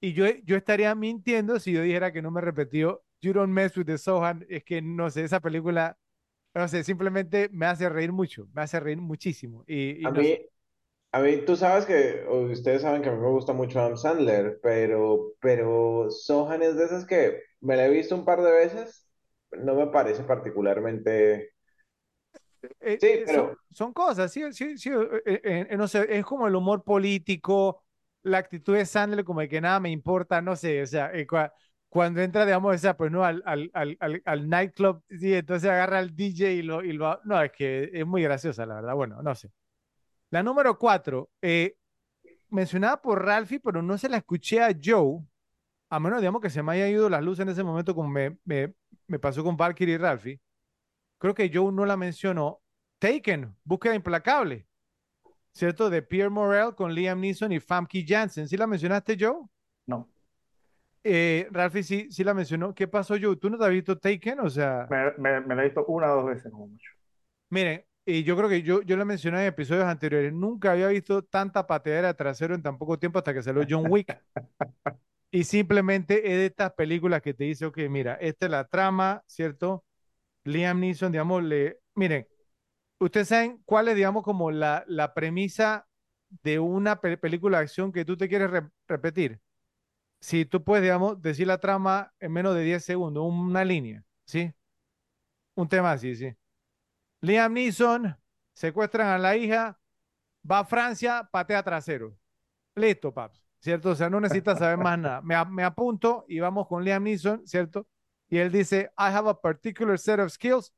Y yo, yo estaría mintiendo si yo dijera que no me repetió You Don't Mess with the Sohan. Es que no sé, esa película, no sé, simplemente me hace reír mucho, me hace reír muchísimo. Y, y A no mí, sé. a mí, tú sabes que, ustedes saben que a mí me gusta mucho Adam Sandler, pero, pero Sohan es de esas que me la he visto un par de veces, no me parece particularmente... Eh, Sí, eh, son, pero son cosas, sí, sí, sí, eh, eh, eh, no sé, es como el humor político, la actitud de Sandler como de que nada me importa, no sé, o sea, cua- cuando entra, digamos, o pues no, al, al, al, al, al nightclub, sí, entonces agarra al DJ y lo, y lo, no, es que es muy graciosa, la verdad, bueno, no sé. La número cuatro, eh, mencionada por Ralphie, pero no se la escuché a Joe, a menos, digamos, que se me haya ido las luces en ese momento, como me, me, me pasó con Valkyrie y Ralphie. Creo que Joe no la mencionó. Taken, Búsqueda Implacable, ¿cierto? De Pierre Morel con Liam Neeson y Famke Janssen. ¿Sí la mencionaste, Joe? Eh, Ralphie sí, sí la mencionó. ¿Qué pasó, Joe? ¿Tú no te has visto Taken? O sea, me, me, me la he visto una o dos veces, como mucho. miren, y yo creo que yo, yo lo mencioné en episodios anteriores. Nunca había visto tanta pateadera de trasero en tan poco tiempo hasta que salió John Wick. Y simplemente es de estas películas que te dice, ok, mira, esta es la trama, ¿cierto? Liam Neeson, digamos, le... Miren, ¿ustedes saben cuál es, digamos, como la, la premisa de una pe- película de acción que tú te quieres re- repetir? Si tú puedes, digamos, decir la trama en menos de 10 segundos, una línea, ¿sí? Un tema así, sí. Liam Neeson, secuestran a la hija, va a Francia, patea trasero. Listo, paps, ¿cierto? O sea, no necesitas saber más nada. Me, me apunto y vamos con Liam Neeson, ¿cierto? Y él dice, I have a particular set of skills,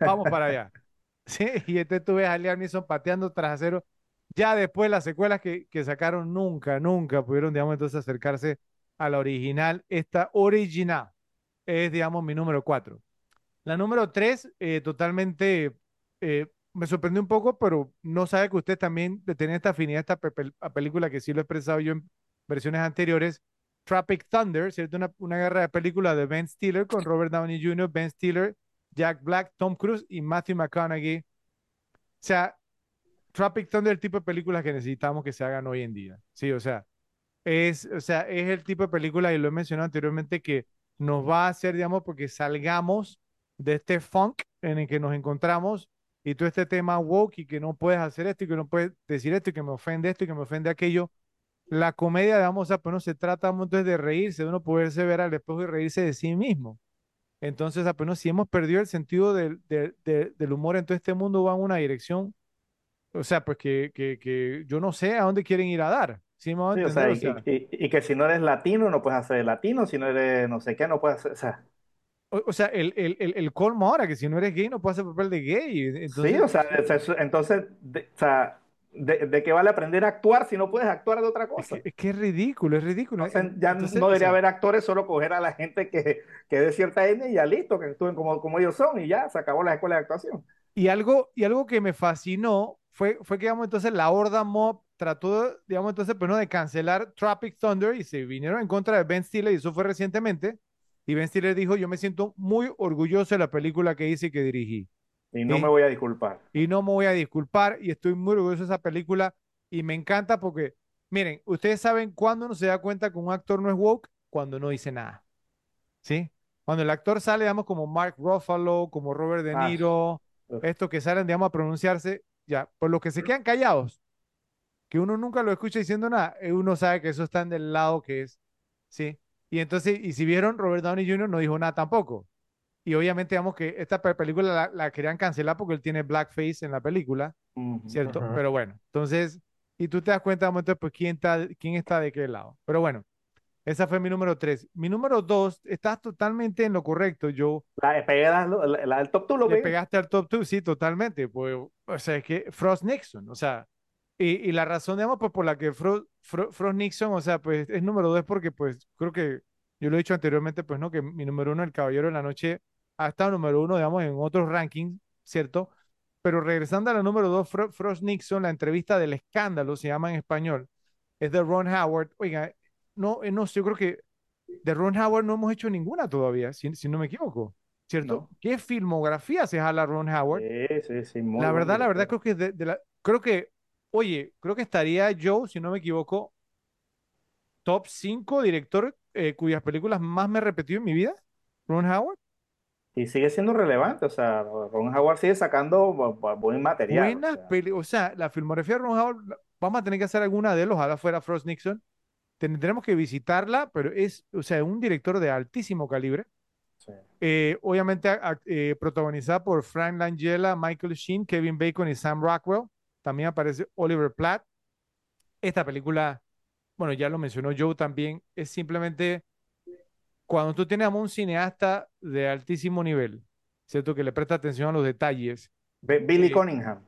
vamos para allá. Sí, y entonces tú ves a Liam Neeson pateando trasero. Ya después las secuelas que, que sacaron nunca, nunca pudieron, digamos, entonces acercarse a la original. Esta original es, digamos, mi número cuatro. La número tres, eh, totalmente, eh, me sorprendió un poco, pero no sabe que usted también tiene esta afinidad esta película que sí lo he expresado yo en versiones anteriores. Tropic Thunder, ¿cierto? Una, una guerra de película de Ben Stiller con Robert Downey Jr., Ben Stiller, Jack Black, Tom Cruise y Matthew McConaughey. O sea, Tropic Thunder el tipo de películas que necesitamos que se hagan hoy en día. Sí, o sea, es, o sea, es el tipo de película, y lo he mencionado anteriormente, que nos va a hacer, digamos, porque salgamos de este funk en el que nos encontramos y todo este tema woke y que no puedes hacer esto y que no puedes decir esto y que me ofende esto y que me ofende aquello. La comedia, digamos, o sea, pues no se trata entonces de reírse, de uno poderse ver al espejo y reírse de sí mismo. Entonces, apenas si hemos perdido el sentido del, del, humor en todo este mundo, va en una dirección, o sea, pues que, que, que yo no sé a dónde quieren ir a dar. ¿Sí o sea, y, O sea, y- y- que si no eres latino, no puedes hacer latino, si no eres no sé qué, no puedes hacer, o sea, o, o sea, el, el, el, el colmo ahora, que si no eres gay no puedes hacer papel de gay. sí, Entonces, o sea, o sea, eso- entonces, de- o sea, de, de qué vale aprender a actuar si no puedes actuar de otra Es cosa. que, es que es ridículo, es ridículo. Entonces, ya Entonces, no debería haber actores, solo coger a la gente que, que de cierta etnia y ya listo, que actúen como, como ellos son y ya se acabó la escuela de actuación. Y algo, y algo que me fascinó fue, fue que, digamos, entonces la horda mob trató, digamos, entonces, pues, ¿no? de cancelar Tropic Thunder y se vinieron en contra de Ben Stiller y eso fue recientemente. Y Ben Stiller dijo, yo me siento muy orgulloso de la película que hice y que dirigí. Y no me voy a disculpar. Y no me voy a disculpar y estoy muy orgulloso de esa película y me encanta porque, miren, ustedes saben cuándo uno se da cuenta que un actor no es woke, cuando no dice nada. ¿Sí? Cuando el actor sale, digamos, como Mark Ruffalo, como Robert De Ah, Niro, uf. estos que salen, digamos, a pronunciarse, ya, por los que se quedan callados, que uno nunca lo escucha diciendo nada, eh, uno sabe que eso está del lado que es, ¿sí? Y entonces, y si vieron, Robert Downey Jr. no dijo nada tampoco. Y obviamente, digamos que esta pe- película la, la querían cancelar porque él tiene blackface en la película. ¿cierto? Pero bueno, entonces, y tú te das cuenta de momento, pues, quién está, quién está de qué lado. Pero bueno, esa fue mi número tres. Mi número dos, estás totalmente en lo correcto, yo. La, lo- la, la top tú lo Le pegas. pegaste al top 2, sí, totalmente. Pues, o sea, es que Frost Nixon, o sea, y, y la razón, digamos, pues por la que Fro- Fro- Frost Nixon, o sea, pues es número dos porque, pues, creo que yo lo he dicho anteriormente, pues, ¿no? Que mi número uno, El Caballero de la Noche, ha estado número uno, digamos, en otros rankings, ¿cierto? Pero regresando a la número dos, Fro- Frost Nixon, la entrevista del escándalo, se llama en español, es de Ron Howard. Oiga, no, eh, no yo creo que de Ron Howard no hemos hecho ninguna todavía, si, si no me equivoco. ¿cierto? No. ¿Qué filmografía se jala Ron Howard? Sí, sí, sí. muy la verdad, la verdad, creo que de, de la, creo que, oye, creo que estaría Joe, si no me equivoco, top 5 director eh, cuyas películas más me he repetido en mi vida, Ron Howard. Y sigue siendo relevante, o sea, Ron Howard sigue sacando bu- bu- buen material. o Buenas sea. peli- o sea, la filmografía de Ron Howard, vamos a tener que hacer alguna de él, ojalá fuera Frost Nixon. Tendremos que visitarla, pero es, o sea, un director de altísimo calibre. Sí. Eh, obviamente a- a- eh, protagonizada por Frank Langella, Michael Sheen, Kevin Bacon y Sam Rockwell. También aparece Oliver Platt. Esta película, bueno, ya lo mencionó Joe también, es simplemente cuando tú tienes a un cineasta de altísimo nivel, ¿cierto? Que le presta atención a los detalles. Billy Sí. Cunningham.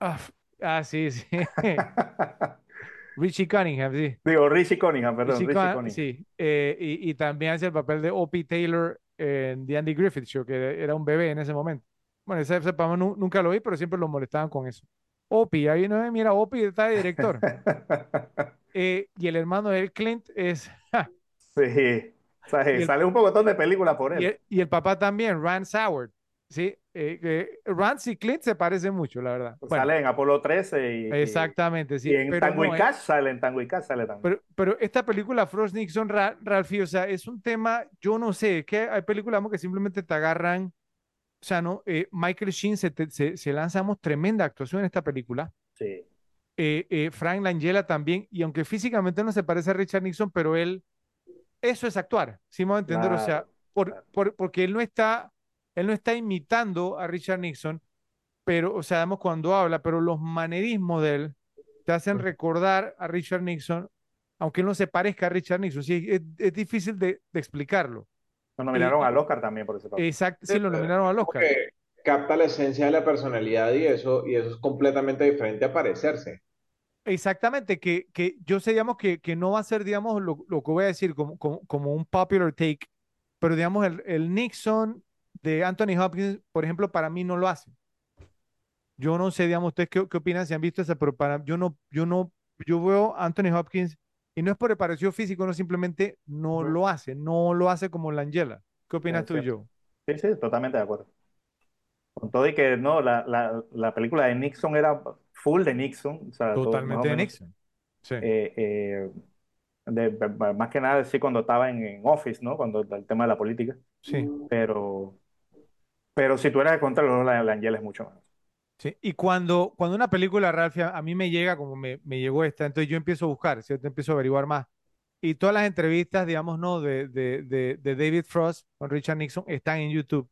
Ah, ah, sí, sí. Richie Cunningham, sí. Digo, Richie Cunningham, perdón, Richie Richie Cunningham, sí. Eh, y, y también hace el papel de Opie Taylor en The Andy Griffith Show, que era un bebé en ese momento. Bueno, ese, ese nunca lo vi, pero siempre lo molestaban con eso. Opie, ahí no mira, Opie está de director. Eh, y el hermano de él, Clint, es. Sí. O sea, Y el- sale un pocotón de películas por y, él. el, y el papá también, Rand Howard. Sí, eh, Rance y Clint se parecen mucho, la verdad. Bueno, Sale en Apolo 13 y, exactamente, sí. y en Tango y no, Cash sale, en Tango y Cash sale también. Pero, pero esta película, Frost Nixon, Ra- Ralphie, o sea, es un tema, yo no sé, que hay películas que simplemente te agarran, o sea, ¿no? Eh, Michael Sheen se, te- se, se lanzamos tremenda actuación en esta película. Sí. Eh, eh, Frank Langella también, y aunque físicamente no se parece a Richard Nixon, pero él, eso es actuar, ¿sí me a entender? O sea, por, claro. por- porque él no está, él no está imitando a Richard Nixon, pero, o sea, sabemos cuando habla, pero los manerismos de él te hacen recordar a Richard Nixon, aunque él no se parezca a Richard Nixon, sí, es, es difícil de, de explicarlo. Lo nominaron y- al Oscar también por ese papel. Exacto, sí, lo nominaron al Oscar. que capta la esencia de la personalidad y eso, y eso es completamente diferente a parecerse. Exactamente, que, que yo sé, digamos, que, que no va a ser, digamos, lo, lo que voy a decir como, como, como un popular take, pero digamos, el, el Nixon de Anthony Hopkins, por ejemplo, para mí no lo hace. Yo no sé, digamos, ustedes qué, qué opinan si han visto esa, pero para yo no, yo no, yo veo a Anthony Hopkins y no es por el parecido físico, no simplemente no lo hace, no lo hace como Langella. ¿Qué opinas Es tú, cierto. Joe? Sí, sí, totalmente de acuerdo. Con todo y que no, la, la, la película de Nixon era full de Nixon. O sea, todo- más o Totalmente de Nixon. Sí. eh, eh, de- más que nada, sí, cuando estaba en, en Office, ¿no? Cuando el tema de la política. Sí. Pero, pero si tú eres de contra, la, la Angela es mucho más. Sí, y cuando, cuando una película, Ralph, a mí me llega como me, me llegó esta, entonces yo empiezo a buscar, ¿cierto? Empiezo a averiguar más. Y todas las entrevistas, digamos, ¿no? De, de, de, David Frost con Richard Nixon están en YouTube,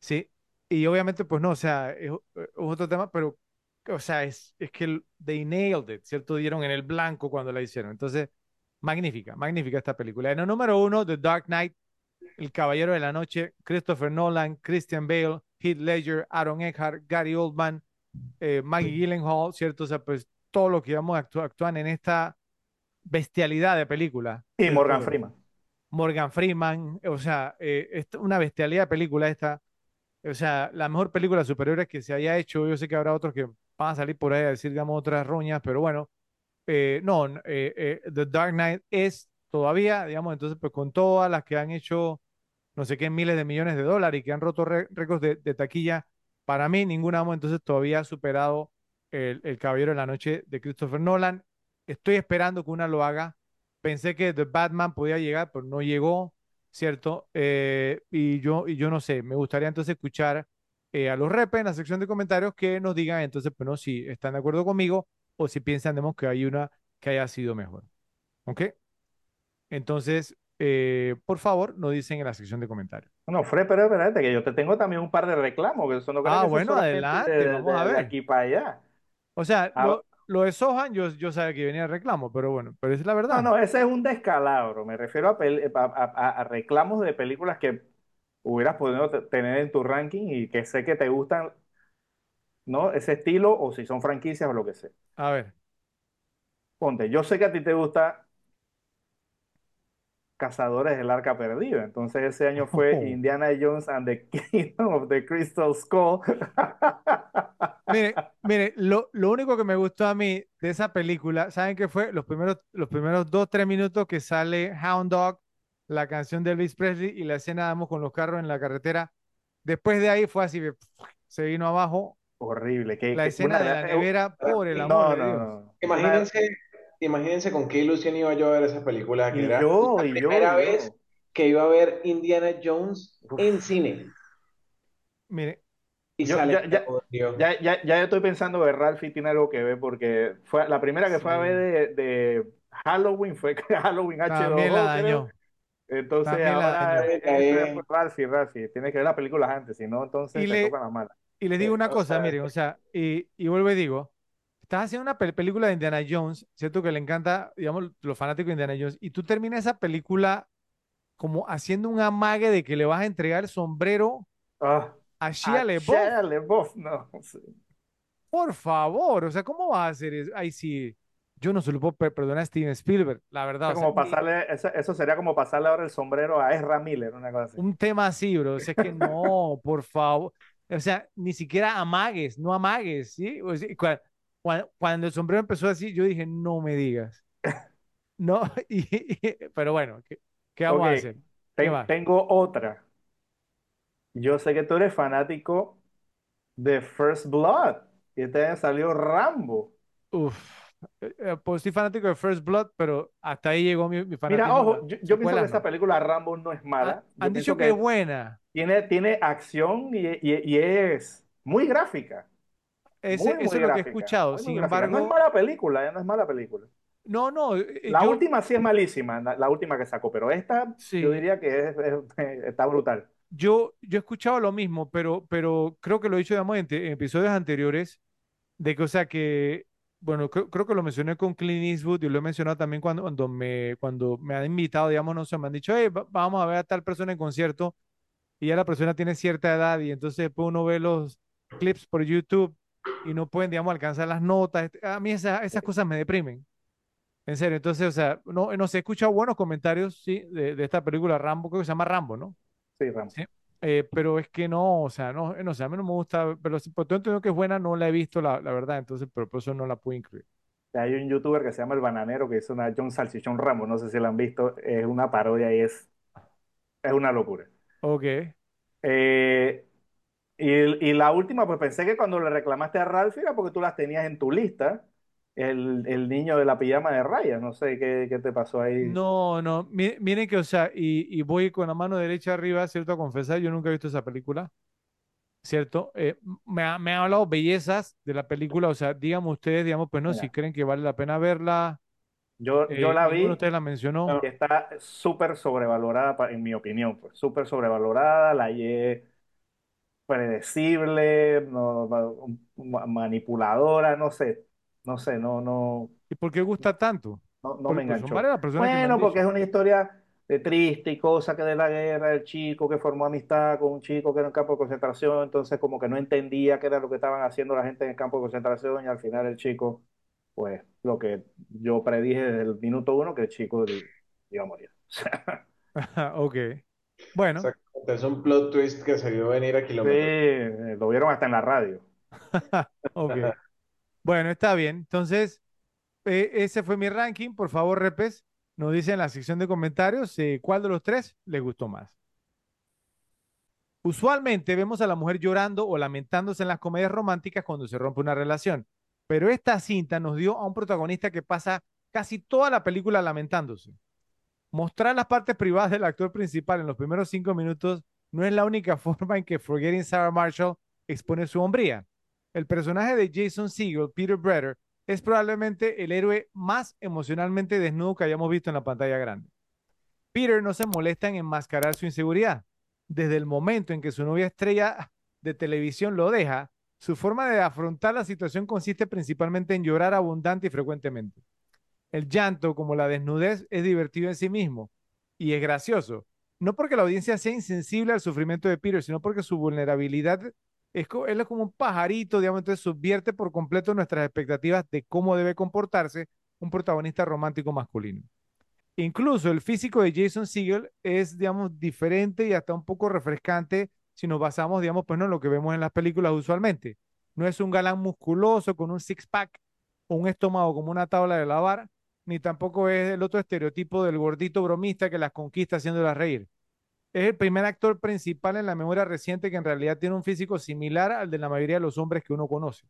¿sí? Y obviamente, pues no, o sea, es, es otro tema, pero, o sea, es, es que they nailed it, ¿cierto? Dieron en el blanco cuando la hicieron. Entonces, magnífica, magnífica esta película. En el número uno, The Dark Knight, El Caballero de la Noche, Christopher Nolan, Christian Bale, Heath Ledger, Aaron Eckhart, Gary Oldman, eh, Maggie Gyllenhaal, ¿cierto? O sea, pues todo lo que íbamos a actúan en esta bestialidad de película. Y Morgan Freeman. Morgan Freeman, o sea, eh, una bestialidad de película esta. O sea, la mejor película superhéroes que se haya hecho. Yo sé que habrá otros que van a salir por ahí a decir, digamos, otras roñas, pero bueno, eh, no, eh, The Dark Knight es todavía, digamos, entonces, pues con todas las que han hecho no sé qué miles de millones de dólares y que han roto récords de, taquilla, para mí ninguna, entonces todavía ha superado el, el Caballero de la Noche de Christopher Nolan. Estoy esperando que una lo haga. Pensé que The Batman podía llegar, pero no llegó, ¿cierto? Eh, y, yo, y yo no sé, me gustaría entonces escuchar eh, a los repes en la sección de comentarios que nos digan entonces, pues no, si están de acuerdo conmigo o si piensan que hay una que haya sido mejor. ¿Ok? Entonces, eh, por favor, nos dicen en la sección de comentarios. No, Fred, pero espérate, que yo te tengo también un par de reclamos. Que eso no ah, bueno, adelante, vamos a ver. aquí para allá. O sea, ah, lo, de Sohan, yo, yo sabía que venía reclamo, pero bueno, pero es la verdad. No, no, ese es un descalabro. Me refiero a, reclamos de películas que hubieras podido tener en tu ranking y que sé que te gustan, ¿no? Ese estilo, o si son franquicias o lo que sea. A ver. Ponte, yo sé que a ti te gusta Cazadores del Arca Perdida. Entonces ese año fue oh. Indiana Jones and the Kingdom of the Crystal Skull. mire, mire, lo, lo, único que me gustó a mí de esa película, ¿saben qué fue? Los primeros, los primeros dos, tres minutos que sale Hound Dog, la canción de Elvis Presley y la escena damos con los carros en la carretera. Después de ahí fue así, se vino abajo. Horrible. Que, la escena de la nevera, pobre el amor. No, no, Imagínense imagínense con qué ilusión iba yo a ver esa película, que era la primera vez que iba a ver Indiana Jones en cine. Mire, y ya, ya, ya, ya, estoy pensando que Ralphie tiene algo que ver, porque fue la primera que fue a ver de, Halloween fue Halloween H2O. Entonces ahora Ralphie, Ralphie, tiene que ver las películas antes, si no, entonces y le, toca la Y les digo una cosa, miren, o sea, y, y vuelvo y digo, estás haciendo una película de Indiana Jones, ¿cierto? Que le encanta, digamos, los fanáticos de Indiana Jones, y tú terminas esa película como haciendo un amague de que le vas a entregar el sombrero ah, a Shia LaBeouf. no. Por favor, o sea, ¿cómo vas a hacer eso? Ay, sí, yo no se lo puedo perdonar a Steven Spielberg, la verdad. como pasarle, eso, sería como pasarle ahora el sombrero a Ezra Miller, una cosa así. Un tema así, bro. O sea, es que no, por favor. O sea, ni siquiera amagues, no amagues, ¿sí? O sea, cuando, el sombrero empezó así, yo dije, no me digas. No, pero bueno, ¿qué, vamos a hacer? tengo otra. Yo sé que tú eres fanático de First Blood. Y este salió Rambo. Uf. Eh, eh, pues soy fanático de First Blood, pero hasta ahí llegó mi, mi Mira, ojo, yo, pienso que esa película Rambo no es mala. han dicho que, es buena. Tiene, tiene acción y, y es muy gráfica eso es lo que he escuchado. Sin embargo, no es mala película, no es mala película. No, no. Eh, la última sí es malísima, la, última que sacó, pero esta yo diría que está brutal. Yo, yo he escuchado lo mismo, pero, pero creo que lo he dicho digamos, en, episodios anteriores, de que, o sea, que, bueno, creo, que lo mencioné con Clint Eastwood y lo he mencionado también cuando, cuando, me, cuando me han invitado, digamos, no sé, me han dicho, hey, vamos a ver a tal persona en concierto y ya la persona tiene cierta edad y entonces después uno ve los clips por YouTube y no pueden, digamos, alcanzar las notas. Este, a mí esas cosas me deprimen. En serio, entonces, o sea, no, no sé, he escuchado buenos comentarios, sí, de, esta película Rambo, creo que se llama Rambo, ¿no? Sí, Rambo. Eh, pero es que no, o sea, no, no sé, a mí no me gusta, pero si por todo entiendo que es buena, no la he visto, la, la verdad, entonces, pero por eso no la puedo incluir. Hay un youtuber que se llama El Bananero, que es una John Salchichón Rambo, no sé si la han visto, es una parodia y es, es una locura. Ok. Eh, y, la última, pues pensé que cuando le reclamaste a Ralph era porque tú las tenías en tu lista. El, niño de la pijama de rayas, no sé qué, qué te pasó ahí. No, no, miren que, o sea, y, voy con la mano derecha arriba, ¿cierto? A confesar, yo nunca he visto esa película, ¿cierto? Eh, me, ha, me han hablado bellezas de la película, o sea, díganme ustedes, digamos, pues no, si creen que vale la pena verla. Yo, yo la vi. Usted la mencionó. está súper sobrevalorada, en mi opinión, pues súper sobrevalorada, la predecible, no, manipuladora, no sé, no sé, no, no. ¿Y por qué gusta tanto? No, me enganchó. bueno, porque es una historia de triste y cosa que de la guerra, el chico que formó amistad con un chico que era en campo de concentración, entonces como que no entendía qué era lo que estaban haciendo la gente en el campo de concentración y al final el chico, pues lo que yo predije desde el minuto uno, que el chico iba a morir. ok. Bueno. Es un plot twist que se vio venir a kilómetros. Sí, lo vieron hasta en la radio. Bueno, está bien. Entonces, eh, ese fue mi ranking. Por favor, Repes, nos dice en la sección de comentarios eh, cuál de los tres les gustó más. Usualmente vemos a la mujer llorando o lamentándose en las comedias románticas cuando se rompe una relación, pero esta cinta nos dio a un protagonista que pasa casi toda la película lamentándose. Mostrar las partes privadas del actor principal en los primeros cinco minutos no es la única forma en que Forgetting Sarah Marshall expone su hombría. El personaje de Jason Segel, Peter Bretter, es probablemente el héroe más emocionalmente desnudo que hayamos visto en la pantalla grande. Peter no se molesta en enmascarar su inseguridad. Desde el momento en que su novia estrella de televisión lo deja, su forma de afrontar la situación consiste principalmente en llorar abundante y frecuentemente. El llanto, como la desnudez, es divertido en sí mismo y es gracioso. No porque la audiencia sea insensible al sufrimiento de Peter, sino porque su vulnerabilidad es, él es como un pajarito, digamos, entonces subvierte por completo nuestras expectativas de cómo debe comportarse un protagonista romántico masculino. Incluso el físico de Jason Segel es, digamos, diferente y hasta un poco refrescante si nos basamos, digamos, pues no en lo que vemos en las películas usualmente. No es un galán musculoso con un six-pack o un estómago como una tabla de lavar, ni tampoco es el otro estereotipo del gordito bromista que las conquista haciéndolas reír. Es el primer actor principal en la memoria reciente que en realidad tiene un físico similar al de la mayoría de los hombres que uno conoce.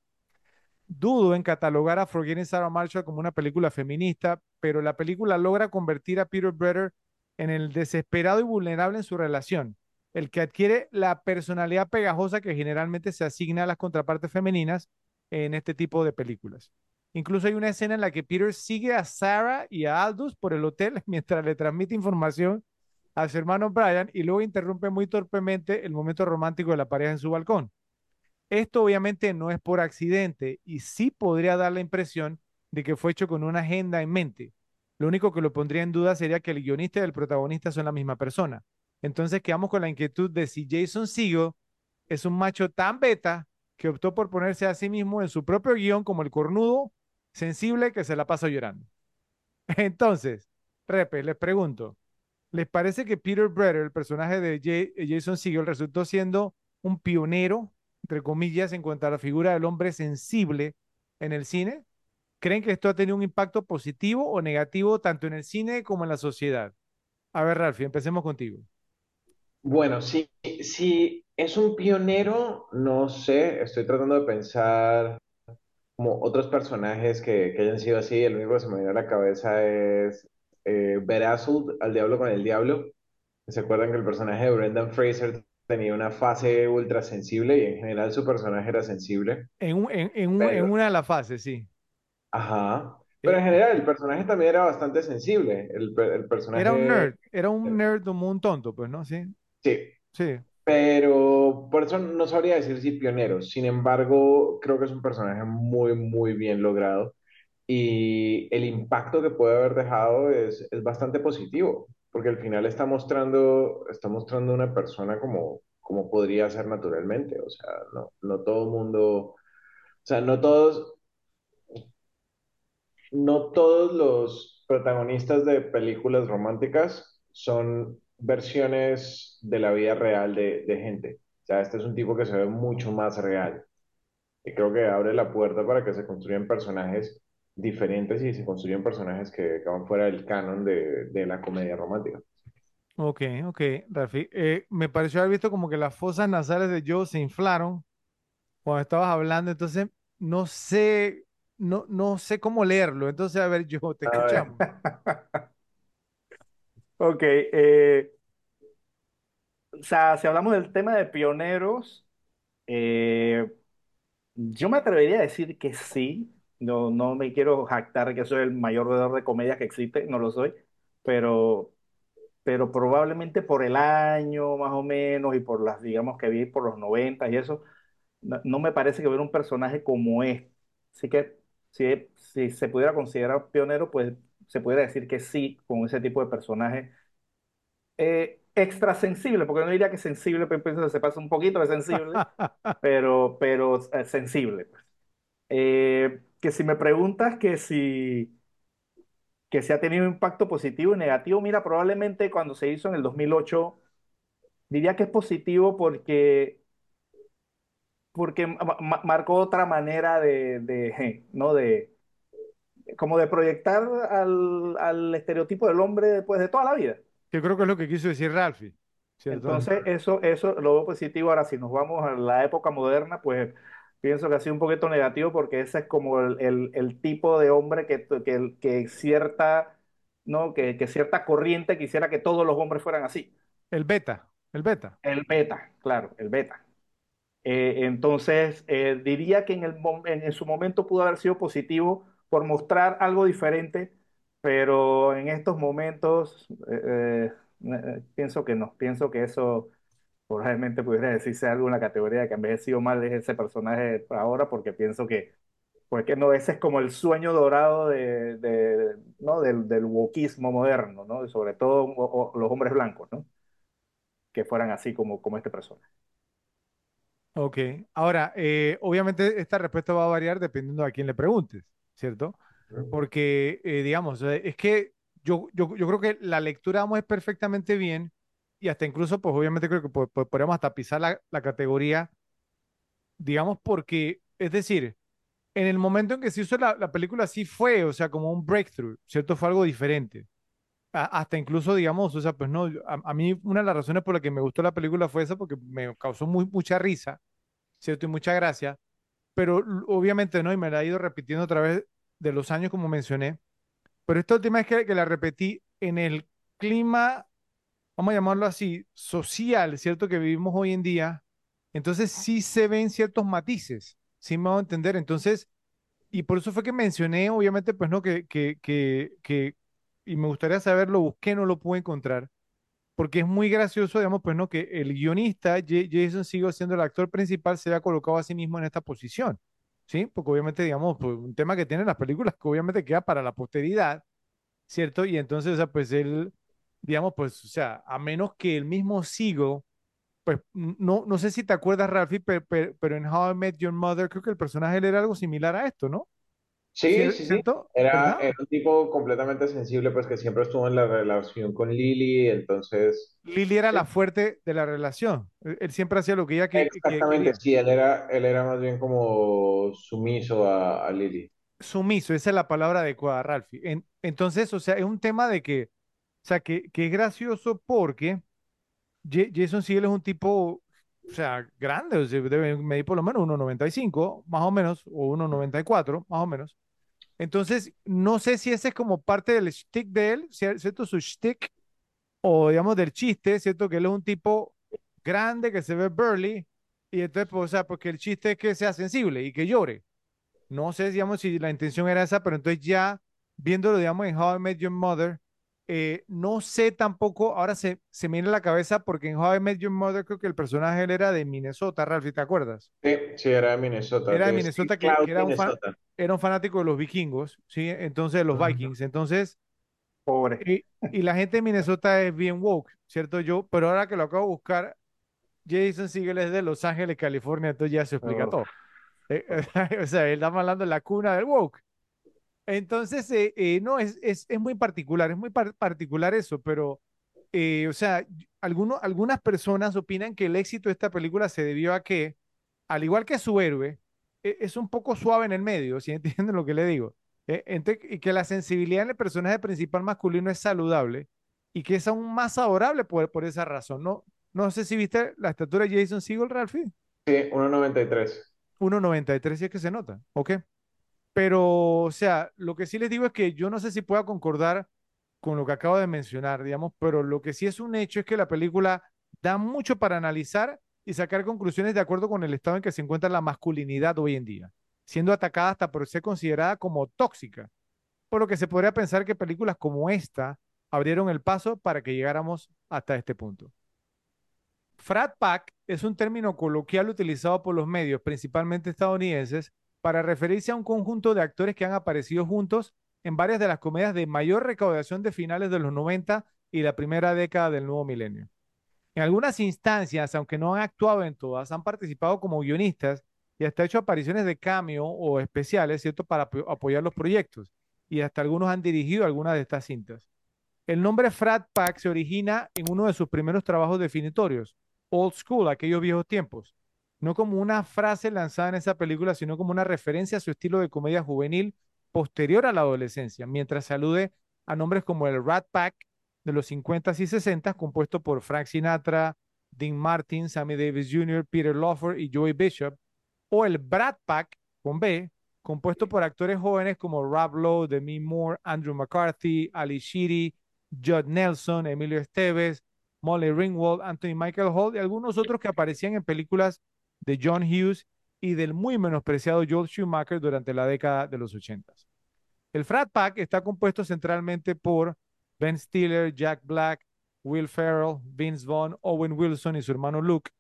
Dudo en catalogar a Forgetting Sarah Marshall como una película feminista, pero la película logra convertir a Peter Bretter en el desesperado y vulnerable en su relación, el que adquiere la personalidad pegajosa que generalmente se asigna a las contrapartes femeninas en este tipo de películas. Incluso hay una escena en la que Peter sigue a Sarah y a Aldous por el hotel mientras le transmite información a su hermano Brian y luego interrumpe muy torpemente el momento romántico de la pareja en su balcón. Esto obviamente no es por accidente y sí podría dar la impresión de que fue hecho con una agenda en mente. Lo único que lo pondría en duda sería que el guionista y el protagonista son la misma persona. Entonces quedamos con la inquietud de si Jason Segel es un macho tan beta que optó por ponerse a sí mismo en su propio guion como el cornudo sensible que se la pasa llorando. Entonces, Repe, les pregunto, ¿les parece que Peter Bretter, el personaje de Jason Segel, resultó siendo un pionero, entre comillas, en cuanto a la figura del hombre sensible en el cine? ¿Creen que esto ha tenido un impacto positivo o negativo tanto en el cine como en la sociedad? A ver, Ralfi, empecemos contigo. Bueno, sí, sí, es un pionero, no sé, estoy tratando de pensar como otros personajes que, que, hayan sido así. El único que se me viene a la cabeza es eh, Bedazzled, al diablo con el diablo. ¿Se acuerdan que el personaje de Brendan Fraser tenía una fase ultra sensible y en general su personaje era sensible? En, en, en, en una de las fases, sí. Ajá. Pero en general el personaje también era bastante sensible. El, el personaje... Era un nerd, era un nerd como un tonto, pues, ¿no? Sí. Sí. Sí pero por eso no sabría decir si pionero. Sin embargo, creo que es un personaje muy, muy bien logrado y el impacto que puede haber dejado es, es bastante positivo, porque al final está mostrando, está mostrando una persona como, como podría ser naturalmente. O sea, no, no todo el mundo, o sea, no todos, no todos los protagonistas de películas románticas son versiones de la vida real de, de gente. O sea, este es un tipo que se ve mucho más real. Y creo que abre la puerta para que se construyan personajes diferentes y se construyan personajes que, van fuera del canon de, de, la comedia romántica. Ok, ok, Rafi. Eh, me pareció haber visto como que las fosas nasales de Joe se inflaron cuando estabas hablando, entonces no sé, no, no sé cómo leerlo. Entonces, a ver, Joe, te escuchamos. Ok, eh, o sea, si hablamos del tema de pioneros, eh, yo me atrevería a decir que sí. No, no me quiero jactar que soy el mayor vedor de comedia que existe, no lo soy, pero, pero probablemente por el año más o menos y por las, digamos, que vi por los 90 y eso, no, me parece que ver un personaje como este. Así que si, si se pudiera considerar pionero, pues se pudiera decir que sí, con ese tipo de personaje eh, extra sensible, porque no diría que sensible, pero que se pasa un poquito de sensible, pero, pero eh, sensible. pues. Eh, que si me preguntas que si, que si ha tenido impacto positivo y negativo, mira, probablemente cuando se hizo en el 2008, diría que es positivo porque, porque ma- ma- marcó otra manera de, de, ¿no? de, como de proyectar al, al estereotipo del hombre después de toda la vida. Que creo que es lo que quiso decir Ralphie, ¿cierto? Entonces, eso, eso lo veo positivo. Ahora, si nos vamos a la época moderna, pues pienso que ha sido un poquito negativo porque ese es como el, el- el tipo de hombre que, que, que cierta, ¿no? Que, que cierta corriente quisiera que todos los hombres fueran así. El beta, el beta. El beta, claro, el beta. Eh, entonces, eh, diría que en, el, en su momento pudo haber sido positivo por mostrar algo diferente, pero en estos momentos eh, eh, eh, pienso que no, pienso que eso probablemente pudiera decirse algo en la categoría de que envejecido mal es ese personaje ahora, porque pienso que, pues que no, ese es como el sueño dorado de, de- ¿no? del, del wokismo moderno, ¿no? Y sobre todo o- o los hombres blancos, ¿no? Que fueran así como, como este personaje. Ok. Ahora, eh, obviamente esta respuesta va a variar dependiendo a quién le preguntes, ¿cierto? Porque, eh, digamos, eh, es que yo, yo, yo creo que la lectura vamos es perfectamente bien y hasta incluso, pues obviamente creo que po- po- podríamos hasta pisar la, la categoría, digamos, porque, es decir, en el momento en que se hizo la, la película sí fue, o sea, como un breakthrough, ¿cierto? Fue algo diferente. A- hasta incluso, digamos, o sea, pues no, a, a mí una de las razones por las que me gustó la película fue esa, porque me causó muy, mucha risa, ¿cierto? Y mucha gracia, pero obviamente no, y me la he ido repitiendo a través de los años, como mencioné, pero esta última vez que, la repetí en el clima, vamos a llamarlo así, social, ¿cierto? Que vivimos hoy en día, entonces sí se ven ciertos matices, sí me hago entender, entonces, y por eso fue que mencioné, obviamente, pues no, que, que, que, que, y me gustaría saber, lo busqué, no lo pude encontrar, porque es muy gracioso, digamos, pues no, que el guionista, Jason Segel, siendo el actor principal, se había colocado a sí mismo en esta posición, ¿sí? Porque obviamente, digamos, pues, un tema que tienen las películas que obviamente queda para la posteridad, ¿cierto? Y entonces, o sea, pues él, digamos, pues, o sea, a menos que el mismo Segel, pues, no, no sé si te acuerdas, Ralphie, pe- pe- pero, en How I Met Your Mother, creo que el personaje era algo similar a esto, ¿no? Sí, sí. Era, un tipo completamente sensible, pues que siempre estuvo en la relación con Lily, entonces, Lily era sí, la fuerte de la relación. Él, siempre hacía lo que ella que- que exactamente, quería. sí, él era, él era más bien como sumiso a, a Lily. Sumiso, esa es la palabra adecuada, Ralphie. En- entonces, o sea, es un tema de que, o sea, que, que es gracioso porque Ja- Jason Segel es un tipo, o sea, grande, o sea, debe medir por lo menos 1,95, más o menos, o 1,94, más o menos. Entonces, no sé si ese es como parte del shtick de él, cier- ¿cierto? Su shtick, o digamos del chiste, ¿cierto? Que él es un tipo grande, que se ve burly, y entonces, pues, o sea, porque el chiste es que sea sensible y que llore. No sé, digamos, si la intención era esa, pero entonces ya viéndolo, digamos, en How I Met Your Mother, eh, no sé tampoco, ahora se, se me viene a la cabeza porque en How I Met Your Mother creo que el personaje él era de Minnesota, Ralphie, ¿te acuerdas? Sí, sí, era de Minnesota, Era de Minnesota, que, era un fan- era un fanático de los vikingos, ¿sí? Entonces, de los. Vikings. Entonces, Pobre. y, y la gente de Minnesota es bien woke, ¿cierto? Yo, pero ahora que lo acabo de buscar, Jason Segel es de Los Ángeles, California, entonces ya se explica Oh. todo. Eh, o sea, él está hablando de la cuna del woke. Entonces, eh, eh, no, es, es, es muy particular, es muy par- particular eso, pero, eh, o sea, alguno- algunas personas opinan que el éxito de esta película se debió a que, al igual que su héroe, e- es un poco suave en el medio, si entienden lo que le digo? Ente- y que la sensibilidad en el personaje principal masculino es saludable y que es aún más adorable por, por esa razón, ¿no? No sé si viste la estatura de Jason Segel, Ralphie. Sí, 1.93. 1.93 si es que se nota, ¿ok? Pero, o sea, lo que sí les digo es que yo no sé si pueda concordar con lo que acabo de mencionar, digamos, pero lo que sí es un hecho es que la película da mucho para analizar y sacar conclusiones de acuerdo con el estado en que se encuentra la masculinidad hoy en día, siendo atacada hasta por ser considerada como tóxica, por lo que se podría pensar que películas como esta abrieron el paso para que llegáramos hasta este punto. Frat Pack es un término coloquial utilizado por los medios, principalmente estadounidenses, para referirse a un conjunto de actores que han aparecido juntos en varias de las comedias de mayor recaudación de finales de los 90 y la primera década del nuevo milenio. En algunas instancias, aunque no han actuado en todas, han participado como guionistas y hasta hecho apariciones de cameo o especiales, ¿cierto?, para apoyar los proyectos. Y hasta algunos han dirigido algunas de estas cintas. El nombre Frat Pack se origina en uno de sus primeros trabajos definitorios, Old School, aquellos viejos tiempos. No como una frase lanzada en esa película, sino como una referencia a su estilo de comedia juvenil posterior a la adolescencia, mientras se alude a nombres como el Rat Pack de los 50s y 60s, compuesto por Frank Sinatra, Dean Martin, Sammy Davis Jr., Peter Lawford y Joey Bishop, o el Brad Pack con B, compuesto por actores jóvenes como Rob Lowe, Demi Moore, Andrew McCarthy, Ali Sheedy, Judd Nelson, Emilio Esteves, Molly Ringwald, Anthony Michael Hall y algunos otros que aparecían en películas de John Hughes y del muy menospreciado Joel Schumacher durante la década de los 80. El Frat Pack está compuesto centralmente por Ben Stiller, Jack Black, Will Ferrell, Vince Vaughn, Owen Wilson y su hermano Luke,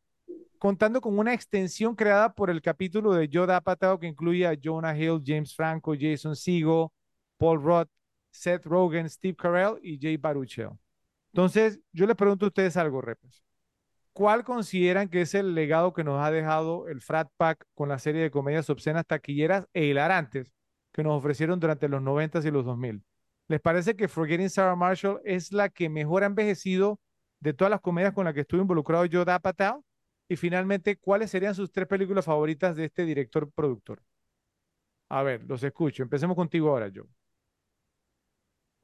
contando con una extensión creada por el capítulo de Joe Apatow que incluye a Jonah Hill, James Franco, Jason Segel, Paul Roth, Seth Rogen, Steve Carell y Jay Baruchel. Entonces, yo les pregunto a ustedes algo, repes. ¿Cuál consideran que es el legado que nos ha dejado el Frat Pack con la serie de comedias obscenas, taquilleras e hilarantes que nos ofrecieron durante los 90 y los 2000? ¿Les parece que Forgetting Sarah Marshall es la que mejor ha envejecido de todas las comedias con las que estuvo involucrado Joe Apatow? Y finalmente, ¿cuáles serían sus tres películas favoritas de este director productor? A ver, los escucho. Empecemos contigo ahora, Joe.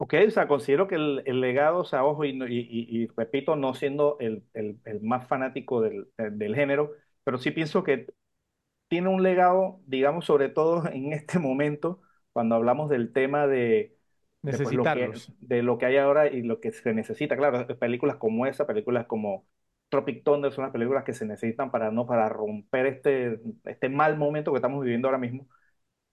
Ok, o sea, considero que el, legado, o sea, ojo, y, repito, no siendo el, más fanático del, género, pero sí pienso que tiene un legado, digamos, sobre todo en este momento, cuando hablamos del tema de, pues, Necesitarlos. de, lo que, hay ahora y lo que se necesita. Claro, películas como esa, películas como Tropic Thunder son las películas que se necesitan para, ¿no? para romper este, este mal momento que estamos viviendo ahora mismo.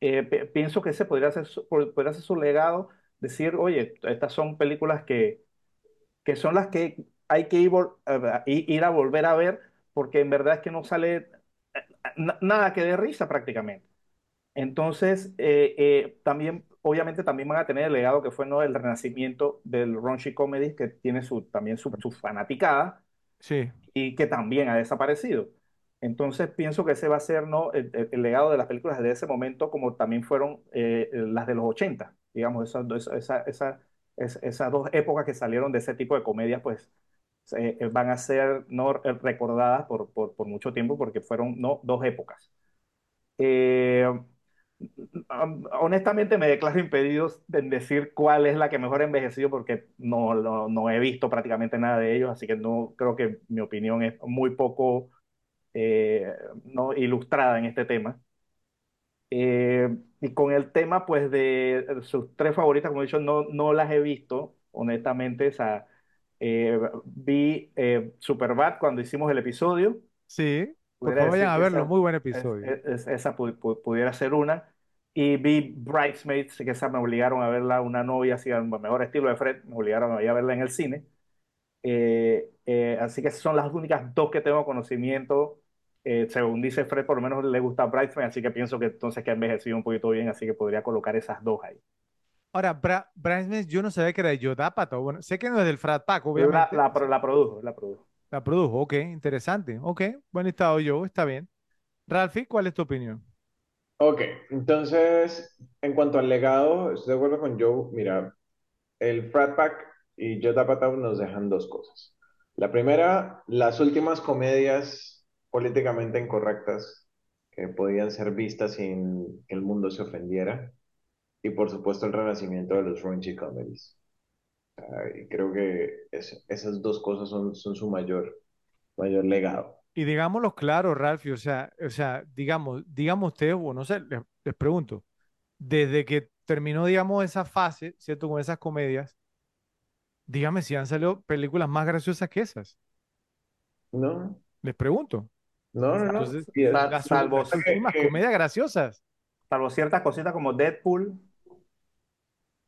Eh, pienso que ese podría ser, podría ser su legado decir, oye, estas son películas que, que son las que hay que ir, ir a volver a ver, porque en verdad es que no sale eh, nada que dé risa prácticamente. Entonces, eh, eh, también, obviamente, también van a tener el legado que fue ¿no? el renacimiento del raunchy comedy, que tiene su, también su, su fanaticada, sí. y que también ha desaparecido. Entonces pienso que ese va a ser ¿no? el, legado de las películas de ese momento, como también fueron las de los 80 digamos, esas, esa, esa, esas dos épocas que salieron de ese tipo de comedias, pues eh, van a ser no recordadas por, por, por, mucho tiempo porque fueron no, dos épocas. Eh, honestamente me declaro impedido en decir cuál es la que mejor ha envejecido porque no, no, no, he visto prácticamente nada de ellos, así que no creo que mi opinión es muy poco eh, no ilustrada en este tema. Eh, y con el tema, pues, de sus tres favoritas, como he dicho, no, no las he visto, honestamente. O sea, eh, vi eh, Superbad cuando hicimos el episodio. Sí, por favor vayan a verlo, muy buen episodio. esa pudiera ser una. Y vi Bridesmaids, que esa me obligaron a verla, una novia así, al mejor estilo de Fred, me obligaron a ir a verla en el cine. así que esas son las únicas dos que tengo conocimiento eh, según dice Fred, por lo menos le gusta Bridesmaid, así que pienso que entonces que ha envejecido un poquito bien, así que podría colocar esas dos ahí. Ahora, Bra yo no sabía que era de Yodapato. Bueno, sé que no es del Frat Pack, obviamente. La, la, la, produjo, la produjo. La produjo, ok, interesante. Ok, buen estado yo, está bien. Ralphie, ¿cuál es tu opinión? Ok, entonces, en cuanto al legado, estoy de acuerdo con Joe. Mira, el Frat Pack y Yodapato nos dejan dos cosas. La primera, las últimas comedias políticamente incorrectas que podían ser vistas sin que el mundo se ofendiera. Y por supuesto el renacimiento de los raunchy comedies. y creo que esas dos cosas son, son su mayor, mayor legado. Y digámoslo claro, Ralph, o sea, o sea, digamos, digamos usted, o no sé, les, les, pregunto, desde que terminó, digamos, esa fase, ¿cierto? Con esas comedias, dígame si han salido películas más graciosas que esas. No. Les pregunto. No, no, no. salvo las comedias graciosas. Salvo ciertas cositas como Deadpool.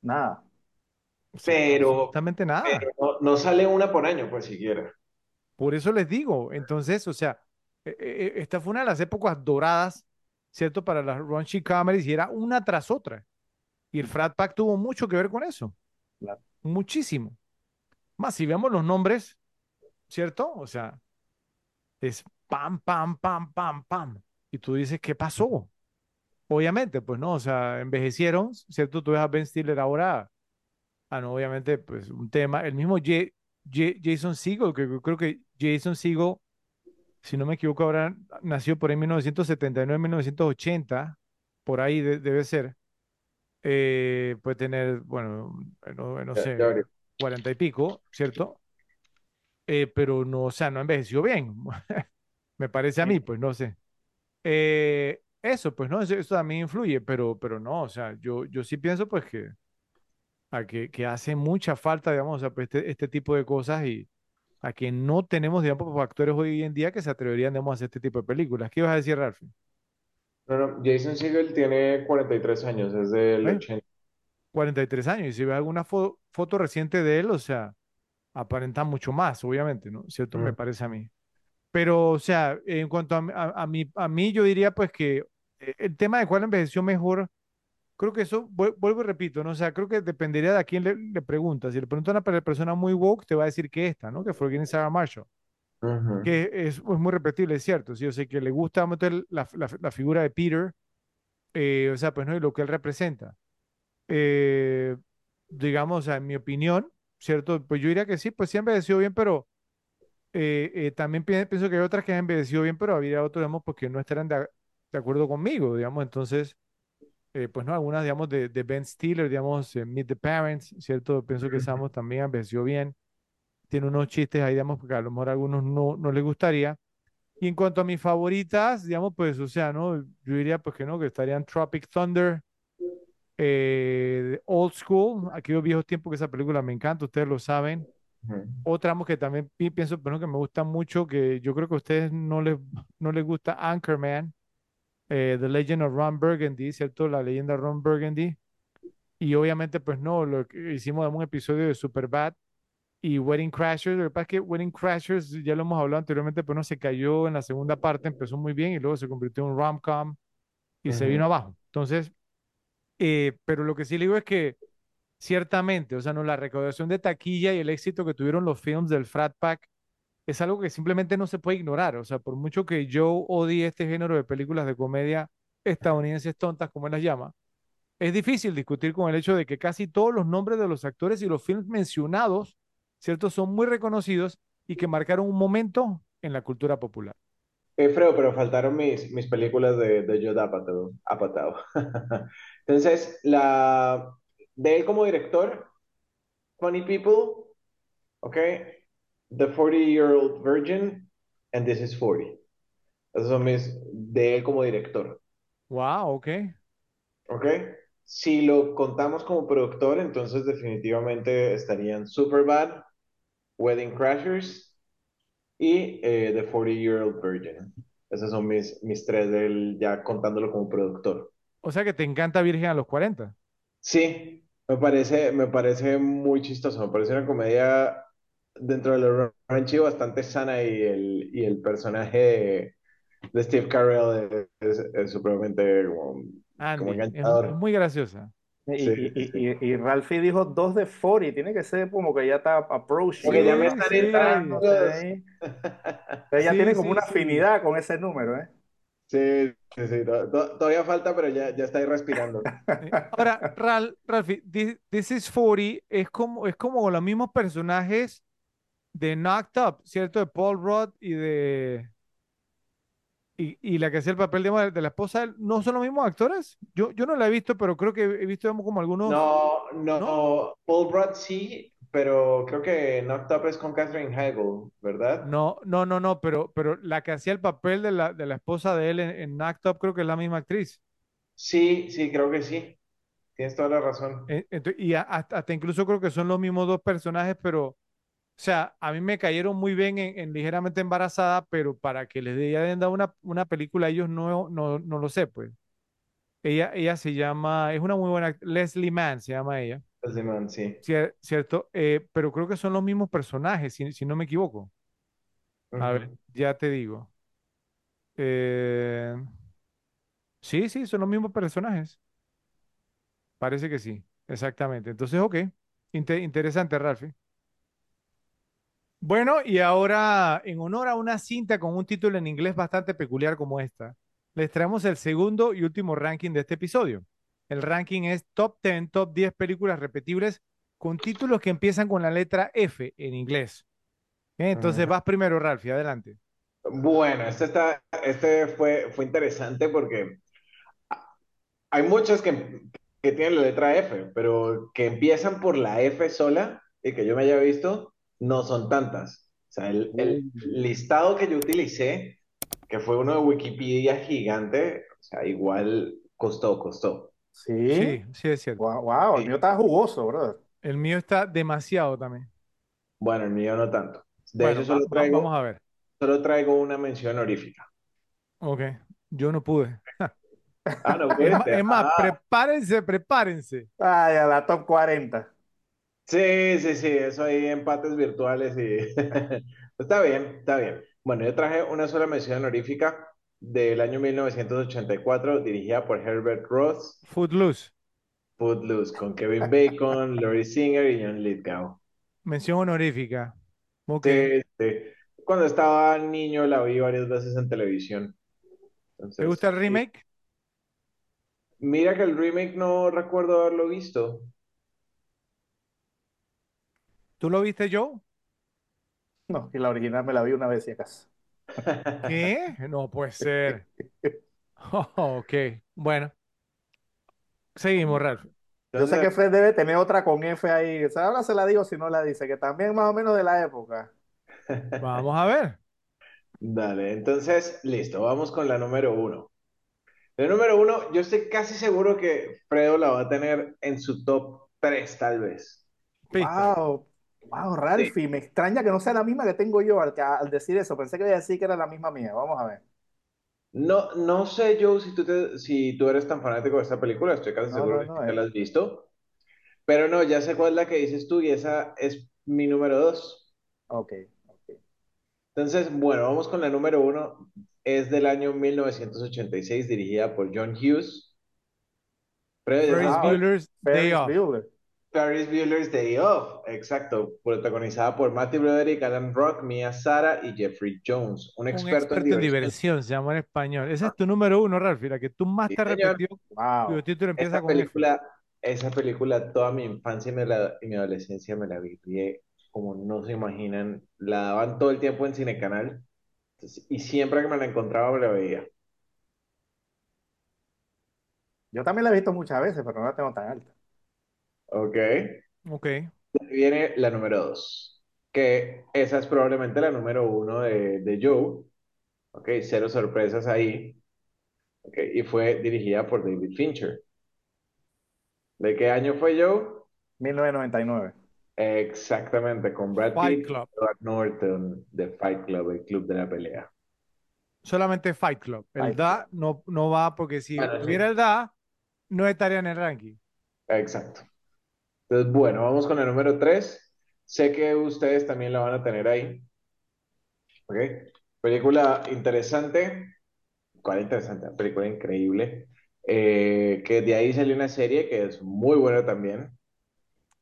Nada. Pero, absolutamente nada. no, sale una por año, pues siquiera. Por eso les digo. Entonces, o sea, e, e, e, esta fue una de las épocas doradas, ¿cierto? Para las raunchy comedies y era una tras otra. Y el Frat Pack tuvo mucho que ver con eso. Muchísimo. Más si vemos los nombres, ¿cierto? O sea, es pam, pam, pam, pam, pam. Y tú dices, ¿qué pasó? Obviamente, pues no, o sea, envejecieron, ¿cierto? Tú ves a Ben Stiller ahora, ah, no, obviamente, pues un tema, el mismo J- J- Jason Segel, que creo que Jason Segel, si no me equivoco, ahora nació por ahí en 1979, 1980, por ahí de- debe ser, eh, puede tener, bueno, no, no sé, cuarenta y pico, ¿cierto? Eh, pero no, o sea, no envejeció bien, me parece a mí, pues no sé. Eh, eso, pues no, eso, eso también influye, pero, pero no, o sea, yo, yo sí pienso pues que, a que, que hace mucha falta, digamos, o sea, pues, este, este tipo de cosas y a que no tenemos, digamos, pues, actores hoy en día que se atreverían, digamos, a hacer este tipo de películas. ¿Qué ibas a decir, Ralph? No, no, Jason Segel tiene 43 años, es del ¿Eh? 80. 43 años, y si ves alguna fo- foto reciente de él, o sea, aparenta mucho más, obviamente, ¿no? ¿Cierto? Me Mm. parece a mí. Pero, o sea, en cuanto a, a, a mí, a mí, yo diría pues que eh, el tema de cuál envejeció mejor, creo que eso, vuel- vuelvo y repito, ¿no? O sea, creo que dependería de a quién le, le preguntas. Si le preguntan a una pe- persona muy woke, te va a decir que esta, ¿no? Que fue Guinness Sarah Marshall, que es, es muy repetible, es cierto. Sí, yo sé que le gusta el- la, la, la figura de Peter, eh, o sea, pues, ¿no? Y lo que él representa. Eh, digamos, o sea, en mi opinión, ¿cierto? Pues yo diría que sí, pues sí envejeció bien, pero eh, eh, también pi- pienso que hay otras que han envejecido bien, pero había otros, digamos, porque no estarán de, acuerdo conmigo, digamos, entonces, eh, pues no, algunas, digamos, de, de Ben Stiller, digamos, eh, Meet the Parents, ¿cierto? Pienso que Samus también envejeció bien, tiene unos chistes ahí, digamos, porque a lo mejor a algunos no, no les gustaría. Y en cuanto a mis favoritas, digamos, pues, o sea, ¿no? Yo diría, pues que no, que estarían Tropic Thunder, Old School, aquellos viejos tiempos que esa película me encanta, ustedes lo saben. Amo que también pi- pienso, bueno, que me gusta mucho, que yo creo que a ustedes no les, no les gusta Anchorman, eh, The Legend of Ron Burgundy, ¿cierto? La leyenda Ron Burgundy. Y obviamente, pues no, lo que hicimos en un episodio de Superbad y Wedding Crashers. Lo que pasa es que Wedding Crashers, ya lo hemos hablado anteriormente, pero no se cayó en la segunda parte, empezó muy bien y luego se convirtió en un rom-com y se Ujú. vino abajo. Entonces, eh, pero lo que sí le digo es que ciertamente, o sea, no, la recaudación de taquilla y el éxito que tuvieron los films del Frat Pack es algo que simplemente no se puede ignorar. O sea, por mucho que Joe odie este género de películas de comedia estadounidenses tontas, como las llama, es difícil discutir con el hecho de que casi todos los nombres de los actores y los films mencionados, ¿cierto?, son muy reconocidos y que marcaron un momento en la cultura popular. Eh, Fredo, pero faltaron mis, mis películas de, de Judd. Apatow. Entonces, la, de él como director, Funny People, ¿ok? The 40-Year-Old Virgin and This is 40. Esos son mis, de él como director, Wow, ok. ¿ok? Si lo contamos como productor, entonces definitivamente estarían Superbad, Wedding Crashers y eh, The 40-Year-Old Virgin. Esos son mis, mis tres de él, ya contándolo como productor. O sea que te encanta Virgen a los 40. Sí, me parece, me parece muy chistoso, me parece una comedia dentro de lo rancho bastante sana y el, y el personaje de, de Steve Carell es, es supremamente como, como Andy, es, es enganchador. muy graciosa. Y, Sí, y, sí, y, y, Ralphie dijo dos de 40, tiene que ser como que ya está approaching. Porque ya me están entrando. Ella Sí, tiene como sí, una sí. afinidad con ese número, ¿eh? Sí, sí, sí, to- to- todavía falta, pero ya, ya está ahí respirando. Ahora, Ral, Ralphie, Thi- This is 40 es como, es como los mismos personajes de Knocked Up, ¿cierto? De Paul Rudd y de. Y, y la que hacía el papel de, de la esposa, de él, ¿no son los mismos actores? Yo, yo no la he visto, pero creo que he visto como algunos. No, no, ¿No? Paul Rudd sí, pero creo que Knocked Up es con Catherine Heigl, ¿verdad? No, no, no, no, pero, pero la que hacía el papel de la, de la esposa de él en, en Knocked Up, creo que es la misma actriz. Sí, sí, creo que sí. Tienes toda la razón. Ento- y hasta, hasta incluso creo que son los mismos dos personajes, pero, o sea, a mí me cayeron muy bien en, en Ligeramente Embarazada, pero para que les dé- hayan dado una, una película a ellos no, no, no lo sé, pues. Ella, ella se llama, es una muy buena, Leslie Mann se llama ella, de man, sí. cier- ¿cierto? Eh, pero creo que son los mismos personajes, si, si no me equivoco. A ver, ya te digo. Eh, sí, sí, son los mismos personajes. Parece que sí, exactamente. Entonces, ok. Inte- interesante, Ralphie. Bueno, y ahora, en honor a una cinta con un título en inglés bastante peculiar como esta, les traemos el segundo y último ranking de este episodio. El ranking es Top 10, Top 10 películas repetibles con títulos que empiezan con la letra F en inglés. ¿Eh? Entonces vas primero, Ralphie, adelante. Bueno, este, está, este fue, fue interesante porque hay muchas que, que tienen la letra F, pero que empiezan por la F sola y que yo me haya visto, no son tantas. O sea, el, el listado que yo utilicé, que fue uno de Wikipedia gigante, o sea, igual costó, costó. Sí. Sí, sí es cierto. Wow, wow, el Sí. mío está jugoso, brother. El mío está demasiado también. Bueno, el mío no tanto. De Bueno, hecho, solo traigo, vamos a ver. solo traigo una mención honorífica. Ok, yo no pude. Ah, no, más, es más, Ah, prepárense, prepárense. Ay, a la top 40. Sí, sí, sí, eso ahí empates virtuales y está bien, está bien. Bueno, yo traje una sola mención honorífica del año 1984, dirigida por Herbert Ross, Footloose, Footloose, con Kevin Bacon, Laurie Singer y John Lithgow. mención honorífica. Ok, Sí, sí. Cuando estaba niño la vi varias veces en televisión. ¿te gusta el remake? Mira que el remake no recuerdo haberlo visto. ¿Tú lo viste, Joe? No, y la original me la vi una vez si acaso. ¿Qué? No puede ser. Oh, ok, bueno. Seguimos, Ralph. Yo sé que Fred debe tener otra con F ahí. O sea, ahora se la digo si no la dice, que también más o menos de la época. Vamos a ver. Dale, entonces, listo, vamos con la número uno. La número uno, yo estoy casi seguro que Fredo la va a tener en su top 3, tal vez. Pista. Wow, wow, Ralphie, me extraña que no sea la misma que tengo yo al, al decir eso. Pensé que iba a decir que era la misma mía. Vamos a ver. No, no sé, Joe, si tú, te- si tú eres tan fanático de esta película, estoy casi No, seguro no, que no, eh. la has visto. Pero no, ya sé cuál es la que dices tú y esa es mi número dos. Ok, ok. Entonces, bueno, vamos con la número uno. Es del año 1986, dirigida por John Hughes. Ferris. Bueller's Day Ferris Off. Bueller. Ferris Bueller's Day Off, exacto, protagonizada por Matthew Broderick, Alan Rock, Mia Sara y Jeffrey Jones, un Un experto en experto en diversión. diversión, se llama en español. Ese es tu número uno, Ralphie, la que tú más Sí, te has señor. repetido, Wow. cuyo título empieza Esa con F. película, esa película, toda mi infancia y mi, la- y mi adolescencia me la vi como no se imaginan. La daban todo el tiempo en Cinecanal entonces, y siempre que me la encontraba me la veía. Yo también la he visto muchas veces, pero no la tengo tan alta. Ok, Ok. viene la número dos, que esa es probablemente la número uno de, de Joe. Ok, cero sorpresas ahí. Ok, y fue dirigida por David Fincher. ¿De qué año fue Joe? 1999. Exactamente, con Brad Fight Pitt y Club. Edward Norton de Fight Club, el club de la pelea. Solamente Fight Club. El Fight DA no, no va porque si Bueno, sí. hubiera el DA, no estaría en el ranking. Exacto. Entonces, bueno, vamos con el número 3. Sé que ustedes también la van a tener ahí. ¿Ok? Película interesante. ¿Cuál interesante? Película increíble. Eh, que de ahí salió una serie que es muy buena también.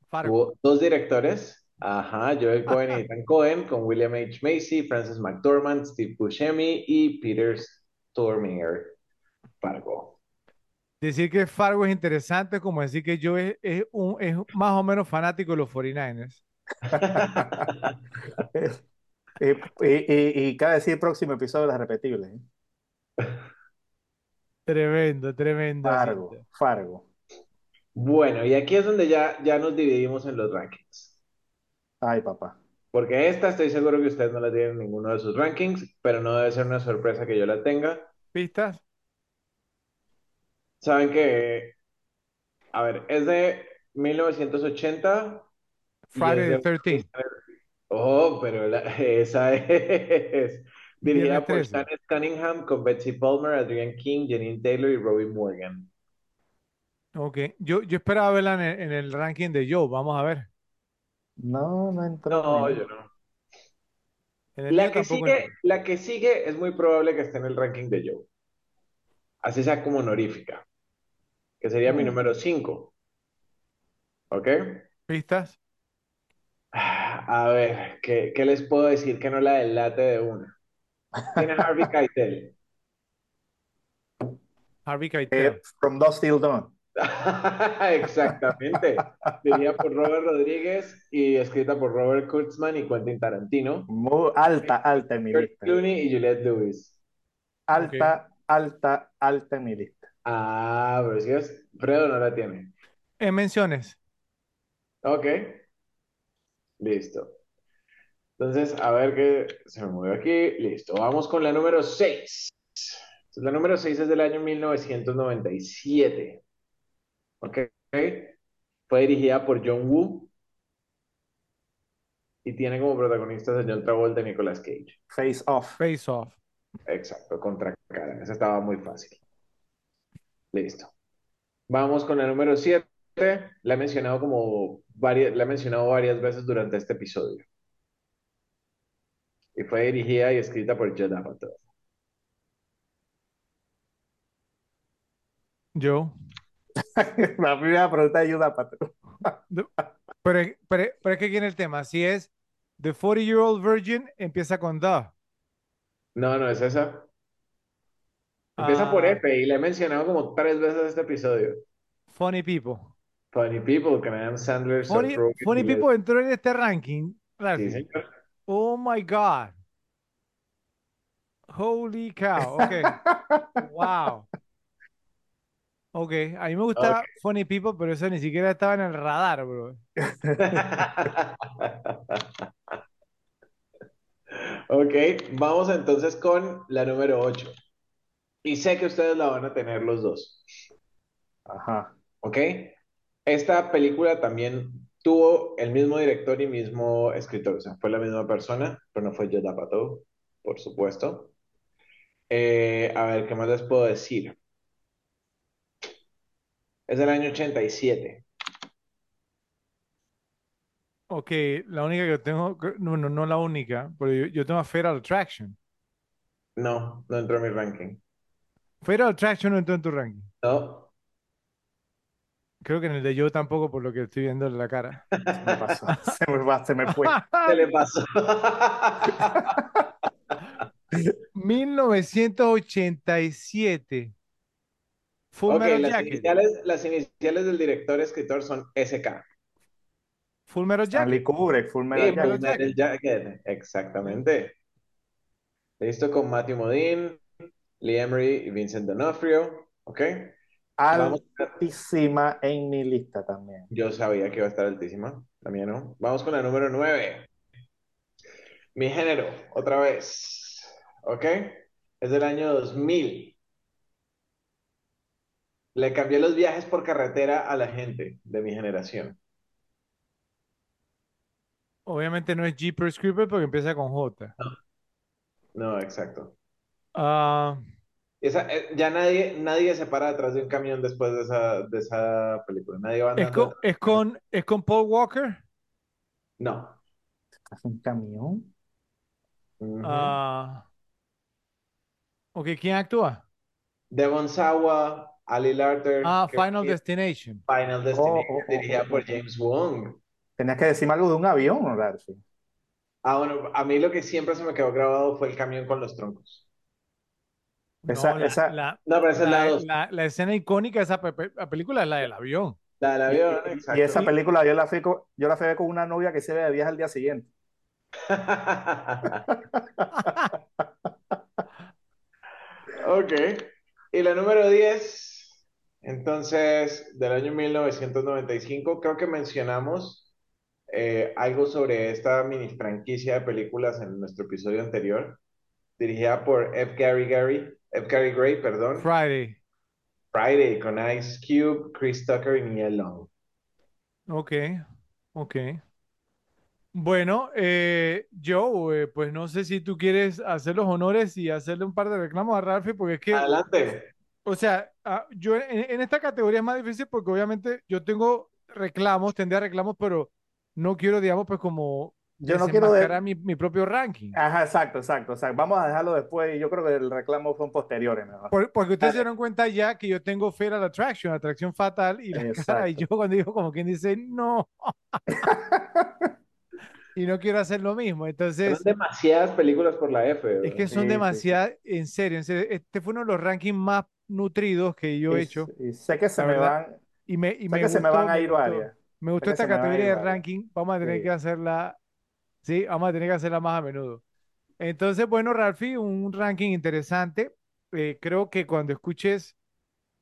Fargo. Tuvo dos directores. Ajá, Joel Cohen y Ethan Cohen, con William H. Macy, Frances McDormand, Steve Buscemi y Peter Stormare. Fargo. Decir que Fargo es interesante es como decir que yo es, es un, es más o menos fanático de los 49ers. Y, y, y, y cabe decir próximo episodio de las repetibles. ¿eh? Tremendo, tremendo. Fargo, Fargo. Bueno, y aquí es donde ya, ya nos dividimos en los rankings. Ay, papá. Porque esta estoy seguro que ustedes no la tienen en ninguno de sus rankings, pero no debe ser una sorpresa que yo la tenga. ¿Pistas? Saben que, a ver, es de 1980 y Friday the de... 13th. Oh, pero la- esa es dirigida por 13. Shannon Cunningham con Betsy Palmer, Adrienne King, Janine Taylor y Robin Morgan. Ok. Yo, yo esperaba verla en el, en el ranking de Joe. Vamos a ver. No, no entró. No, en- yo no. En el La mío que tampoco sigue, entró. la que sigue es muy probable que esté en el ranking de Joe. Así sea como honorífica, que sería mi número 5. ¿Ok? ¿Pistas? A a ver, ¿qué, qué les puedo decir que no la delate de una? Tiene Harvey Keitel. Harvey Eh, Keitel. From Dusk Till Dawn. Exactamente. Dirigida por Robert Rodríguez y escrita por Robert Kurtzman y Quentin Tarantino. Muy alta, alta en mi George lista. Clooney y Juliette Lewis. Alta, alta, alta en mi lista. Ah, pero si es, Fredo no la tiene. En menciones. Ok. Listo. Entonces, a ver qué se me mueve aquí. Listo. Vamos con la número 6. La número 6 es del año 1997. Ok. Fue dirigida por John Woo y tiene como protagonistas a John Travolta y Nicolas Cage. Face Off. Face Off. Exacto, contra cara. Esa estaba muy fácil. Listo. Vamos con la número 7. La he mencionado como varias, la he mencionado varias veces durante este episodio. Y fue dirigida y escrita por Judd Apatow. Yo. La primera pregunta ayuda para Pero, es- pero, pero es que aquí en el tema, si es The 40 Year Old Virgin, empieza con The. No, no es esa. Empieza por Ah, F y la he mencionado como tres veces este episodio. Funny People. Funny People, Adam Sandler, Funny, Funny People entró en este ranking. Sí, señor. Oh my God. Holy cow. Ok. Wow. Ok. A mí me gusta. Funny People, pero eso ni siquiera estaba en el radar, bro. Ok, vamos entonces con la número 8. Y sé que ustedes la van a tener los dos. Ajá. ¿Ok? Esta película también tuvo el mismo director y mismo escritor. O sea, fue la misma persona, pero no fue Judd Apatow, por supuesto. Eh, a ver, ¿qué más les puedo decir? Es del año 87. Ok, la única que tengo, no, no, no la única, pero yo, yo tengo a Fatal Attraction. No, no entró en mi ranking. Fatal Attraction no entró en tu ranking. No, Creo que en el de yo tampoco, por lo que estoy viendo en la cara. Se me pasó. Se me va, se me fue. ¿qué le pasó? 1987. Full Ok, Metal las Jacket. iniciales, las iniciales del director escritor son SK. Full Metal Jacket. Stanley Kubrick, Full Metal Sí, Metal Full Jacket. Metal Jacket, exactamente. Listo con Matthew Modine, Lee Emery y Vincent D'Onofrio. Ok. Altísima en mi lista también. Yo sabía que iba a estar altísima, la mía no. Vamos con la número 9. Mi género, otra vez. Ok, es del año 2000. Le cambié los viajes por carretera a la gente de mi generación. Obviamente no es Jeepers Creepers porque empieza con J. No, exacto. Ah, Esa, eh, ya nadie, nadie se para detrás de un camión después de esa, de esa película. Nadie va es, andando. con, es, con, es con Paul Walker. No. ¿Es un camión? Ujú. Ah, ok, ¿quién actúa? Devon Sawa, Ali Larter, Ah, Final Destination. Final Destination, Oh, oh, oh, dirigida oh, por. James Wong. Tenías que decirme algo de un avión, ¿no, Ralphie? Ah, bueno, a mí lo que siempre se me quedó grabado fue el camión con los troncos. Esa- No, la, esa- la- No, pero esa es la la, dos. la- la escena icónica de esa pe- pe- la película es la del avión. La del avión, Y exacto. esa película yo la fui con, yo la fui a ver con una novia que se ve de viaje al día siguiente. Ok. Y la número 10, entonces, del año 1995, creo que mencionamos eh, algo sobre esta mini franquicia de películas en nuestro episodio anterior, dirigida por F. Gary Gary, F. Gary Gray, perdón, Friday. Friday, con Ice Cube, Chris Tucker y Nia Long. Ok, ok. Bueno, eh, Joe, eh, pues no sé si tú quieres hacer los honores y hacerle un par de reclamos a Ralphie, porque es que, Adelante. o sea, yo en, en esta categoría es más difícil porque obviamente yo tengo reclamos, tendría reclamos, pero no quiero, digamos, pues como Yo no quiero de- mi, mi propio ranking. Ajá, exacto, exacto, exacto. Vamos a dejarlo después. Yo creo que el reclamo son posteriores, mejor. Por- porque ustedes se Dale. dieron cuenta ya que yo tengo Fatal Attraction, atracción fatal, y la cara, y yo cuando digo como quien dice, no. y no quiero hacer lo mismo. Entonces, Son demasiadas películas por la F. es que ¿verdad? son Sí, sí, sí. demasiadas, en serio, en serio. Este fue uno de los rankings más nutridos que yo he Y- hecho. y sé que se me verdad, van, Y me, y sé me que se me gustó, van a me ir gustó. varias. Me gustó esta se categoría ir de ranking. Vamos a tener Sí. que hacerla, sí, vamos a tener que hacerla más a menudo. Entonces, bueno, Ralphie, un ranking interesante. Eh, creo que cuando escuches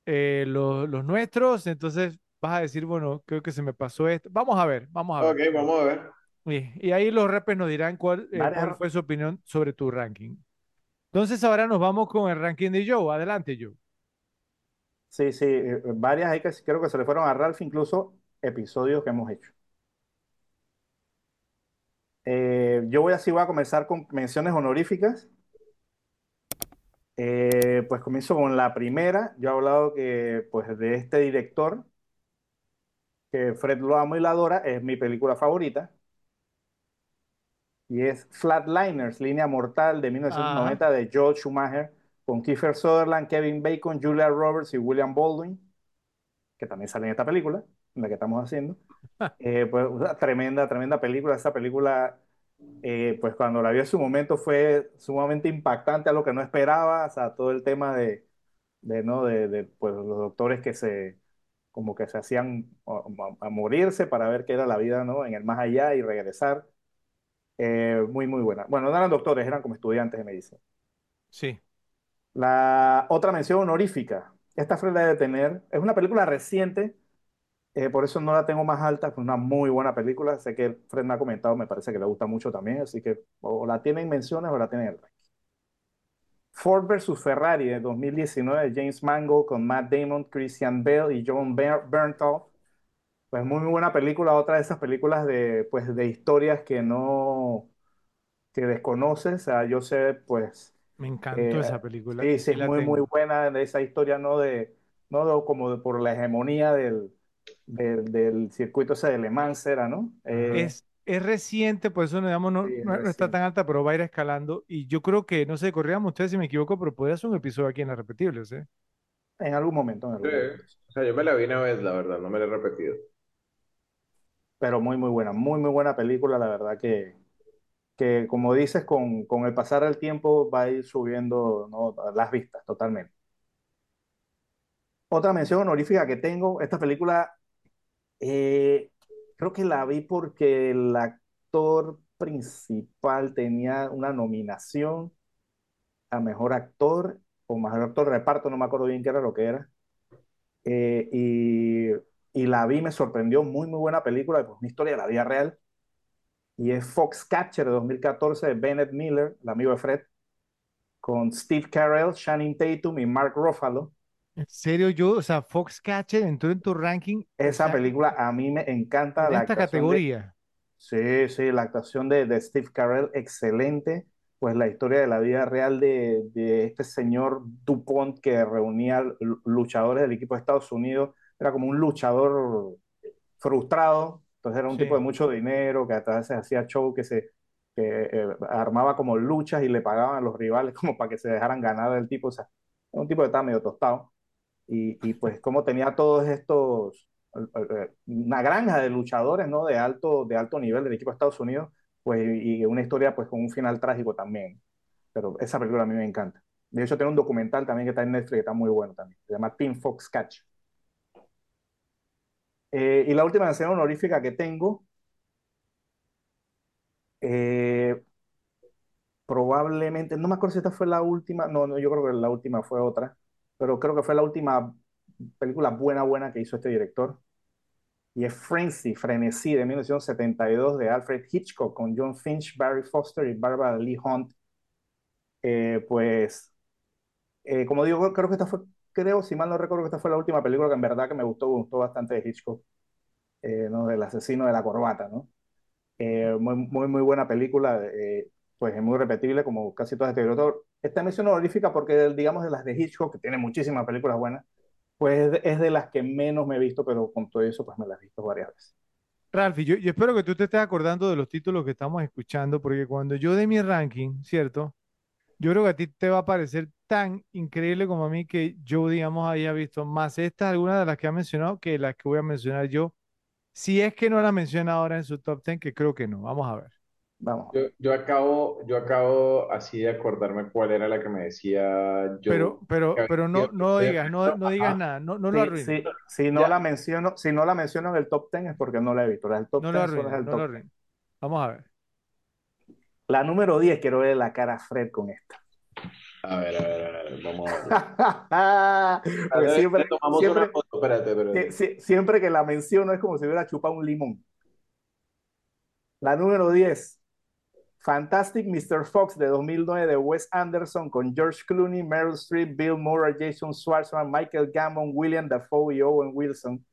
eh, los, los nuestros, entonces vas a decir, bueno, creo que se me pasó esto. Vamos a ver, vamos a ver. Ok, vamos a ver. Y, y ahí los repes nos dirán cuál, eh, cuál fue su opinión sobre tu ranking. Entonces, ahora nos vamos con el ranking de Joe. Adelante, Joe. Sí, sí, varias hay que creo que se le fueron a Ralph, incluso episodios que hemos hecho. Eh, yo voy así, voy a comenzar con menciones honoríficas. Eh, pues comienzo con la primera. Yo he hablado que, pues, de este director, que Fred lo amo y la adora, es mi película favorita. Y es Flatliners, Línea Mortal de 1990 de Joel Schumacher, con Kiefer Sutherland, Kevin Bacon, Julia Roberts y William Baldwin, que también sale en esta película, en la que estamos haciendo. Eh, pues una tremenda, tremenda película. Esa película, eh, pues cuando la vi en su momento fue sumamente impactante, a lo que no esperaba, o sea, todo el tema de, de, ¿no? de, de, pues, los doctores que se, como que se hacían a, morirse para ver qué era la vida, ¿no? En el más allá y regresar. Eh, muy, muy buena. Bueno, no eran doctores, eran como estudiantes de medicina. Sí. La otra mención honorífica, esta Fred la debe tener, es una película reciente, eh, por eso no la tengo más alta, es una muy buena película, sé que Fred me ha comentado, me parece que le gusta mucho también, así que o la tiene en menciones o la tiene en el ranking. Ford vs. Ferrari de 2019 de James Mangold con Matt Damon, Christian Bale y John Ber- Bernthal. Pues muy, muy buena película, otra de esas películas de, pues, de historias que no, que desconoces, o sea, yo sé, pues, Me encantó eh, esa película. Sí, sí, es muy, tengo. muy buena esa historia, ¿no? De, no de- como de por la hegemonía del, del, del circuito ese de Le Mans, era, ¿no? Eh, Es, es reciente, por eso no, digamos, no, Sí, es no- no está tan alta, pero va a ir escalando. Y yo creo que, no sé, corríamos ustedes si me equivoco, pero podría ser un episodio aquí en las repetibles, ¿eh? en algún momento, en algún Sí. momento. O sea, yo me la vi una vez, la verdad, no me la he repetido. Pero muy, muy buena, muy, muy buena película, la verdad que, que como dices, con, con el pasar del tiempo va a ir subiendo, ¿no? las vistas totalmente. Otra mención honorífica que tengo, esta película eh, creo que la vi porque el actor principal tenía una nominación a mejor actor o mejor actor reparto, no me acuerdo bien qué era lo que era. Eh, y, la vi, me sorprendió, muy, muy buena película, pues una historia de la vida real. Y es Foxcatcher de 2014 de Bennett Miller, el amigo de Fred, con Steve Carell, Channing Tatum y Mark Ruffalo. En serio, yo, o sea, Foxcatcher entró en tu ranking. o Esa sea, película a mí me encanta en la esta de- categoría. Sí, sí, la actuación de, de Steve Carell, excelente. Pues la historia de la vida real de, de este señor Dupont que reunía lu- luchadores del equipo de Estados Unidos. Era como un luchador frustrado. Entonces era un Sí. tipo de mucho dinero que a veces hacía show que se que, eh, armaba como luchas y le pagaban a los rivales como para que se dejaran ganar del tipo. O sea, era un tipo que estaba medio tostado. Y, y pues como tenía todos estos, una granja de luchadores, ¿no? De alto, de alto nivel del equipo de Estados Unidos, pues, y una historia pues con un final trágico también. Pero esa película a mí me encanta. De hecho, tiene un documental también que está en Netflix que está muy bueno también. Se llama Team Foxcatch. Eh, y la última mención honorífica que tengo, eh, probablemente, no me acuerdo si esta fue la última, no, no, yo creo que la última fue otra, pero creo que fue la última película buena, buena que hizo este director. Y es Frenzy, Frenesí, de 1972, de Alfred Hitchcock, con John Finch, Barry Foster y Barbara Lee Hunt. Eh, pues, eh, como digo, creo que esta fue, creo, si mal no recuerdo, que esta fue la última película que en verdad que me gustó, gustó bastante de Hitchcock, eh, ¿no? Del asesino de la corbata, ¿no? Eh, muy, muy, muy buena película, eh, pues es muy repetible, como casi todas este director. Esta mención honorífica porque, digamos, de las de Hitchcock, que tiene muchísimas películas buenas, pues es de las que menos me he visto, pero con todo eso, pues me las he visto varias veces. Ralphie, yo, yo espero que tú te estés acordando de los títulos que estamos escuchando, porque cuando yo dé mi ranking, ¿cierto? Yo creo que a ti te va a parecer tan increíble como a mí que yo, digamos, haya visto más estas, algunas de las que ha mencionado, que las que voy a mencionar yo. Si es que no la menciona ahora en su top 10, que creo que no. Vamos a ver. Vamos. Yo, yo acabo, yo acabo así de acordarme cuál era la que me decía yo. Pero, pero, pero no, no digas, no, no digas Ajá. nada, no, no lo arruines, sí, si no Ya. la menciono, si no la menciono en el top 10 es porque no la he visto. El top no lo 10 solo es arruines, el no top lo 10. arruines. Vamos a ver. La número 10, quiero ver la cara a Fred con esta. A ver, a ver, a ver, vamos a ver. Porque Le- siempre, tomamos siempre, una foto, espérate, espérate. sie- siempre que la menciono es como si hubiera chupado un limón. La número 10, Fantastic Mr. Fox de 2009 de Wes Anderson con George Clooney, Meryl Streep, Bill Murray, Jason Schwartzman, Michael Gambon, William Dafoe y Owen Wilson.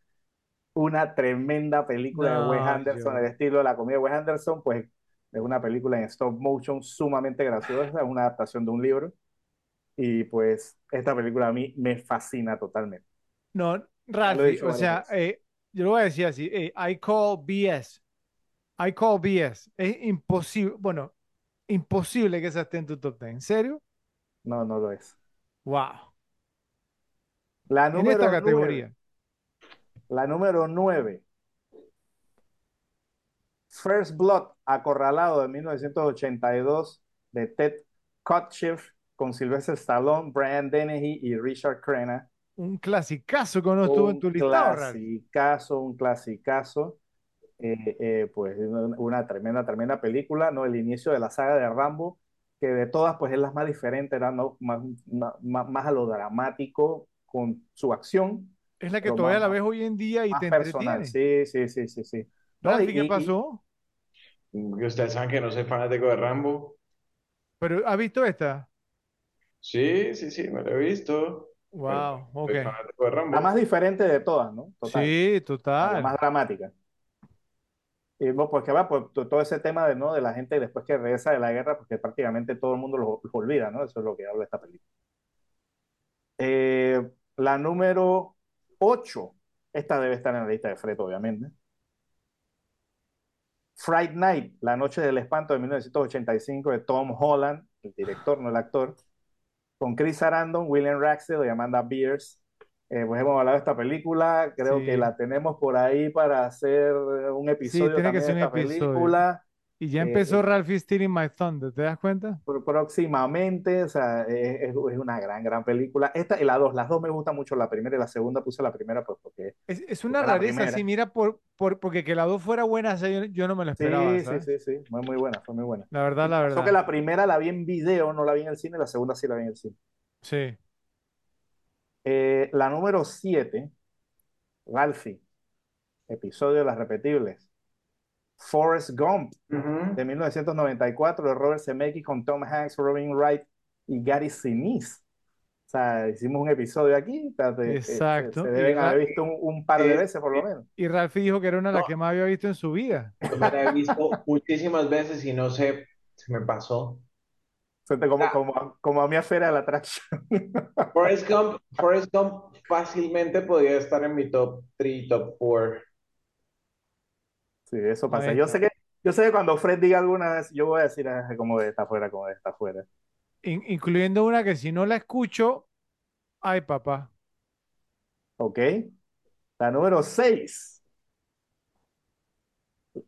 Una tremenda película de Wes No, Anderson, el estilo de la comida de Wes Anderson, pues es una película en stop motion sumamente graciosa, es una adaptación de un libro. Y pues esta película a mí me fascina totalmente. No, dicho o sea, eh, yo lo voy a decir así, eh, I call BS. I call BS. Es imposible, bueno, imposible que esa esté en tu top 10. ¿En serio? No, no lo es. Wow. La En esta nueve, categoría. la número 9, First Blood, Acorralado de 1982 de Ted Kotcheff con Sylvester Stallone, Brian Dennehy y Richard Crenna. Un clasicazo que no estuvo en Un tu listado, clasicazo, un clasicazo. Eh, eh, pues una, tremenda, tremenda película, ¿no? El inicio de la saga de Rambo, que de todas, pues es la más diferente, era ¿no? más, más, más a lo dramático con su acción, Es la que todavía más, la ves hoy en día y más te personal. entretiene. Sí, sí, sí, sí, sí. No, y- ¿qué y- pasó? Y Ustedes saben que no soy fanático de Rambo. ¿Pero has visto esta? Sí, sí, sí, me lo he visto. Wow, ok. soy fanático de la más diferente de todas, ¿no? Total. Sí, La total. más dramática. Bueno, porque va, pues to- todo ese tema de, ¿no? de la gente después que regresa de la guerra, porque prácticamente todo el mundo lo, lo olvida, ¿no? Eso es lo que habla esta película. Eh, la número 8, esta debe estar en la lista de Fred, obviamente. Fright Night, La Noche del Espanto de 1985 de Tom Holland, el director, no el actor, con Chris Sarandon, William Raxel y Amanda Beers. Eh, pues hemos hablado de esta película, creo Sí. que la tenemos por ahí para hacer un episodio tiene que de ser un esta episodio. película. Y ya Eh, empezó eh. Ralphie Stealing My Thunder, ¿te das cuenta? Pr- próximamente, o sea, es, es- una gran, gran película. Esta y la dos, las dos me gustan mucho, la primera y la segunda puse la primera pues porque Es, es una rareza, sí, mira, por, por, porque que la dos fuera buena, yo, yo no me lo esperaba, sí, sí, ¿sabes? sí, sí, fue muy buena, fue muy buena. La verdad, la verdad. que la primera la vi en video, no la vi en el cine, la segunda sí la vi en el cine. Sí. Eh, la número 7, Ralphie, episodio de las repetibles. Forrest Gump, Ujú. de 1994, de Robert Zemeckis con Tom Hanks, Robin Wright y Gary Sinise. O sea, hicimos un episodio aquí, o sea, te- eh, Exacto. se Y deben haber visto un, un par de eh, veces por lo menos. Y Ralphie dijo que era una de las No. que más había visto en su vida. La he visto muchísimas veces y no sé, se me pasó. Suerte como, Ah. como, como a mí a Feria de la Atracción. Forrest Gump, Forrest Gump fácilmente podría estar en mi top 3, top 4. Sí, eso pasa. Yo sé que, yo sé que cuando Fred diga alguna vez, yo voy a decir "Ah, como de está fuera, como de está fuera. In- incluyendo una que si no la escucho, ay papá. ¿Ok? La número 6.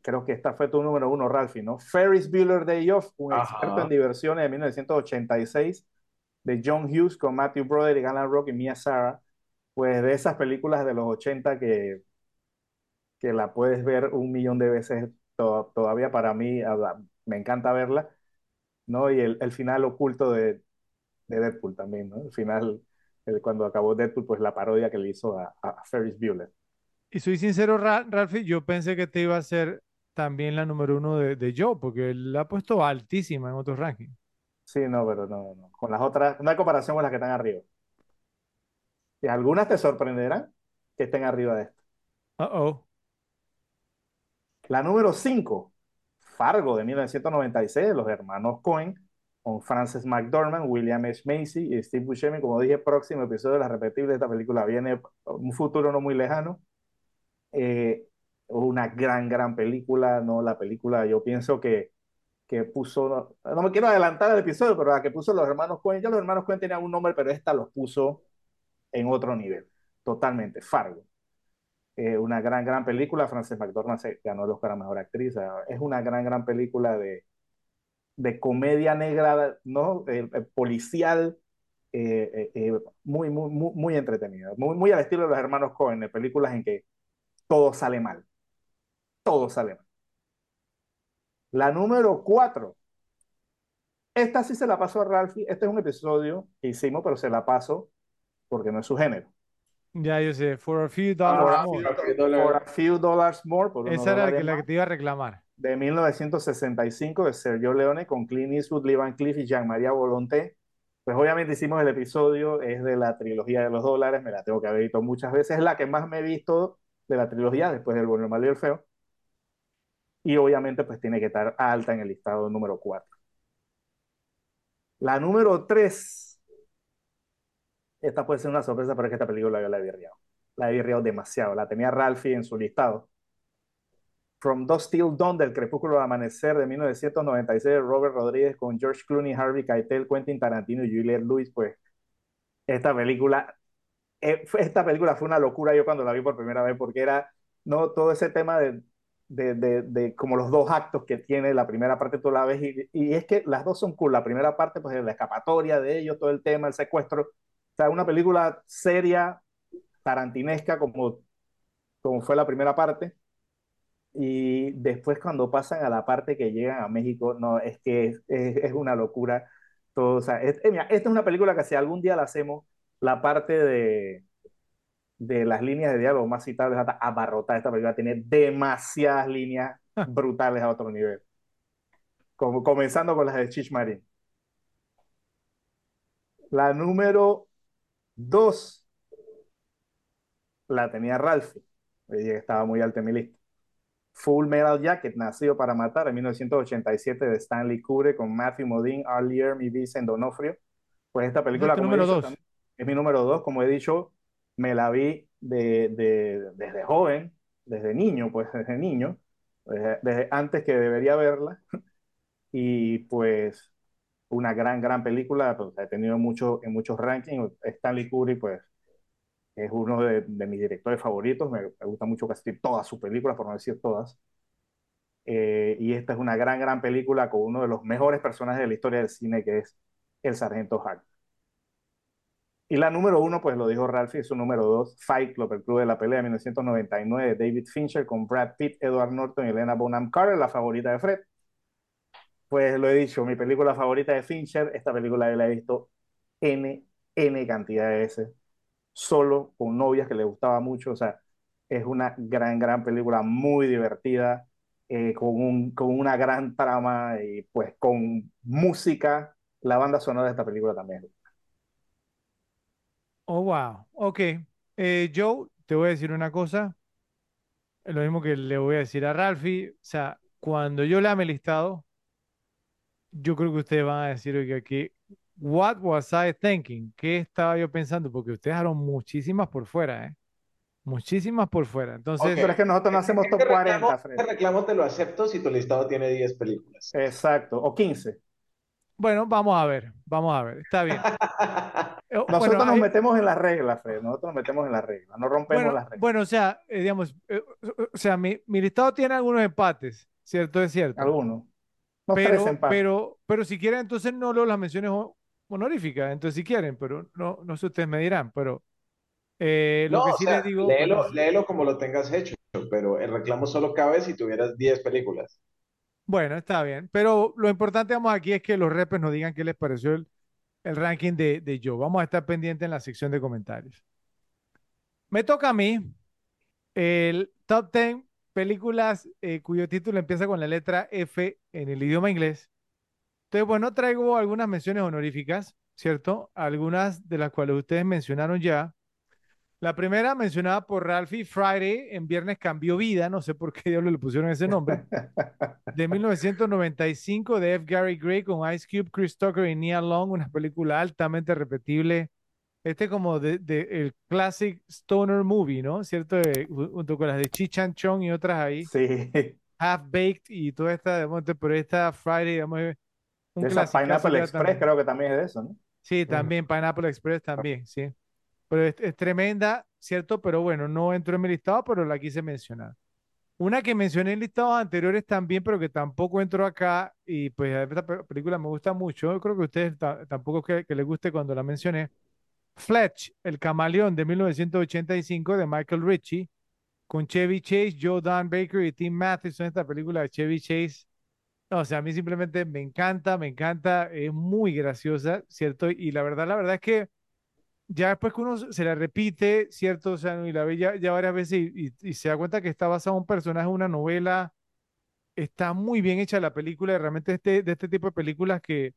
Creo que esta fue tu número uno, Ralphie, ¿no? Ferris Bueller Day Off, un Ajá. experto en diversiones de 1986, de John Hughes con Matthew Broderick, Alan Rock y Mia Sara. Pues de esas películas de los 80 que, que la puedes ver un millón de veces to- todavía para mí, me encanta verla, ¿no? Y el, el final oculto de, de Deadpool también, ¿no? El final, el- cuando acabó Deadpool, pues la parodia que le hizo a, a Ferris Bueller. Y soy sincero, Ra- Ralphie, yo pensé que te iba a ser también la número uno de, de Joe, porque él la ha puesto altísima en otros rankings. Sí, no, pero no, no. Con las otras, hay comparación con las que están arriba. Y algunas te sorprenderán que estén arriba de esto. Uh-oh. La número 5, Fargo de 1996, de los hermanos Coen, con Frances McDormand, William H. Macy y Steve Buscemi. Como dije, próximo episodio de la repetible. Esta película viene un futuro no muy lejano. Eh, una gran, gran película, ¿no? La película, yo pienso que, que puso, no, me quiero adelantar al episodio, pero la que puso los hermanos Coen, ya los hermanos Coen tenían un nombre, pero esta los puso en otro nivel, totalmente, Fargo. Eh, una gran, gran película, Frances McDormand se ganó el Oscar a Mejor Actriz, es una gran, gran película de, de comedia negra, ¿no? Eh, policial, muy, muy, muy, muy entretenida. Muy, muy al estilo de los hermanos Cohen, películas en que todo sale mal. Todo sale mal. La número cuatro. Esta sí se la pasó a Ralphie. Este es un episodio que hicimos, pero se la paso porque no es su género. Ya, yo sé. For a few dollars more. For a few dollars more. Esa era la que, la que te iba a reclamar de 1965 de Sergio Leone con Clint Eastwood, Lee Van Cleef y Jean-Marie Volonté. Pues obviamente hicimos el episodio, es de la trilogía de los dólares, me la tengo que haber visto muchas veces, es la que más me he visto de la trilogía después del bueno, el malo y el feo. Y obviamente pues tiene que estar alta en el listado número 4. La número 3. Esta puede ser una sorpresa, pero es que esta película yo la he virreado. La he virreado demasiado. La tenía Ralphie en su listado From Dust Till Dawn del Crepúsculo al Amanecer de 1996 Robert Rodríguez con George Clooney, Harvey Keitel, Quentin Tarantino y Juliette Lewis, pues esta película, eh, esta película fue una locura yo cuando la vi por primera vez porque era no todo ese tema de, de, de, de como los dos actos que tiene la primera parte tú la ves y, y, es que las dos son cool, la primera parte pues es la escapatoria de ellos, todo el tema, el secuestro, o sea, una película seria, tarantinesca como, como fue la primera parte. Y después cuando pasan a la parte que llegan a México, no, es que es, es, una locura. Todo, o sea, es, eh, mira, esta es una película que si algún día la hacemos, la parte de, de las líneas de diálogo más citables hasta abarrotar esta película tiene demasiadas líneas brutales a otro nivel. Como, comenzando con las de Chich Marín. La número dos la tenía Ralphie. Estaba muy alta en mi lista. Full Metal Jacket, Nacido para Matar, en 1987 de Stanley Kubrick con Matthew Modine, Arlier, y Vincent Donofrio. Pues esta película, es, número dos. Es mi número dos, como he dicho, me la vi de, de, desde joven, desde niño, pues desde niño, desde, antes que debería verla. Y pues una gran, gran película, pues, he tenido mucho, en muchos rankings. Stanley Kubrick, pues es uno de, mis directores favoritos, me, gusta mucho casi todas sus películas, por no decir todas. Eh, y esta es una gran, gran película con uno de los mejores personajes de la historia del cine, que es el Sargento Hack. Y la número uno, pues lo dijo Ralphie, es su número dos, Fight Club, el club de la pelea de 1999 de David Fincher con Brad Pitt, Edward Norton y Elena Bonham Carter, la favorita de Fred. Pues lo he dicho, mi película favorita de Fincher, esta película la he visto N, N cantidad de veces solo con novias que le gustaba mucho. O sea, es una gran, gran película, muy divertida, eh, con, un, con una gran trama y pues con música. La banda sonora de esta película también. Oh, wow. Ok. Eh, Joe, te voy a decir una cosa. Lo mismo que le voy a decir a Ralphie. O sea, cuando yo le ame el listado, yo creo que ustedes van a decir, oiga, que What was I thinking? ¿Qué estaba yo pensando? Porque ustedes dejaron muchísimas por fuera, ¿eh? Muchísimas por fuera. Entonces. pero es que nosotros no hacemos top 40, Fred. Este reclamo te lo acepto si tu listado tiene 10 películas. Exacto, o 15. Bueno, vamos a ver, vamos a ver, está bien. Eh, nosotros nos metemos en las reglas, Fred, nosotros nos metemos en las reglas, no rompemos las reglas. Bueno, o sea, eh, digamos, eh, o sea, mi, mi, listado tiene algunos empates, ¿cierto? Es cierto. Algunos. pero, pero, pero si quieren, entonces no leo las menciones honorífica, entonces si quieren, pero no, no sé, ustedes me dirán, pero eh, lo que sí les digo... Léelo, léelo como lo tengas hecho, pero el reclamo solo cabe si tuvieras 10 películas. Bueno, está bien, pero lo importante vamos aquí es que los repes nos digan qué les pareció el, el ranking de, Joe. Vamos a estar pendientes en la sección de comentarios. Me toca a mí el top 10 películas eh, cuyo título empieza con la letra F en el idioma inglés entonces, bueno, traigo algunas menciones honoríficas, ¿cierto? Algunas de las cuales ustedes mencionaron ya. La primera mencionada por Ralphie Friday en Viernes Cambió Vida, no sé por qué diablos le pusieron ese nombre, de 1995 de F. Gary Gray con Ice Cube, Chris Tucker y Nia Long, una película altamente repetible. Este como de, el classic stoner movie, ¿no? ¿Cierto? junto con las de Chichan Chong y otras ahí. Sí. Half Baked y toda esta, pero esta Friday, digamos, esa Pineapple Express creo que también es de eso, ¿no? Sí, también Pineapple Express también, sí. Pero es, tremenda, ¿cierto? Pero bueno, no entró en mi listado, pero la quise mencionar. Una que mencioné en listados anteriores también, pero que tampoco entró acá, y pues esta pe- película me gusta mucho. Yo creo que a ustedes ta- tampoco que, que les guste cuando la mencioné. Fletch, El Camaleón de 1985 de Michael Ritchie, con Chevy Chase, Joe Don Baker y Tim Matheson. Esta película de Chevy Chase, no, o sea, a mí simplemente me encanta, me encanta, es muy graciosa, ¿cierto? Y la verdad, la verdad es que ya después que uno se la repite, ¿cierto? O sea, y la ve ya, varias veces y, se da cuenta que está basado en un personaje, una novela, está muy bien hecha la película, y realmente este, de este tipo de películas que, o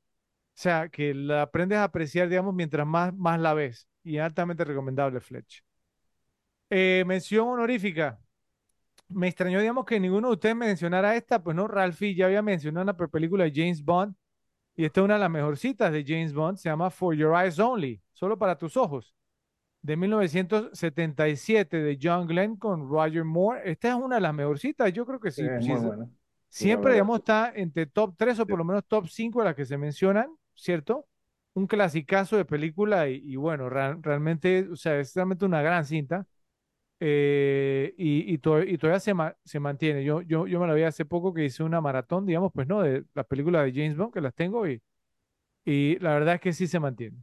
sea, que la aprendes a apreciar, digamos, mientras más, más la ves. Y altamente recomendable, Fletch. Eh, mención honorífica. Me extrañó, digamos, que ninguno de ustedes mencionara esta, pues no, Ralphie ya había mencionado una pe- película de James Bond, y esta es una de las mejorcitas de James Bond, se llama For Your Eyes Only, solo para tus ojos de 1977 de John Glenn con Roger Moore. Esta es una de las mejorcitas, yo creo que Sí, sí. sí, siempre, digamos, está entre top 3 o por lo menos top 5 de las que se mencionan, ¿cierto? Un clasicazo de película y, y bueno, realmente, o sea, es realmente una gran cinta. Eh, y, y, to- y todavía se, ma- se mantiene. Yo, me la vi hace poco que hice una maratón, digamos, pues no, de las películas de James Bond, que las tengo y, y la verdad es que sí se mantiene.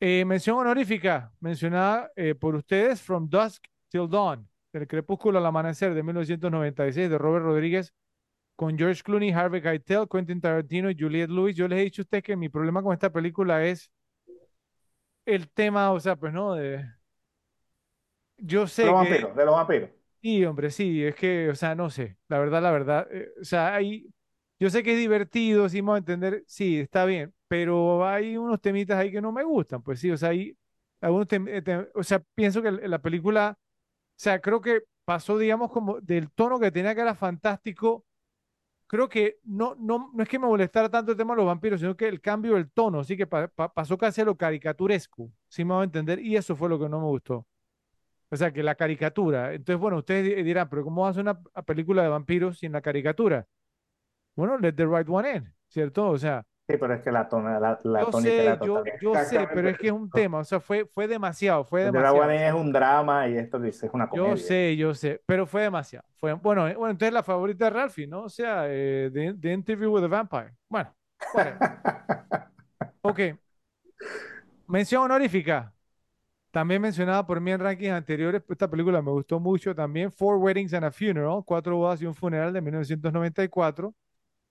Eh, mención honorífica, mencionada eh, por ustedes, From Dusk Till Dawn, del crepúsculo al amanecer de 1996 de Robert Rodríguez, con George Clooney, Harvey Keitel, Quentin Tarantino y Juliette Lewis. Yo les he dicho a ustedes que mi problema con esta película es el tema, o sea, pues no. Yo De sé los que... vampiros, de los vampiros. Sí, hombre, sí, es que, o sea, no sé, la verdad, la verdad, eh, o sea, hay, yo sé que es divertido, sí, vamos a entender, sí, está bien, pero hay unos temitas ahí que no me gustan, pues sí, o sea, hay algunos tem- eh, tem- o sea, pienso que la película, o sea, creo que pasó, digamos, como del tono que tenía que era fantástico, creo que no, no, no es que me molestara tanto el tema de los vampiros, sino que el cambio del tono, así que pa- pa- pasó casi a lo caricaturesco, sí, vamos a entender, y eso fue lo que no me gustó. O sea, que la caricatura. Entonces, bueno, ustedes di- dirán, pero ¿cómo hace una película de vampiros sin la caricatura? Bueno, let the right one in, ¿cierto? O sea, Sí, pero es que la, tona, la, la yo tónica sé, yo, yo sé, pero es que es un tema, o sea, fue, fue demasiado, fue demasiado. Dragon es un drama y esto dice, es una comedia. Yo sé, yo sé, pero fue demasiado. Fue, bueno, eh, bueno, entonces la favorita de Ralphie, ¿no? O sea, eh, the, The Interview with the Vampire. Bueno, whatever. Ok. Mención honorífica. También mencionada por mí en rankings anteriores, pues, esta película me gustó mucho también. Four Weddings and a Funeral, Cuatro bodas y un funeral de 1994,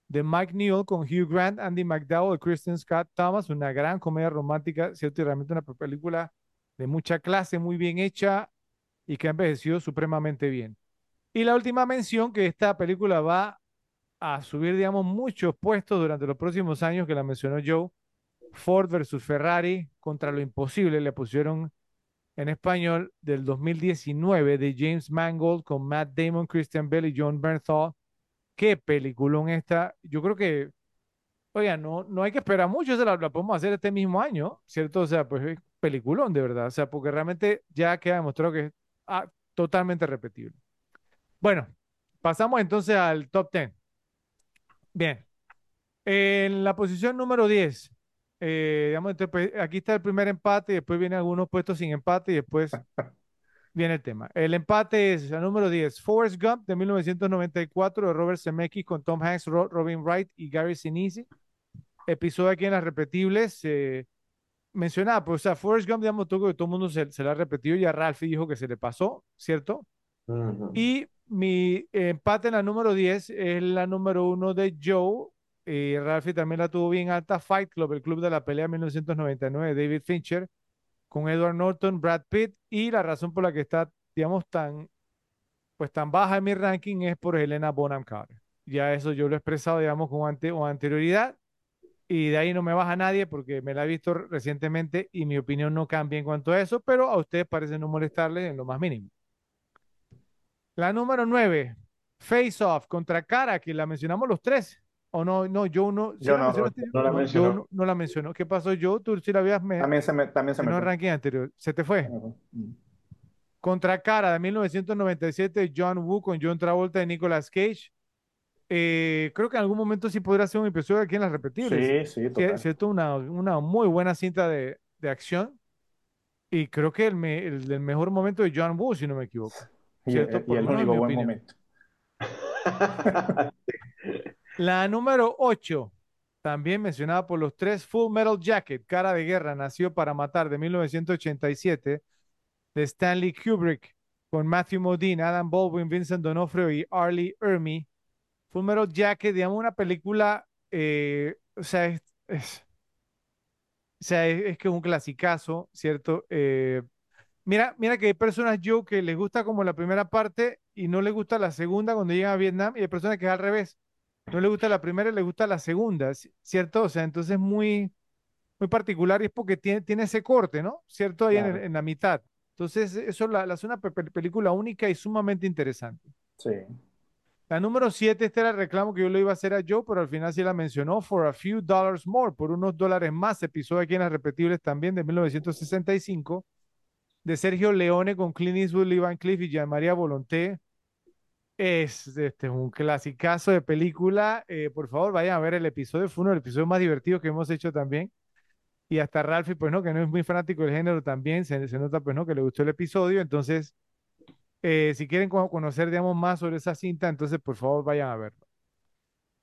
de Mike Neill con Hugh Grant, Andy McDowell Kristen Scott Thomas, una gran comedia romántica, ¿cierto? Y realmente una película de mucha clase, muy bien hecha y que ha envejecido supremamente bien. Y la última mención, que esta película va a subir, digamos, muchos puestos durante los próximos años, que la mencionó Joe, Ford versus Ferrari, contra lo imposible, le pusieron en español del 2019 de James Mangold con Matt Damon, Christian Bale y John Bernthal. Qué peliculón esta. Yo creo que, oiga, no, no hay que esperar mucho, se la, podemos hacer este mismo año, ¿cierto? O sea, pues es peliculón de verdad, o sea, porque realmente ya queda demostrado que es ah, totalmente repetible. Bueno, pasamos entonces al top 10. Bien. En la posición número 10, eh, digamos, entonces, pues, aquí está el primer empate, y después vienen algunos puestos sin empate y después viene el tema. El empate es el número 10, Forrest Gump de 1994 de Robert Zemeckis con Tom Hanks, Ro- Robin Wright y Gary Sinise. Episodio aquí en las repetibles. eh, mencionaba, pues, o sea, Forrest Gump, digamos, todo, todo el mundo se, se la ha repetido, ya Ralphie dijo que se le pasó, ¿cierto? Ujú. Y mi empate en la número 10 es la número 1 de Joe. Y Ralphie también la tuvo bien alta. Fight Club, el club de la pelea 1999 de David Fincher, con Edward Norton, Brad Pitt. Y la razón por la que está, digamos, tan, pues, tan baja en mi ranking es por Helena Bonham Carter. Ya eso yo lo he expresado, digamos, con, ante, con anterioridad. Y de ahí no me baja nadie porque me la he visto recientemente y mi opinión no cambia en cuanto a eso, pero a ustedes parece no molestarles en lo más mínimo. La número 9, Face Off contra Cara, que la mencionamos los tres. O no, no, yo no. ¿sí Yo la no, mencionaste? no la yo mencionó. no, no la mencionó. ¿Qué pasó yo? Tú sí la habías me, También se me, también se me fue. ranking anterior. ¿Se te fue? Mm. Contra Cara de 1997, John Woo con John Travolta y Nicolas Cage. Eh, creo que en algún momento sí podrá ser un episodio aquí en las repetibles. Sí, sí, total. ¿cierto? Una, una muy buena cinta de, de acción. Y creo que el, me- el, el mejor momento de John Woo, si no me equivoco. Y, ¿cierto? y lo el único buen opinión. momento. La número 8, también mencionada por los tres, Full Metal Jacket, Cara de Guerra, nació para matar de 1987, de Stanley Kubrick, con Matthew Modine, Adam Baldwin, Vincent D'Onofrio y Arlie Ermy. Full Metal Jacket, digamos, una película, eh, o sea, es, o sea, es que es un clasicazo, ¿cierto? Eh, mira, mira que hay personas, yo, que les gusta como la primera parte y no les gusta la segunda cuando llegan a Vietnam, y hay personas que es al revés. No les gusta la primera y les gusta la segunda, ci- ¿cierto? O sea, entonces es muy, muy particular y es porque tiene, tiene ese corte, ¿no? ¿Cierto? Ahí en, Claro. en la mitad. Entonces, eso la, la hace una pe- pe- película única y sumamente interesante. Sí. La número 7, este era el reclamo que yo le iba a hacer a Joe, pero al final sí la mencionó, For a Few Dollars More, por unos dólares más, episodio aquí en las repetibles también de 1965, de Sergio Leone con Clint Eastwood, Lee Van Cleef y Jean-Maria Volonté. Es este, un clasicazo de película. Eh, por favor, vayan a ver el episodio, fue uno de los episodios más divertidos que hemos hecho también. Y hasta Ralphie, pues no, que no es muy fanático del género también, se, se nota pues no, que le gustó el episodio. Entonces, eh, si quieren co- conocer, digamos, más sobre esa cinta, entonces por favor vayan a verlo.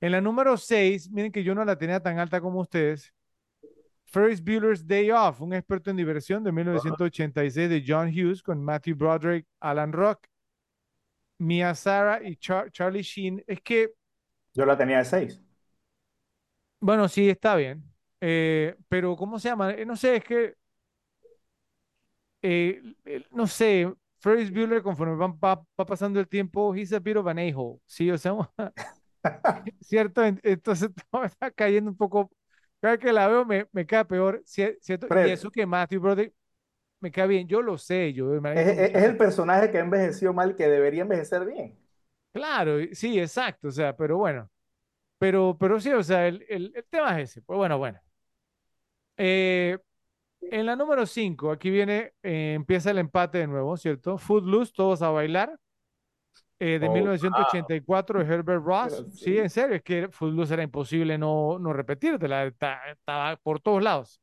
En la número 6, miren que yo no la tenía tan alta como ustedes. Ferris Bueller's Day Off, un experto en diversión de 1986 de John Hughes con Matthew Broderick, Alan Rock, Mia Sara y Char- Charlie Sheen. Es que, Yo la tenía de seis. bueno, sí, está bien. Eh, pero, ¿cómo se llama? Eh, no sé, es que, eh, no sé, Ferris Bueller, conforme va, va- va pasando el tiempo, he's a bit of an a-hole, ¿sí? O sea, ¿cierto? En- Entonces todo está cayendo un poco. Cada vez que la veo me, me cae peor, ¿cier- ¿cierto? Y eso que Matthew Broderick me cae bien, yo lo sé, yo Es, es- es el personaje que ha envejecido mal que debería envejecer bien. Claro, sí, exacto, o sea, pero bueno, pero, pero sí, o sea, el, el- el tema es ese, pues bueno, bueno. Eh, en la número 5, aquí viene, eh, empieza el empate de nuevo, ¿cierto? Footloose, todos a bailar, eh, de Oh, 1984 de Herbert Ross. Pero Sí, sí. en serio, es que Footloose era imposible no, no repetírtela, está- estaba por todos lados.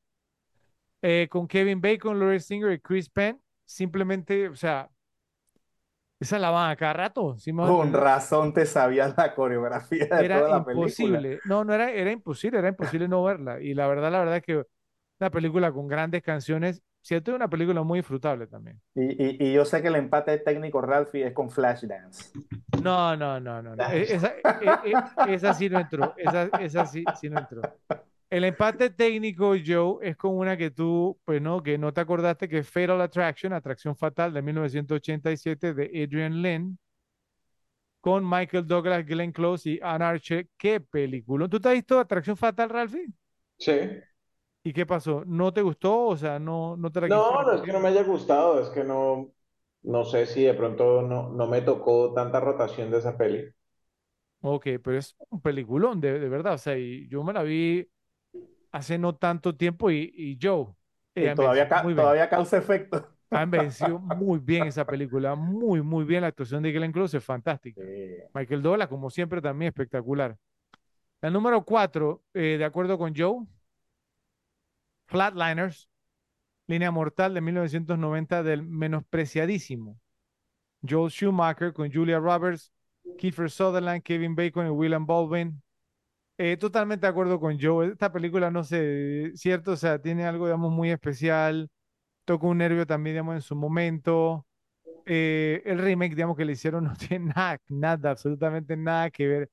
Eh, con Kevin Bacon, Laurie Singer y Chris Penn, simplemente, o sea, esa la van a cada rato, ¿sí Con razón te sabías la coreografía de Era toda la película. imposible. No, no era, era imposible, era imposible no verla. Y la verdad, la verdad es que una película con grandes canciones, cierto, es una película muy disfrutable también. Y, y- y yo sé que el empate técnico Ralphie es con Flashdance. No, no, no, no, no. E- Esa, e- e- esa sí no entró. Esa, esa sí, sí no entró. El empate técnico, Joe, es con una que tú, pues no, que no te acordaste, que es Fatal Attraction, Atracción Fatal de 1987 de Adrian Lynn, con Michael Douglas, Glenn Close y Anne Archer. ¿Qué película? ¿Tú te has visto Atracción Fatal, Ralphie? Sí. ¿Y qué pasó? ¿No te gustó? O sea, no, no te la No, no es que no me haya gustado, es que no, no sé si de pronto no, no me tocó tanta rotación de esa peli. Ok, pero es un peliculón, de, de verdad. O sea, y yo me la vi hace no tanto tiempo y, y Joe, Y ella todavía, ca- causa efecto. Ha envejecido muy bien esa película, muy, muy bien. La actuación de Glenn Close es fantástica. Michael Douglas, como siempre, también espectacular. La número cuatro, eh, de acuerdo con Joe, Flatliners, Línea Mortal de 1990 del menospreciadísimo Joel Schumacher con Julia Roberts, Kiefer Sutherland, Kevin Bacon y William Baldwin. Eh, totalmente de acuerdo con Joe. Esta película, no sé, cierto, o sea, tiene algo, digamos, muy especial. Tocó un nervio también, digamos, en su momento. Eh, el remake, digamos, que le hicieron no tiene nada, nada, absolutamente nada que ver.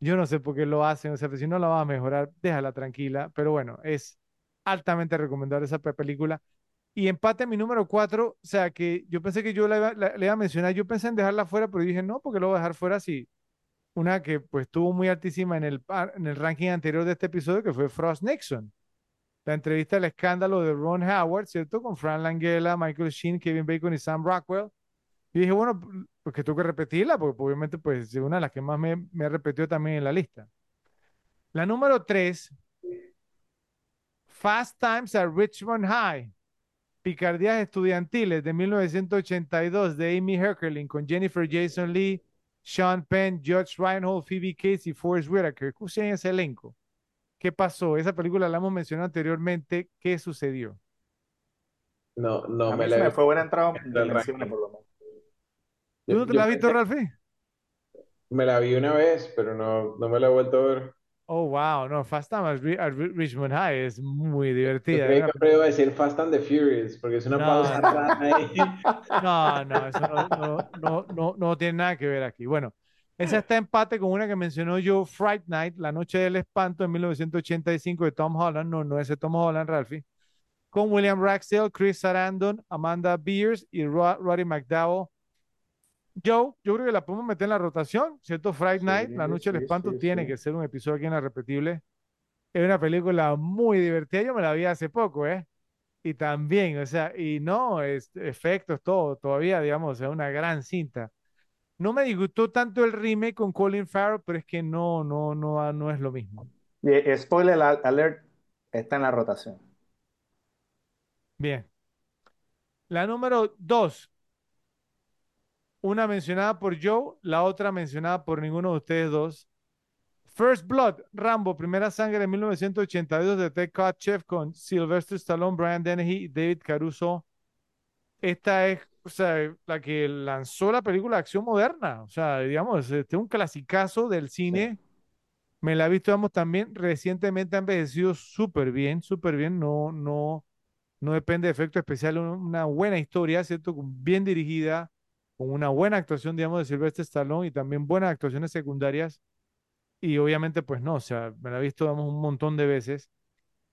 Yo no sé por qué lo hacen, o sea, si no la vas a mejorar, déjala tranquila. Pero bueno, es altamente recomendable esa pe- película. Y empate mi número cuatro, o sea, que yo pensé que yo la iba, iba a mencionar, yo pensé en dejarla fuera, pero dije no, porque lo voy a dejar fuera si una que pues estuvo muy altísima en el, en el ranking anterior de este episodio, que fue Frost Nixon. La entrevista al escándalo de Ron Howard, ¿cierto? Con Fran Langella, Michael Sheen, Kevin Bacon y Sam Rockwell. Y dije, bueno, pues que tengo que repetirla, porque obviamente pues es una de las que más me, me ha repetido también en la lista. La número tres, Fast Times at Richmond High. Picardías Estudiantiles de 1982 de Amy Heckerling con Jennifer Jason Lee, Sean Penn, Judge Reinhold, Phoebe Cates y Forrest Whitaker. ¿Qué en ese elenco? ¿Qué pasó? Esa película la hemos mencionado anteriormente. ¿Qué sucedió? No, no A me mí la se he me fue buena entrada por lo menos. ¿Tú no te Yo la has visto, Ralphie? Me la vi una vez, pero no, no me la he vuelto a ver. Oh, wow, no, Fast Time at, Ri- at Ri- Richmond High es muy Yo divertida. creí es que iba a decir Fast and the Furious, porque es una No, pausa rara ahí. No, no, eso no, no, no, no, tiene nada que ver aquí. Bueno, esa está empate con una que mencionó yo, Fright Night, La Noche del Espanto en 1985 de Tom Holland. No, no es de Tom Holland, Ralphie. Con William Ragsdale, Chris Sarandon, Amanda Beers y Ro- Roddy McDowell. Joe, yo creo que la podemos meter en la rotación, ¿cierto? Fright Night, La Sí, Noche del sí, Espanto sí, tiene que ser un episodio aquí en la repetible. Es una película muy divertida. Yo me la vi hace poco, ¿eh? Y también, o sea, y no, es, efectos, todo, todavía, digamos, es una gran cinta. No me disgustó tanto el remake con Colin Farrell, pero es que no, no, no, no es lo mismo. Y, eh, spoiler al- alert, está en la rotación. Bien. La número dos, una mencionada por Joe, la otra mencionada por ninguno de ustedes dos. First Blood, Rambo, Primera Sangre de 1982 de Ted Kotcheff con Sylvester Stallone, Brian Dennehy y David Caruso. Esta es, o sea, la que lanzó la película acción moderna. O sea, digamos, este es un clasicazo del cine. Me la he visto, digamos, también recientemente ha envejecido súper bien, súper bien. No, no, no depende de efecto especial, una buena historia, ¿cierto? Bien dirigida, con una buena actuación, digamos, de Sylvester Stallone y también buenas actuaciones secundarias. Y obviamente, pues no, o sea, me la he visto, digamos, un montón de veces.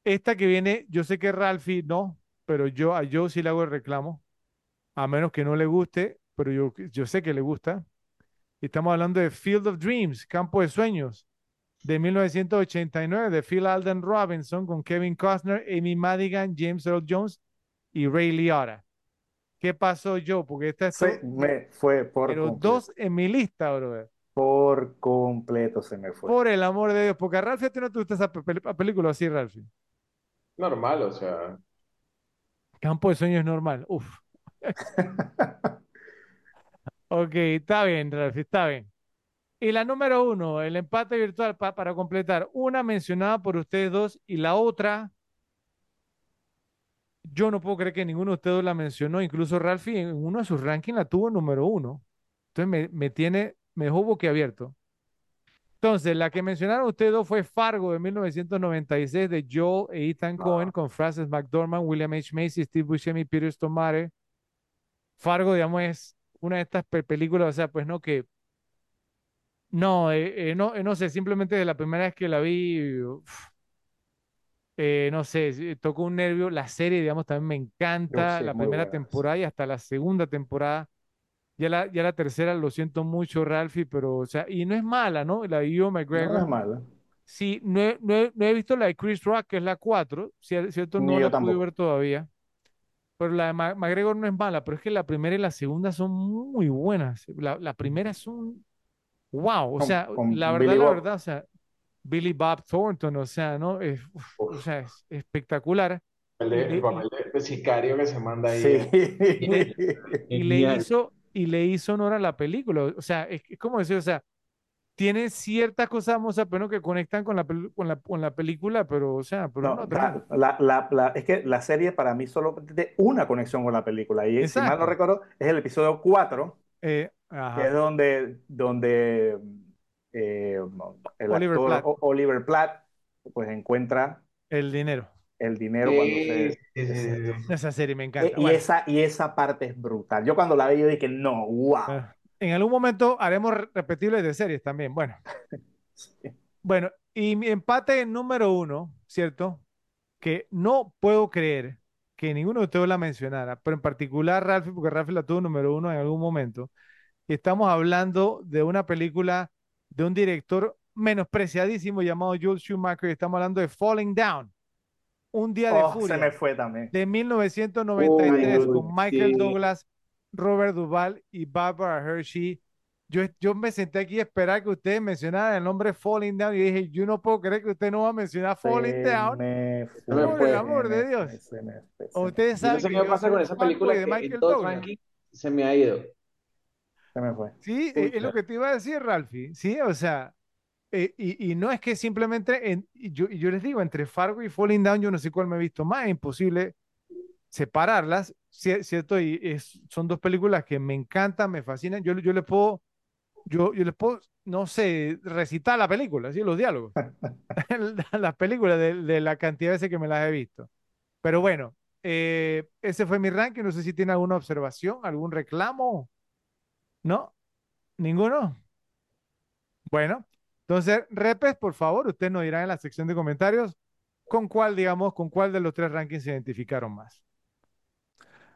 Esta que viene, yo sé que Ralphie no, pero yo a Joe sí le hago el reclamo, a menos que no le guste, pero yo, yo sé que le gusta. Estamos hablando de Field of Dreams, Campo de Sueños, de 1989, de Phil Alden Robinson, con Kevin Costner, Amy Madigan, James Earl Jones y Ray Liotta. ¿Qué pasó, Joe? Porque esta es Se me fue por pero completo. dos en mi lista, brother. Por completo se me fue. Por el amor de Dios, porque a Ralphie a ti no te gusta esa pe- pe- película así, Ralphie. Normal, o sea. Campo de Sueños normal. Uf. Ok, está bien, Ralphie, está bien. Y la número uno, el empate virtual pa- para completar. Una mencionada por ustedes dos y la otra, yo no puedo creer que ninguno de ustedes la mencionó. Incluso Ralphie en uno de sus rankings la tuvo número uno. Entonces me, me tiene, me dejó boquiabierto. Entonces, la que mencionaron ustedes dos fue Fargo de 1996 de Joel e Ethan Cohen con Frances McDormand, William H. Macy, Steve Buscemi, Peter Stormare. Fargo, digamos, es una de estas pe- películas, o sea, pues no que no, eh, eh, no, eh, no sé, simplemente de la primera vez que la vi, uf, eh, no sé, sí, tocó un nervio. La serie, digamos, también me encanta. sí, la primera buena, temporada y hasta la segunda temporada. Ya la, ya la tercera, lo siento mucho, Ralphie, pero, o sea, y no es mala, ¿no? La de No McGregor. es mala. Sí, no he, no he- no he visto la de Chris Rock, que es la 4, cier- ¿cierto? Ni No yo la pude ver todavía. Pero la de McGregor no es mala, pero es que la primera y la segunda son muy buenas. La, la primera es un wow, o sea, con la verdad, Billy la verdad, o sea, Billy Bob Thornton, o sea, ¿no? Es, uf, o sea, es espectacular. El, Y de, le, el papel de, de sicario que se manda ahí. Sí. y le hizo, y le hizo honor a la película. O sea, es, es como decir, o sea, tiene ciertas cosas, vamos a pero que conectan con la, con la, con la película, pero, o sea, pero No, no, la, la- la- es que la serie para mí solo tiene una conexión con la película. Y si mal no Exacto. recuerdo, es el episodio 4, Eh, que es donde, donde eh, el Oliver actor Platt. O- Oliver Platt pues encuentra El dinero. el dinero cuando se... Sí. Esa serie me encanta. y, Bueno, esa, y esa parte es brutal. Yo cuando la vi, yo dije, no, wow. bueno, en algún momento haremos re- repetibles de series también. Bueno, bueno, y mi empate número uno, ¿cierto? Que no puedo creer que ninguno de ustedes la mencionara, pero en particular Ralphie, porque Ralphie la tuvo número uno en algún momento. Y estamos hablando de una película de un director menospreciadísimo llamado Joel Schumacher. Y estamos hablando de Falling Down, un día de Oh, se furia. me fue también. de 1993 Uy, con Michael sí. Douglas, Robert Duvall y Barbara Hershey. Yo, yo me senté aquí a esperar que ustedes mencionaran el nombre Falling Down y dije, yo no puedo creer que usted no va a mencionar Falling Se Down. me Por el fue, amor de se me Dios. fue, se me se me Ustedes Yo no saben sé que qué me yo pasa con esa película de que en Douglas. rankings se me ha ido. Se me fue. Sí, eh, es lo que te iba a decir, Ralphie. Sí, o sea, eh, y, y no es que simplemente, en- yo, yo les digo, entre Fargo y Falling Down, yo no sé cuál me he visto más, es imposible separarlas, ci- ¿cierto? Y es- son dos películas que me encantan, me fascinan. Yo, yo les puedo yo, yo les puedo, no sé, recitar la película, ¿sí? los diálogos. las películas de, de, la cantidad de veces que me las he visto. Pero bueno, eh, ese fue mi ranking. No sé si tiene alguna observación, algún reclamo. ¿No? ¿Ninguno? Bueno, entonces, repes, por favor, usted nos dirá en la sección de comentarios con cuál, digamos, con cuál de los tres rankings se identificaron más.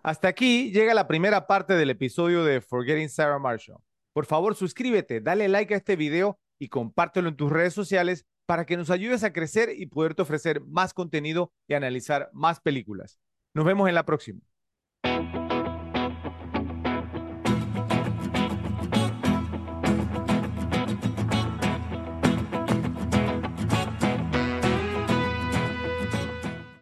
Hasta aquí llega la primera parte del episodio de Forgetting Sarah Marshall. Por favor, suscríbete, dale like a este video y compártelo en tus redes sociales para que nos ayudes a crecer y poderte ofrecer más contenido y analizar más películas. Nos vemos en la próxima.